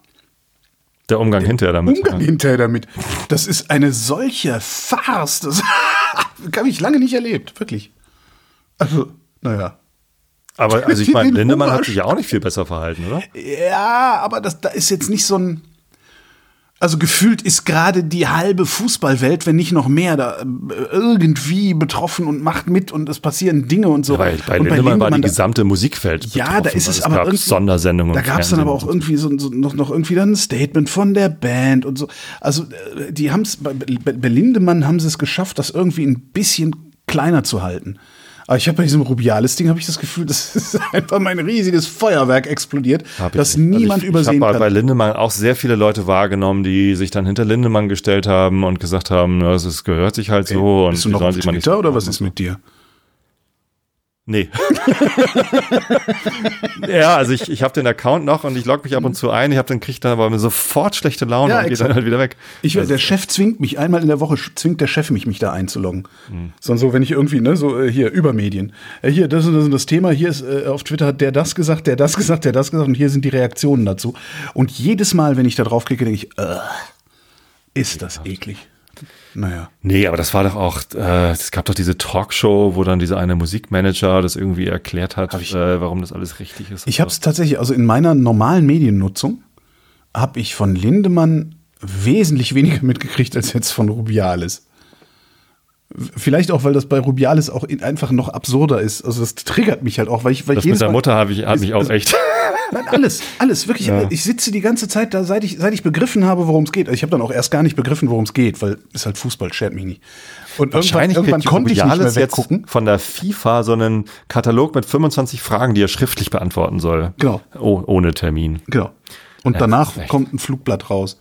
der Umgang hinterher damit. Umgang hinterher damit. Das ist eine solche Farce. Das habe ich lange nicht erlebt, wirklich. Also, naja. Aber also ich meine, Lindemann hat sich ja auch nicht viel besser verhalten, oder? Ja, aber das, da ist jetzt nicht so ein. Also gefühlt ist gerade die halbe Fußballwelt, wenn nicht noch mehr, da äh, irgendwie betroffen und macht mit und es passieren Dinge und so. Weil bei und Lindemann war die gesamte Musikfeld Ja, da ist es Also aber. Sondersendungen Da gab es dann aber auch irgendwie so, so noch, noch irgendwie dann ein Statement von der Band und so. Also äh, die haben es bei, bei bei Lindemann haben sie es geschafft, das irgendwie ein bisschen kleiner zu halten. Aber ich habe bei diesem Rubiales-Ding habe ich das Gefühl, das ist einfach mein riesiges Feuerwerk explodiert, ich das nicht. Also niemand ich, übersehen ich hab kann. bei Lindemann auch sehr viele Leute wahrgenommen, die sich dann hinter Lindemann gestellt haben und gesagt haben, na, es ist- gehört sich halt so und Bist du die noch auf nicht Twitter oder was ist mit dir? Nee. ja, also ich, ich habe den Account noch und ich logge mich ab und zu ein. Ich habe dann kriege dann aber sofort schlechte Laune Ja, und exakt. dann halt wieder weg. Ich, Also- der Chef zwingt mich, einmal in der Woche zwingt der Chef mich, mich da einzuloggen. Hm. Sondern so, wenn ich irgendwie, ne, so äh, hier, über Medien. Äh, hier, das ist das, Thema, hier ist, äh, auf Twitter hat der das gesagt, der das gesagt, der das gesagt und hier sind die Reaktionen dazu. Und jedes Mal, wenn ich da drauf klicke, denke ich, ist das eklig. Naja. Nee, aber das war doch auch, äh, es gab doch diese Talkshow, wo dann dieser eine Musikmanager das irgendwie erklärt hat, ich- äh, warum das alles richtig ist. Ich habe es tatsächlich, also in meiner normalen Mediennutzung, habe ich von Lindemann wesentlich weniger mitgekriegt als jetzt von Rubiales. Vielleicht auch, weil das bei Rubiales auch in- einfach noch absurder ist. Also das triggert mich halt auch, weil ich, weil das ich mit der Mal- Mutter habe ich, hat mich auch echt. Nein, alles, alles, wirklich. Ich sitze die ganze Zeit da, seit ich, seit ich begriffen habe, worum es geht. Also ich habe dann auch erst gar nicht begriffen, worum es geht, weil es halt Fußball schert mich nicht. Und irgendwann, Wahrscheinlich irgendwann konnte ich nicht mehr Rubiales jetzt weggucken. von der FIFA so einen Katalog mit 25 Fragen, die er schriftlich beantworten soll. Genau. Oh, ohne Termin. Genau. Und Ja, danach ist kommt ein Flugblatt raus.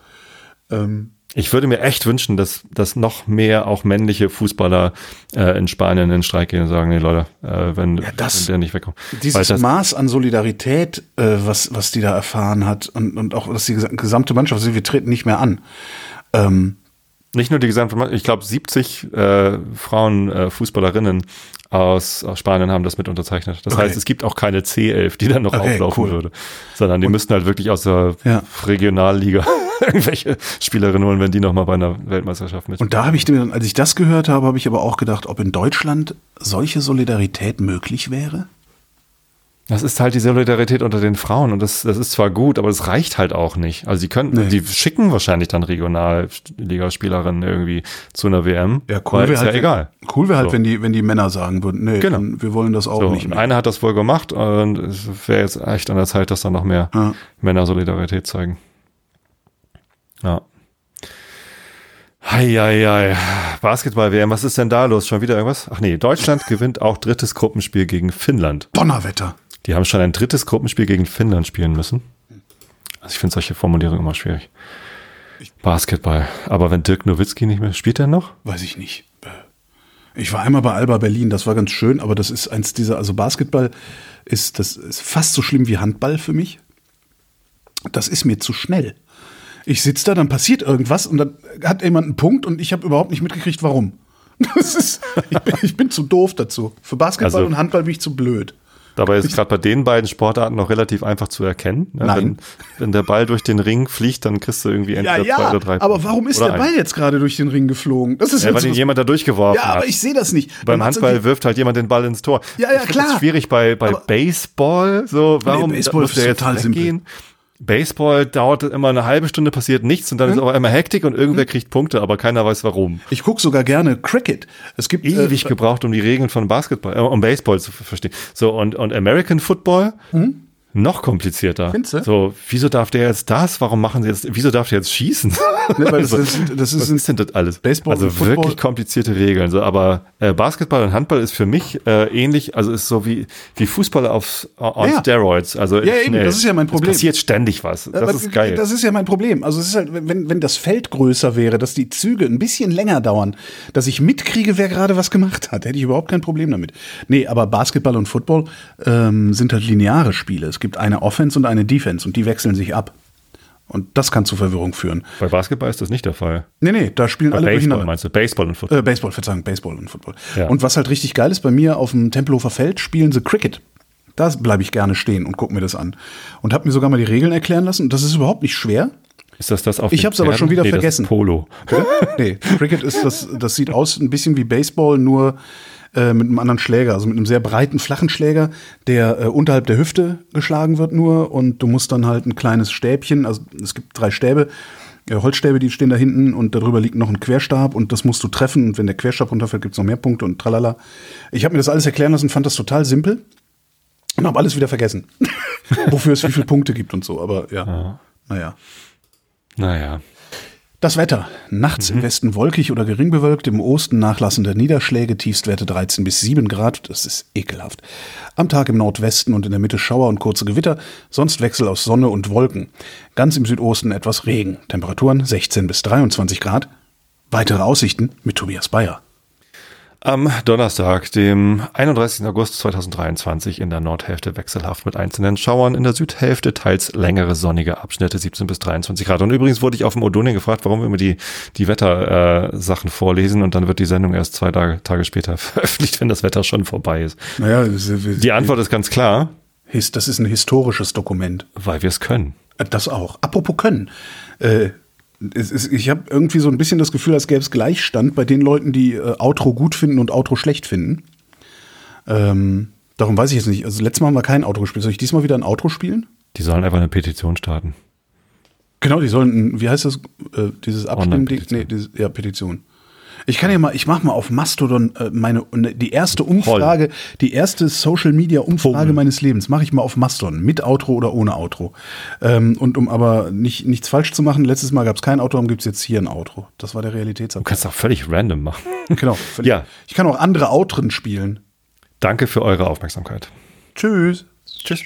Ähm, Ich würde mir echt wünschen, dass, dass noch mehr auch männliche Fußballer äh, in Spanien in den Streik gehen und sagen, nee Leute, äh, wenn, das- wenn der nicht wegkommt. Dieses das, Maß an Solidarität, äh, was, was die da erfahren hat und, und auch was die gesa- gesamte Mannschaft, also wir treten nicht mehr an. Ähm, nicht nur die gesamte Mannschaft, ich glaube 70 äh, Frauen äh, Fußballerinnen aus, aus Spanien haben das mit unterzeichnet. Das Okay. heißt, es gibt auch keine C11, die dann noch Okay, auflaufen cool. würde, sondern die müssten halt wirklich aus der Ja. Regionalliga irgendwelche Spielerinnen holen, wenn die noch mal bei einer Weltmeisterschaft mit. und da habe ich mir dann, als ich das gehört habe, habe ich aber auch gedacht, ob in Deutschland solche Solidarität möglich wäre. Das ist halt die Solidarität unter den Frauen und das, das ist zwar gut, aber das reicht halt auch nicht. Also sie können, Nee. die schicken wahrscheinlich dann Regionalligaspielerinnen irgendwie zu einer WM. Ja, cool wäre halt, ja egal. Cool wäre halt, So. wenn die, wenn die Männer sagen würden, nee, Genau. dann, wir wollen das auch So, nicht mehr. einer hat das wohl gemacht und es wäre jetzt echt an der Zeit, dass da noch mehr Ja. Männer Solidarität zeigen. Ja. Heieiei. Basketball-WM, was ist denn da los? Schon wieder irgendwas? Ach nee, Deutschland gewinnt auch drittes Gruppenspiel gegen Finnland. Donnerwetter. Die haben schon ein drittes Gruppenspiel gegen Finnland spielen müssen. Also ich finde solche Formulierungen immer schwierig. Basketball. Aber wenn Dirk Nowitzki nicht mehr spielt, er noch? Weiß ich nicht. Ich war einmal bei Alba Berlin, das war ganz schön, aber das ist eins dieser, also Basketball ist, das ist fast so schlimm wie Handball für mich. Das ist mir zu schnell. Ich sitze da, dann passiert irgendwas und dann hat jemand einen Punkt und ich habe überhaupt nicht mitgekriegt, warum. Das ist, ich, bin, ich bin zu doof dazu. Für Basketball Also- und Handball bin ich zu blöd. Dabei ist es gerade bei den beiden Sportarten noch relativ einfach zu erkennen. ne? Nein. Wenn, wenn der Ball durch den Ring fliegt, dann kriegst du irgendwie Ja, entweder zwei ja, oder drei aber Punkte. warum ist Oder der. Ball jetzt gerade durch den Ring geflogen? Das ist Ja, weil ihn jemand da durchgeworfen Ja, aber hat. ich sehe das nicht. Beim Dann Handball wirft halt jemand den Ball ins Tor. Ja, ja, ich klar. Das schwierig bei, bei Aber- Baseball. So, warum Baseball muss der ist jetzt total simpel. Baseball dauert immer eine halbe Stunde, passiert nichts und dann Hm? ist auf einmal Hektik und irgendwer kriegt Punkte, aber keiner weiß warum. Ich gucke sogar gerne Cricket. Es gibt Ewig äh, gebraucht, um die Regeln von Basketball, äh, um Baseball zu ver- verstehen. So, und, und American Football? Noch komplizierter. Findest du? So, wieso darf der jetzt das? Warum machen sie jetzt, wieso darf der jetzt schießen? Ne, weil das, Also, das, sind- das Was ist, ist denn das alles? Baseball also Football- wirklich komplizierte Regeln. So, aber äh, Basketball und Handball ist für mich äh, ähnlich, also ist so wie, wie Fußball auf on Ja. Steroids. Also Ja, eben, das ist ja mein Problem. Es passiert ständig was. Das Aber ist geil. Das ist ja mein Problem. Also es ist halt, wenn, wenn das Feld größer wäre, dass die Züge ein bisschen länger dauern, dass ich mitkriege, wer gerade was gemacht hat, hätte ich überhaupt kein Problem damit. Nee, aber Basketball und Football ähm, sind halt lineare Spiele. Es gibt eine Offense und eine Defense und die wechseln sich ab. Und das kann zu Verwirrung führen. Bei Basketball ist das nicht der Fall. Nee, nee, da spielen Bei alle Baseball durcheinander. meinst du? Baseball und Football. Äh, Baseball, Verzeihung, Baseball und Football. Ja. Und was halt richtig geil ist, bei mir auf dem Tempelhofer Feld spielen sie Cricket. Da bleibe ich gerne stehen und gucke mir das an. Und habe mir sogar mal die Regeln erklären lassen. Und das ist überhaupt nicht schwer. ist das das auf Ich den hab's aber schon wieder nee, vergessen. Polo. nee, Cricket ist das, das sieht aus ein bisschen wie Baseball, nur äh, mit einem anderen Schläger, also mit einem sehr breiten, flachen Schläger, der äh, unterhalb der Hüfte geschlagen wird nur und du musst dann halt ein kleines Stäbchen, also es gibt drei Stäbe, äh, Holzstäbe, die stehen da hinten und darüber liegt noch ein Querstab und das musst du treffen und wenn der Querstab runterfällt, gibt's noch mehr Punkte und tralala. Ich habe mir das alles erklären lassen, fand das total simpel und habe alles wieder vergessen, wofür es wie viele Punkte gibt und so, aber ja, naja. Naja. Das Wetter. Nachts im Westen wolkig oder gering bewölkt, im Osten nachlassende Niederschläge, Tiefstwerte 13 bis 7 Grad, das ist ekelhaft. Am Tag im Nordwesten und in der Mitte Schauer und kurze Gewitter, sonst Wechsel aus Sonne und Wolken. Ganz im Südosten etwas Regen. Temperaturen 16 bis 23 Grad. Weitere Aussichten mit Tobias Bayer. Am Donnerstag, dem 31. August 2023 in der Nordhälfte wechselhaft mit einzelnen Schauern, in der Südhälfte teils längere sonnige Abschnitte 17 bis 23 Grad. Und übrigens wurde ich auf dem Odonia gefragt, warum wir immer die, die Wettersachen äh, vorlesen und dann wird die Sendung erst zwei Tage, Tage später veröffentlicht, wenn das Wetter schon vorbei ist. Naja, die Antwort ist ganz klar. Das ist ein historisches Dokument. Weil wir es können. Das auch. Apropos können. Äh, ist, ich habe irgendwie so ein bisschen das Gefühl, als gäbe es Gleichstand bei den Leuten, die äh, Outro gut finden und Outro schlecht finden. Ähm, darum weiß ich jetzt nicht. Also letztes Mal haben wir kein Outro gespielt. Soll ich diesmal wieder ein Outro spielen? Die sollen einfach eine Petition starten. Genau, die sollen, wie heißt das, äh, dieses Abstimmen-Ding? Nee, diese, ja, Petition. Ich kann ja mal, ich mach mal auf Mastodon äh, meine ne, die erste Umfrage, Voll. die erste Social Media Umfrage Voll. meines Lebens mache ich mal auf Mastodon mit Outro oder ohne Outro. Ähm, und um aber nicht nichts falsch zu machen, letztes Mal gab es kein Outro, dann gibt es jetzt hier ein Outro. Das war der Realitätsabgleich. Du kannst auch völlig random machen. Genau. Völlig. Ja. Ich kann auch andere Outren spielen. Danke für eure Aufmerksamkeit. Tschüss. Tschüss.